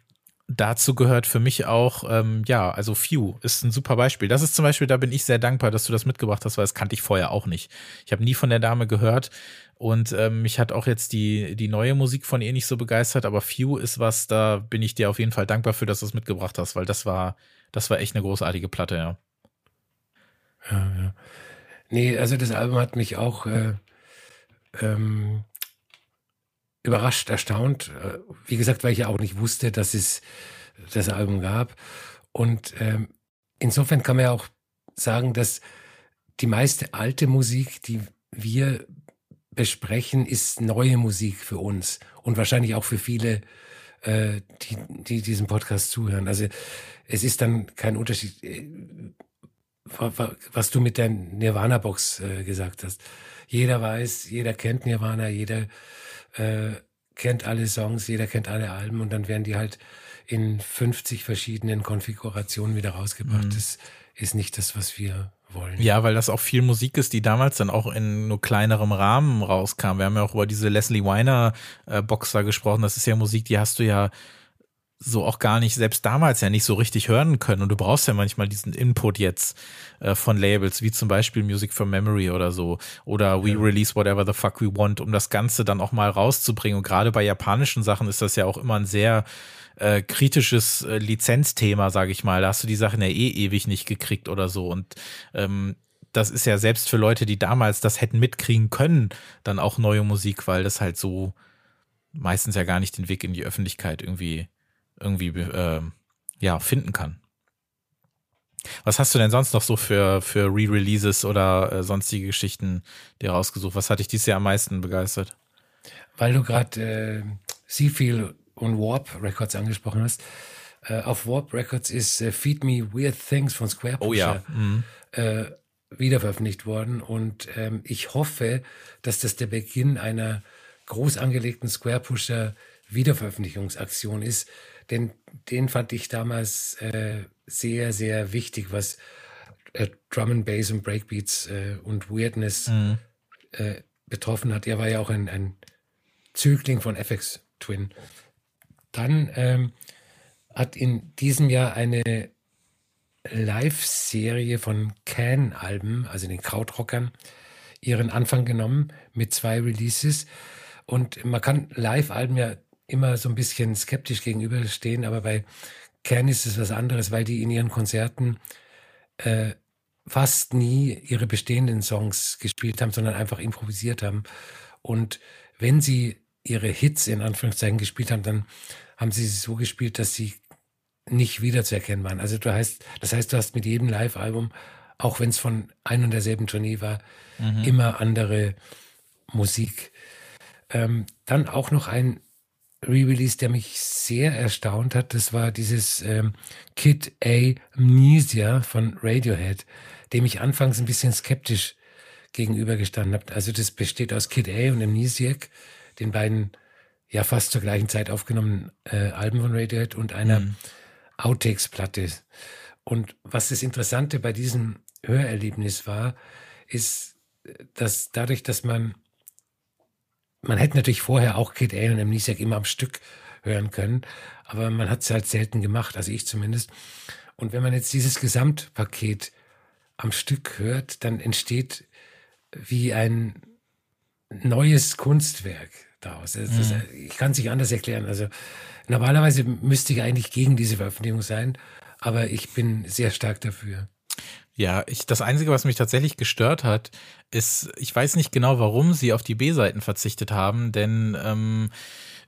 B: dazu gehört für mich auch, ähm, ja, also Few ist ein super Beispiel. Das ist zum Beispiel, da bin ich sehr dankbar, dass du das mitgebracht hast, weil das kannte ich vorher auch nicht. Ich habe nie von der Dame gehört und ähm, mich hat auch jetzt die, die neue Musik von ihr nicht so begeistert, aber Few ist was, da bin ich dir auf jeden Fall dankbar für, dass du es mitgebracht hast, weil das war, das war echt eine großartige Platte, ja.
C: Ja, ja. Nee, also das Album hat mich auch äh, ähm, überrascht, erstaunt. Äh, wie gesagt, weil ich ja auch nicht wusste, dass es das Album gab. Und ähm, insofern kann man ja auch sagen, dass die meiste alte Musik, die wir besprechen, ist neue Musik für uns und wahrscheinlich auch für viele, äh, die, die diesem Podcast zuhören. Also es ist dann kein Unterschied, äh, was du mit der Nirvana-Box äh, gesagt hast. Jeder weiß, jeder kennt Nirvana, jeder äh, kennt alle Songs, jeder kennt alle Alben und dann werden die halt in 50 verschiedenen Konfigurationen wieder rausgebracht. Mhm. Das ist nicht das, was wir wollen.
B: Ja, weil das auch viel Musik ist, die damals dann auch in nur kleinerem Rahmen rauskam. Wir haben ja auch über diese Leslie Weiner äh, Boxer gesprochen. Das ist ja Musik, die hast du ja so auch gar nicht, selbst damals ja nicht so richtig hören können. Und du brauchst ja manchmal diesen Input jetzt äh, von Labels, wie zum Beispiel Music from Memory oder so. Oder We ja. Release Whatever the Fuck We Want, um das Ganze dann auch mal rauszubringen. Und gerade bei japanischen Sachen ist das ja auch immer ein sehr äh, kritisches äh, Lizenzthema, sage ich mal. Da hast du die Sachen ja eh ewig nicht gekriegt oder so. Und ähm, das ist ja selbst für Leute, die damals das hätten mitkriegen können, dann auch neue Musik, weil das halt so meistens ja gar nicht den Weg in die Öffentlichkeit irgendwie irgendwie äh, ja finden kann. Was hast du denn sonst noch so für, für Re-Releases oder äh, sonstige Geschichten dir rausgesucht? Was hat dich dieses Jahr am meisten begeistert?
C: Weil du gerade äh, Seafield und Warp Records angesprochen hast. Äh, auf Warp Records ist äh, Feed Me Weird Things von Square Pusher
B: oh, ja. mhm.
C: äh, wiederveröffentlicht worden. Und ähm, ich hoffe, dass das der Beginn einer groß angelegten Square Pusher Wiederveröffentlichungsaktion ist. Denn den fand ich damals äh, sehr, sehr wichtig, was äh, Drum and Bass und Breakbeats äh, und Weirdness mhm. Äh, betroffen hat. Er war ja auch ein, ein Zögling von FX Twin. Dann ähm, hat in diesem Jahr eine Live-Serie von Can-Alben, also den Krautrockern, ihren Anfang genommen mit zwei Releases. Und man kann Live-Alben ja immer so ein bisschen skeptisch gegenüberstehen, aber bei Can ist es was anderes, weil die in ihren Konzerten äh, fast nie ihre bestehenden Songs gespielt haben, sondern einfach improvisiert haben. Und wenn sie ihre Hits in Anführungszeichen gespielt haben, dann haben sie sie so gespielt, dass sie nicht wiederzuerkennen waren. Also du heißt, das heißt, du hast mit jedem Live-Album, auch wenn es von ein und derselben Tournee war, mhm. immer andere Musik. Ähm, dann auch noch ein Re-Release, der mich sehr erstaunt hat. Das war dieses ähm, Kid A Amnesia von Radiohead, dem ich anfangs ein bisschen skeptisch gegenübergestanden habe. Also das besteht aus Kid A und Amnesiac, den beiden ja fast zur gleichen Zeit aufgenommenen äh, Alben von Radiohead und einer mhm. Outtakes-Platte. Und was das Interessante bei diesem Hörerlebnis war, ist, dass dadurch, dass man man hätte natürlich vorher auch Kid A und Amnesiac immer am Stück hören können, aber man hat es halt selten gemacht, also ich zumindest. Und wenn man jetzt dieses Gesamtpaket am Stück hört, dann entsteht wie ein neues Kunstwerk daraus. Mhm. ich kann es nicht anders erklären. Also normalerweise müsste ich eigentlich gegen diese Veröffentlichung sein, aber ich bin sehr stark dafür.
B: Ja, ich, das Einzige, was mich tatsächlich gestört hat, ist, ich weiß nicht genau, warum sie auf die B-Seiten verzichtet haben, denn ähm,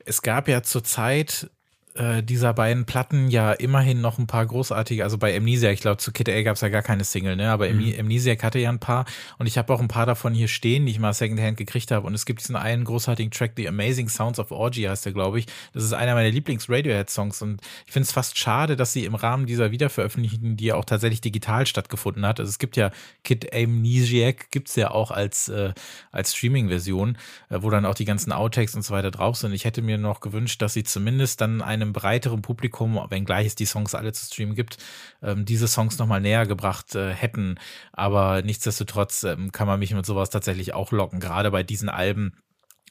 B: es gab ja zur Zeit äh, dieser beiden Platten ja immerhin noch ein paar großartige, also bei Amnesia, ich glaube zu Kid A gab es ja gar keine Single, ne? Aber mhm. Amnesia hatte ja ein paar und ich habe auch ein paar davon hier stehen, die ich mal Secondhand gekriegt habe. Und es gibt diesen einen großartigen Track, The Amazing Sounds of Orgy heißt der, glaube ich. Das ist einer meiner Lieblings-Radiohead-Songs und ich finde es fast schade, dass sie im Rahmen dieser Wiederveröffentlichung, die ja auch tatsächlich digital stattgefunden hat, also es gibt ja Kid Amnesiac, gibt's ja auch als, äh, als Streaming-Version, äh, wo dann auch die ganzen Outtakes und so weiter drauf sind. Ich hätte mir noch gewünscht, dass sie zumindest dann eine einem breiteren Publikum, wenngleich es die Songs alle zu streamen gibt, ähm, diese Songs nochmal näher gebracht äh, hätten. Aber nichtsdestotrotz ähm, kann man mich mit sowas tatsächlich auch locken, gerade bei diesen Alben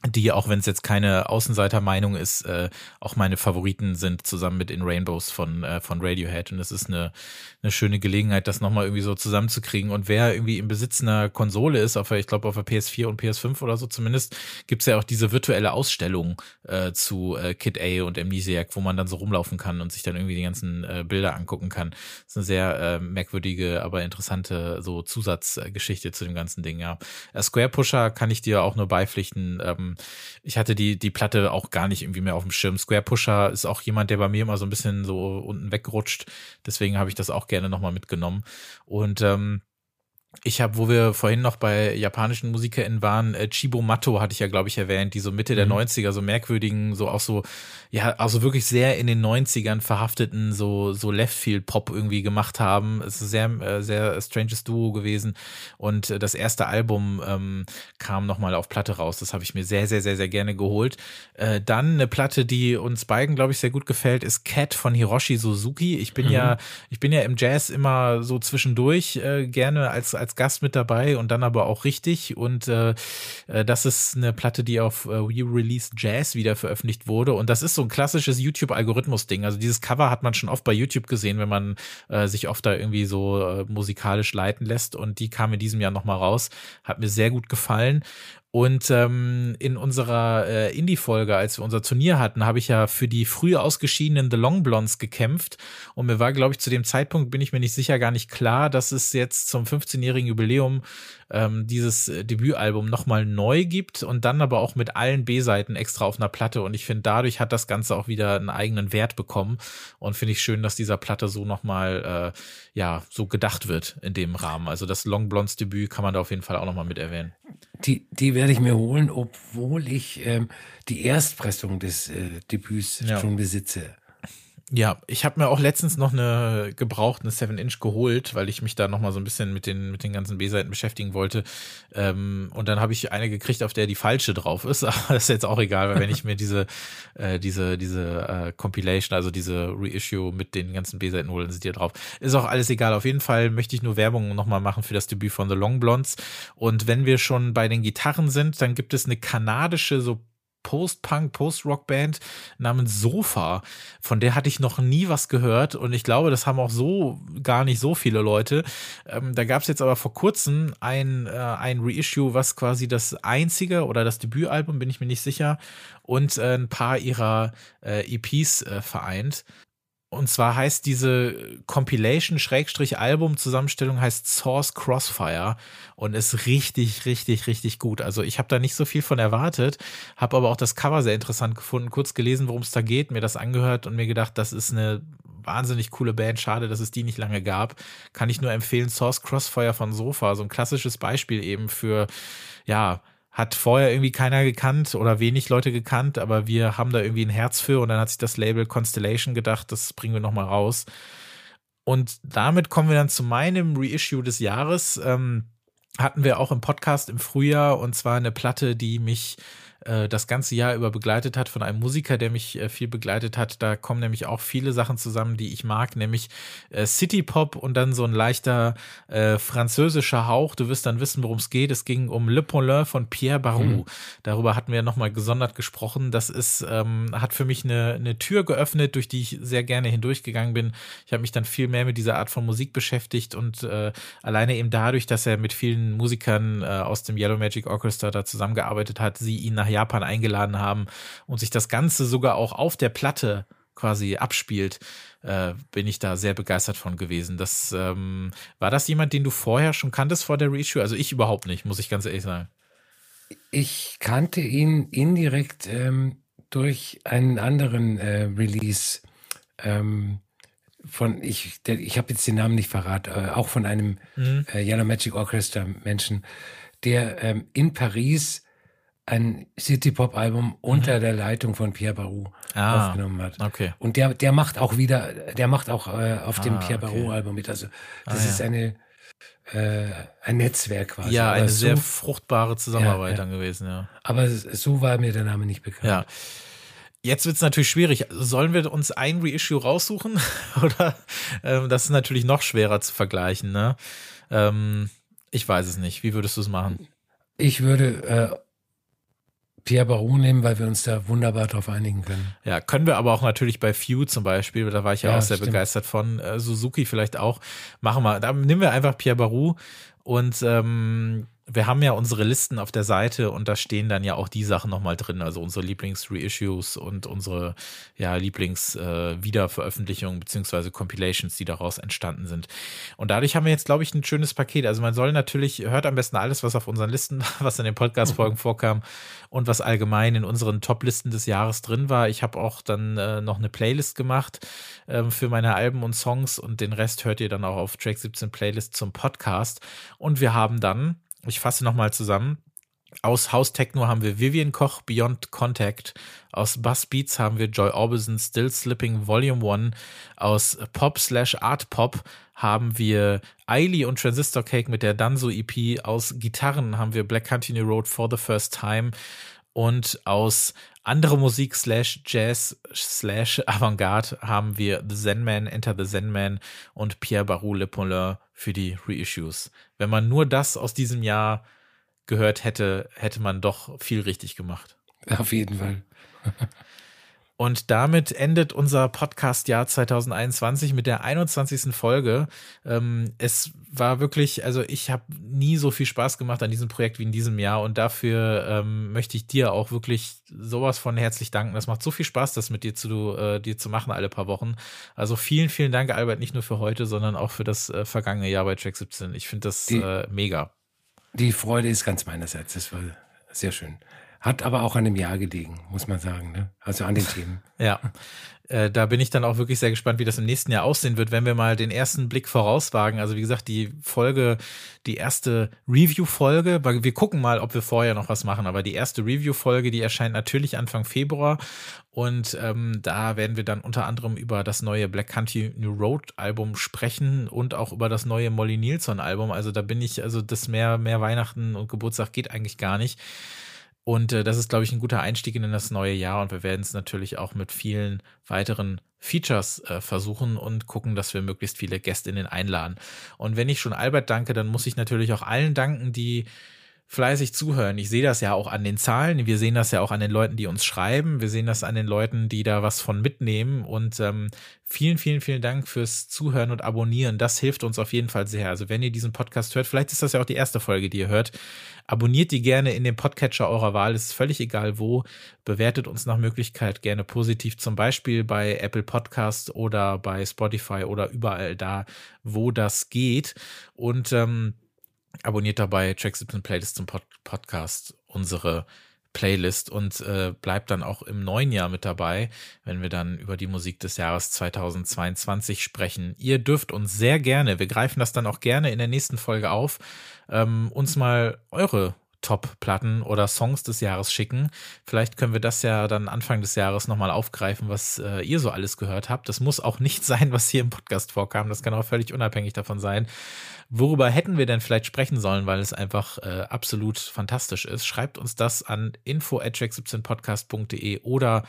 B: die, auch wenn es jetzt keine Außenseitermeinung ist, äh, auch meine Favoriten sind, zusammen mit In Rainbows von, äh, von Radiohead. Und es ist eine, eine schöne Gelegenheit, das nochmal irgendwie so zusammenzukriegen. Und wer irgendwie im Besitz einer Konsole ist, auf, ich glaube auf der PS4 und PS5 oder so zumindest, gibt's ja auch diese virtuelle Ausstellung äh, zu äh, Kid A und Amnesiac, wo man dann so rumlaufen kann und sich dann irgendwie die ganzen äh, Bilder angucken kann. Das ist eine sehr äh, merkwürdige, aber interessante so Zusatzgeschichte zu dem ganzen Ding, ja. Äh, Square Pusher kann ich dir auch nur beipflichten. Ähm, ich hatte die, die Platte auch gar nicht irgendwie mehr auf dem Schirm. Square Pusher ist auch jemand, der bei mir immer so ein bisschen so unten wegrutscht. Deswegen habe ich das auch gerne nochmal mitgenommen. Und ähm, ich habe, wo wir vorhin noch bei japanischen MusikerInnen waren, äh, Chibo Matto hatte ich ja, glaube ich, erwähnt, die so Mitte mhm. der 90er, so merkwürdigen, so auch so, ja, also wirklich sehr in den 90ern verhafteten, so, so Leftfield-Pop irgendwie gemacht haben. Es ist sehr, äh, sehr stranges Duo gewesen. Und äh, das erste Album ähm, kam nochmal auf Platte raus. Das habe ich mir sehr, sehr, sehr, sehr gerne geholt. Äh, dann eine Platte, die uns beiden, glaube ich, sehr gut gefällt, ist Cat von Hiroshi Suzuki. Ich bin mhm. ja, ich bin ja im Jazz immer so zwischendurch äh, gerne als, als Gast mit dabei und dann aber auch richtig. Und äh, äh das ist eine Platte, die auf äh, We Release Jazz wieder veröffentlicht wurde. Und das ist so ein klassisches YouTube-Algorithmus-Ding. Also dieses Cover hat man schon oft bei YouTube gesehen, wenn man äh, sich oft da irgendwie so äh, musikalisch leiten lässt. Und die kam in diesem Jahr nochmal raus. Hat mir sehr gut gefallen. Und ähm, in unserer äh, Indie-Folge, als wir unser Turnier hatten, habe ich ja für die früh ausgeschiedenen The Long Blondes gekämpft. Und mir war, glaube ich, zu dem Zeitpunkt, bin ich mir nicht sicher, gar nicht klar, dass es jetzt zum 15-jährigen Jubiläum ähm, dieses äh, Debütalbum nochmal neu gibt und dann aber auch mit allen B-Seiten extra auf einer Platte. Und ich finde, dadurch hat das Ganze auch wieder einen eigenen Wert bekommen. Und finde ich schön, dass dieser Platte so nochmal, äh, ja, so gedacht wird in dem Rahmen. Also das Long Blondes Debüt kann man da auf jeden Fall auch nochmal mit erwähnen.
C: Die, die werde ich mir holen, obwohl ich ähm, die Erstpressung des äh, Debüts ja. schon besitze.
B: Ja, ich habe mir auch letztens noch eine gebrauchte 7-Inch geholt, weil ich mich da noch mal so ein bisschen mit den, mit den ganzen B-Seiten beschäftigen wollte. Ähm, und dann habe ich eine gekriegt, auf der die falsche drauf ist. Aber das ist jetzt auch egal, weil wenn ich mir diese, äh, diese, diese äh, Compilation, also diese Reissue mit den ganzen B-Seiten hole, dann sind die drauf. Ist auch alles egal. Auf jeden Fall möchte ich nur Werbung noch mal machen für das Debüt von The Long Blondes. Und wenn wir schon bei den Gitarren sind, dann gibt es eine kanadische, so Post-Punk, Post-Rock-Band namens Sofa. Von der hatte ich noch nie was gehört und ich glaube, das haben auch so gar nicht so viele Leute. Ähm, da gab es jetzt aber vor kurzem ein, äh, ein Reissue, was quasi das einzige oder das Debütalbum, bin ich mir nicht sicher, und äh, ein paar ihrer äh, EPs äh, vereint. Und zwar heißt diese Compilation-Album-Zusammenstellung heißt Source Crossfire und ist richtig, richtig, richtig gut. Also ich habe da nicht so viel von erwartet, habe aber auch das Cover sehr interessant gefunden, kurz gelesen, worum es da geht, mir das angehört und mir gedacht, das ist eine wahnsinnig coole Band. Schade, dass es die nicht lange gab. Kann ich nur empfehlen. Source Crossfire von Sofa, so ein klassisches Beispiel eben für, ja, hat vorher irgendwie keiner gekannt oder wenig Leute gekannt, aber wir haben da irgendwie ein Herz für und dann hat sich das Label Constellation gedacht, das bringen wir nochmal raus. Und damit kommen wir dann zu meinem Reissue des Jahres. Ähm, hatten wir auch im Podcast im Frühjahr und zwar eine Platte, die mich äh, das ganze Jahr über begleitet hat, von einem Musiker, der mich äh, viel begleitet hat. Da kommen nämlich auch viele Sachen zusammen, die ich mag, nämlich äh, City Pop und dann so ein leichter äh, französischer Hauch. Du wirst dann wissen, worum es geht. Es ging um Le Paulin von Pierre Barou. Mhm. Darüber hatten wir nochmal gesondert gesprochen. Das ist, ähm, hat für mich eine, eine Tür geöffnet, durch die ich sehr gerne hindurchgegangen bin. Ich habe mich dann viel mehr mit dieser Art von Musik beschäftigt und äh, alleine eben dadurch, dass er mit vielen Musikern aus dem Yellow Magic Orchestra da zusammengearbeitet hat, sie ihn nach Japan eingeladen haben und sich das Ganze sogar auch auf der Platte quasi abspielt, äh, bin ich da sehr begeistert von gewesen. Das ähm, war das jemand, den du vorher schon kanntest vor der Reissue? Also ich überhaupt nicht, muss ich ganz ehrlich sagen.
C: Ich kannte ihn indirekt ähm, durch einen anderen äh, Release ähm, von ich der, ich habe jetzt den Namen nicht verraten, äh, auch von einem mhm. äh, Yellow Magic Orchestra Menschen, der ähm, in Paris ein City-Pop-Album unter mhm. der Leitung von Pierre Barou ah, aufgenommen hat.
B: Okay.
C: Und der, der macht auch wieder, der macht auch äh, auf ah, dem Pierre okay. Barou-Album mit. Also das ah, ist ja. eine äh, ein Netzwerk quasi.
B: Ja, eine so, sehr fruchtbare Zusammenarbeit ja, ja. dann gewesen, ja.
C: Aber so war mir der Name nicht bekannt.
B: Ja. Jetzt wird es natürlich schwierig. Sollen wir uns ein Reissue raussuchen? Oder ähm, das ist natürlich noch schwerer zu vergleichen, ne? Ähm, ich weiß es nicht. Wie würdest du es machen?
C: Ich würde äh, Pierre Baron nehmen, weil wir uns da wunderbar drauf einigen können.
B: Ja, können wir aber auch natürlich bei Few zum Beispiel, da war ich ja, ja auch sehr stimmt. begeistert von, äh, Suzuki vielleicht auch. Machen wir, da nehmen wir einfach Pierre Barou und ähm, wir haben ja unsere Listen auf der Seite und da stehen dann ja auch die Sachen nochmal drin, also unsere Lieblings-Reissues und unsere ja, Lieblings-Wiederveröffentlichungen äh, beziehungsweise Compilations, die daraus entstanden sind. Und dadurch haben wir jetzt, glaube ich, ein schönes Paket. Also man soll natürlich, hört am besten alles, was auf unseren Listen, was in den Podcast-Folgen vorkam und was allgemein in unseren Top-Listen des Jahres drin war. Ich habe auch dann äh, noch eine Playlist gemacht äh, für meine Alben und Songs und den Rest hört ihr dann auch auf Track 17 Playlist zum Podcast. Und wir haben dann ich fasse nochmal zusammen. Aus House Techno haben wir Vivian Koch Beyond Contact. Aus Bass Beats haben wir Joy Orbison Still Slipping Volume 1. Aus Pop slash Art Pop haben wir Eily und Transistor Cake mit der Danzo EP. Aus Gitarren haben wir Black Country Road for the First Time. Und aus andere Musik slash Jazz slash Avantgarde haben wir The Zen Man, Enter the Zen Man und Pierre Barou Le Paulin für die Reissues. Wenn man nur das aus diesem Jahr gehört hätte, hätte man doch viel richtig gemacht.
C: Auf jeden Fall.
B: Und damit endet unser Podcast-Jahr 2021 mit der 21. Folge. Ähm, es war wirklich, also ich habe nie so viel Spaß gemacht an diesem Projekt wie in diesem Jahr und dafür ähm, möchte ich dir auch wirklich sowas von herzlich danken. Das macht so viel Spaß, das mit dir zu, äh, dir zu machen alle paar Wochen. Also vielen, vielen Dank, Albert, nicht nur für heute, sondern auch für das äh, vergangene Jahr bei Track 17. Ich finde das die, äh, mega.
C: Die Freude ist ganz meinerseits. Das war sehr schön. Hat aber auch an dem Jahr gelegen, muss man sagen. Ne? Also an den Themen.
B: ja. Äh, da bin ich dann auch wirklich sehr gespannt, wie das im nächsten Jahr aussehen wird, wenn wir mal den ersten Blick vorauswagen. Also wie gesagt, die Folge, die erste Review-Folge, wir gucken mal, ob wir vorher noch was machen, aber die erste Review-Folge, die erscheint natürlich Anfang Februar und ähm, da werden wir dann unter anderem über das neue Black Country New Road Album sprechen und auch über das neue Molly Nielsen Album. Also da bin ich, also das mehr, mehr Weihnachten und Geburtstag geht eigentlich gar nicht. Und äh, das ist, glaube ich, ein guter Einstieg in das neue Jahr. Und wir werden es natürlich auch mit vielen weiteren Features äh, versuchen und gucken, dass wir möglichst viele Gästinnen einladen. Und wenn ich schon Albert danke, dann muss ich natürlich auch allen danken, die fleißig zuhören. Ich sehe das ja auch an den Zahlen, wir sehen das ja auch an den Leuten, die uns schreiben, wir sehen das an den Leuten, die da was von mitnehmen und ähm, vielen, vielen, vielen Dank fürs Zuhören und Abonnieren. Das hilft uns auf jeden Fall sehr. Also wenn ihr diesen Podcast hört, vielleicht ist das ja auch die erste Folge, die ihr hört, abonniert die gerne in dem Podcatcher eurer Wahl, ist völlig egal wo, bewertet uns nach Möglichkeit gerne positiv, zum Beispiel bei Apple Podcast oder bei Spotify oder überall da, wo das geht und ähm, abonniert dabei Track 17 Playlist zum Pod Podcast unsere Playlist und äh, bleibt dann auch im neuen Jahr mit dabei, wenn wir dann über die Musik des Jahres 2022 sprechen. Ihr dürft uns sehr gerne, wir greifen das dann auch gerne in der nächsten Folge auf, ähm, uns mal eure Top-Platten oder Songs des Jahres schicken. Vielleicht können wir das ja dann Anfang des Jahres nochmal aufgreifen, was äh, ihr so alles gehört habt. Das muss auch nicht sein, was hier im Podcast vorkam. Das kann auch völlig unabhängig davon sein. Worüber hätten wir denn vielleicht sprechen sollen, weil es einfach äh, absolut fantastisch ist? Schreibt uns das an info@track17podcast.de oder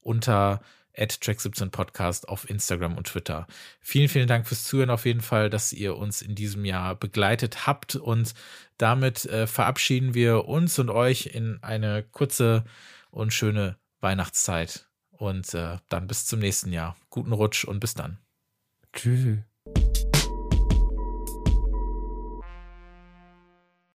B: unter track17podcast auf Instagram und Twitter. Vielen, vielen Dank fürs Zuhören auf jeden Fall, dass ihr uns in diesem Jahr begleitet habt und damit äh, verabschieden wir uns und euch in eine kurze und schöne Weihnachtszeit und äh, dann bis zum nächsten Jahr. Guten Rutsch und bis dann.
C: Tschüss.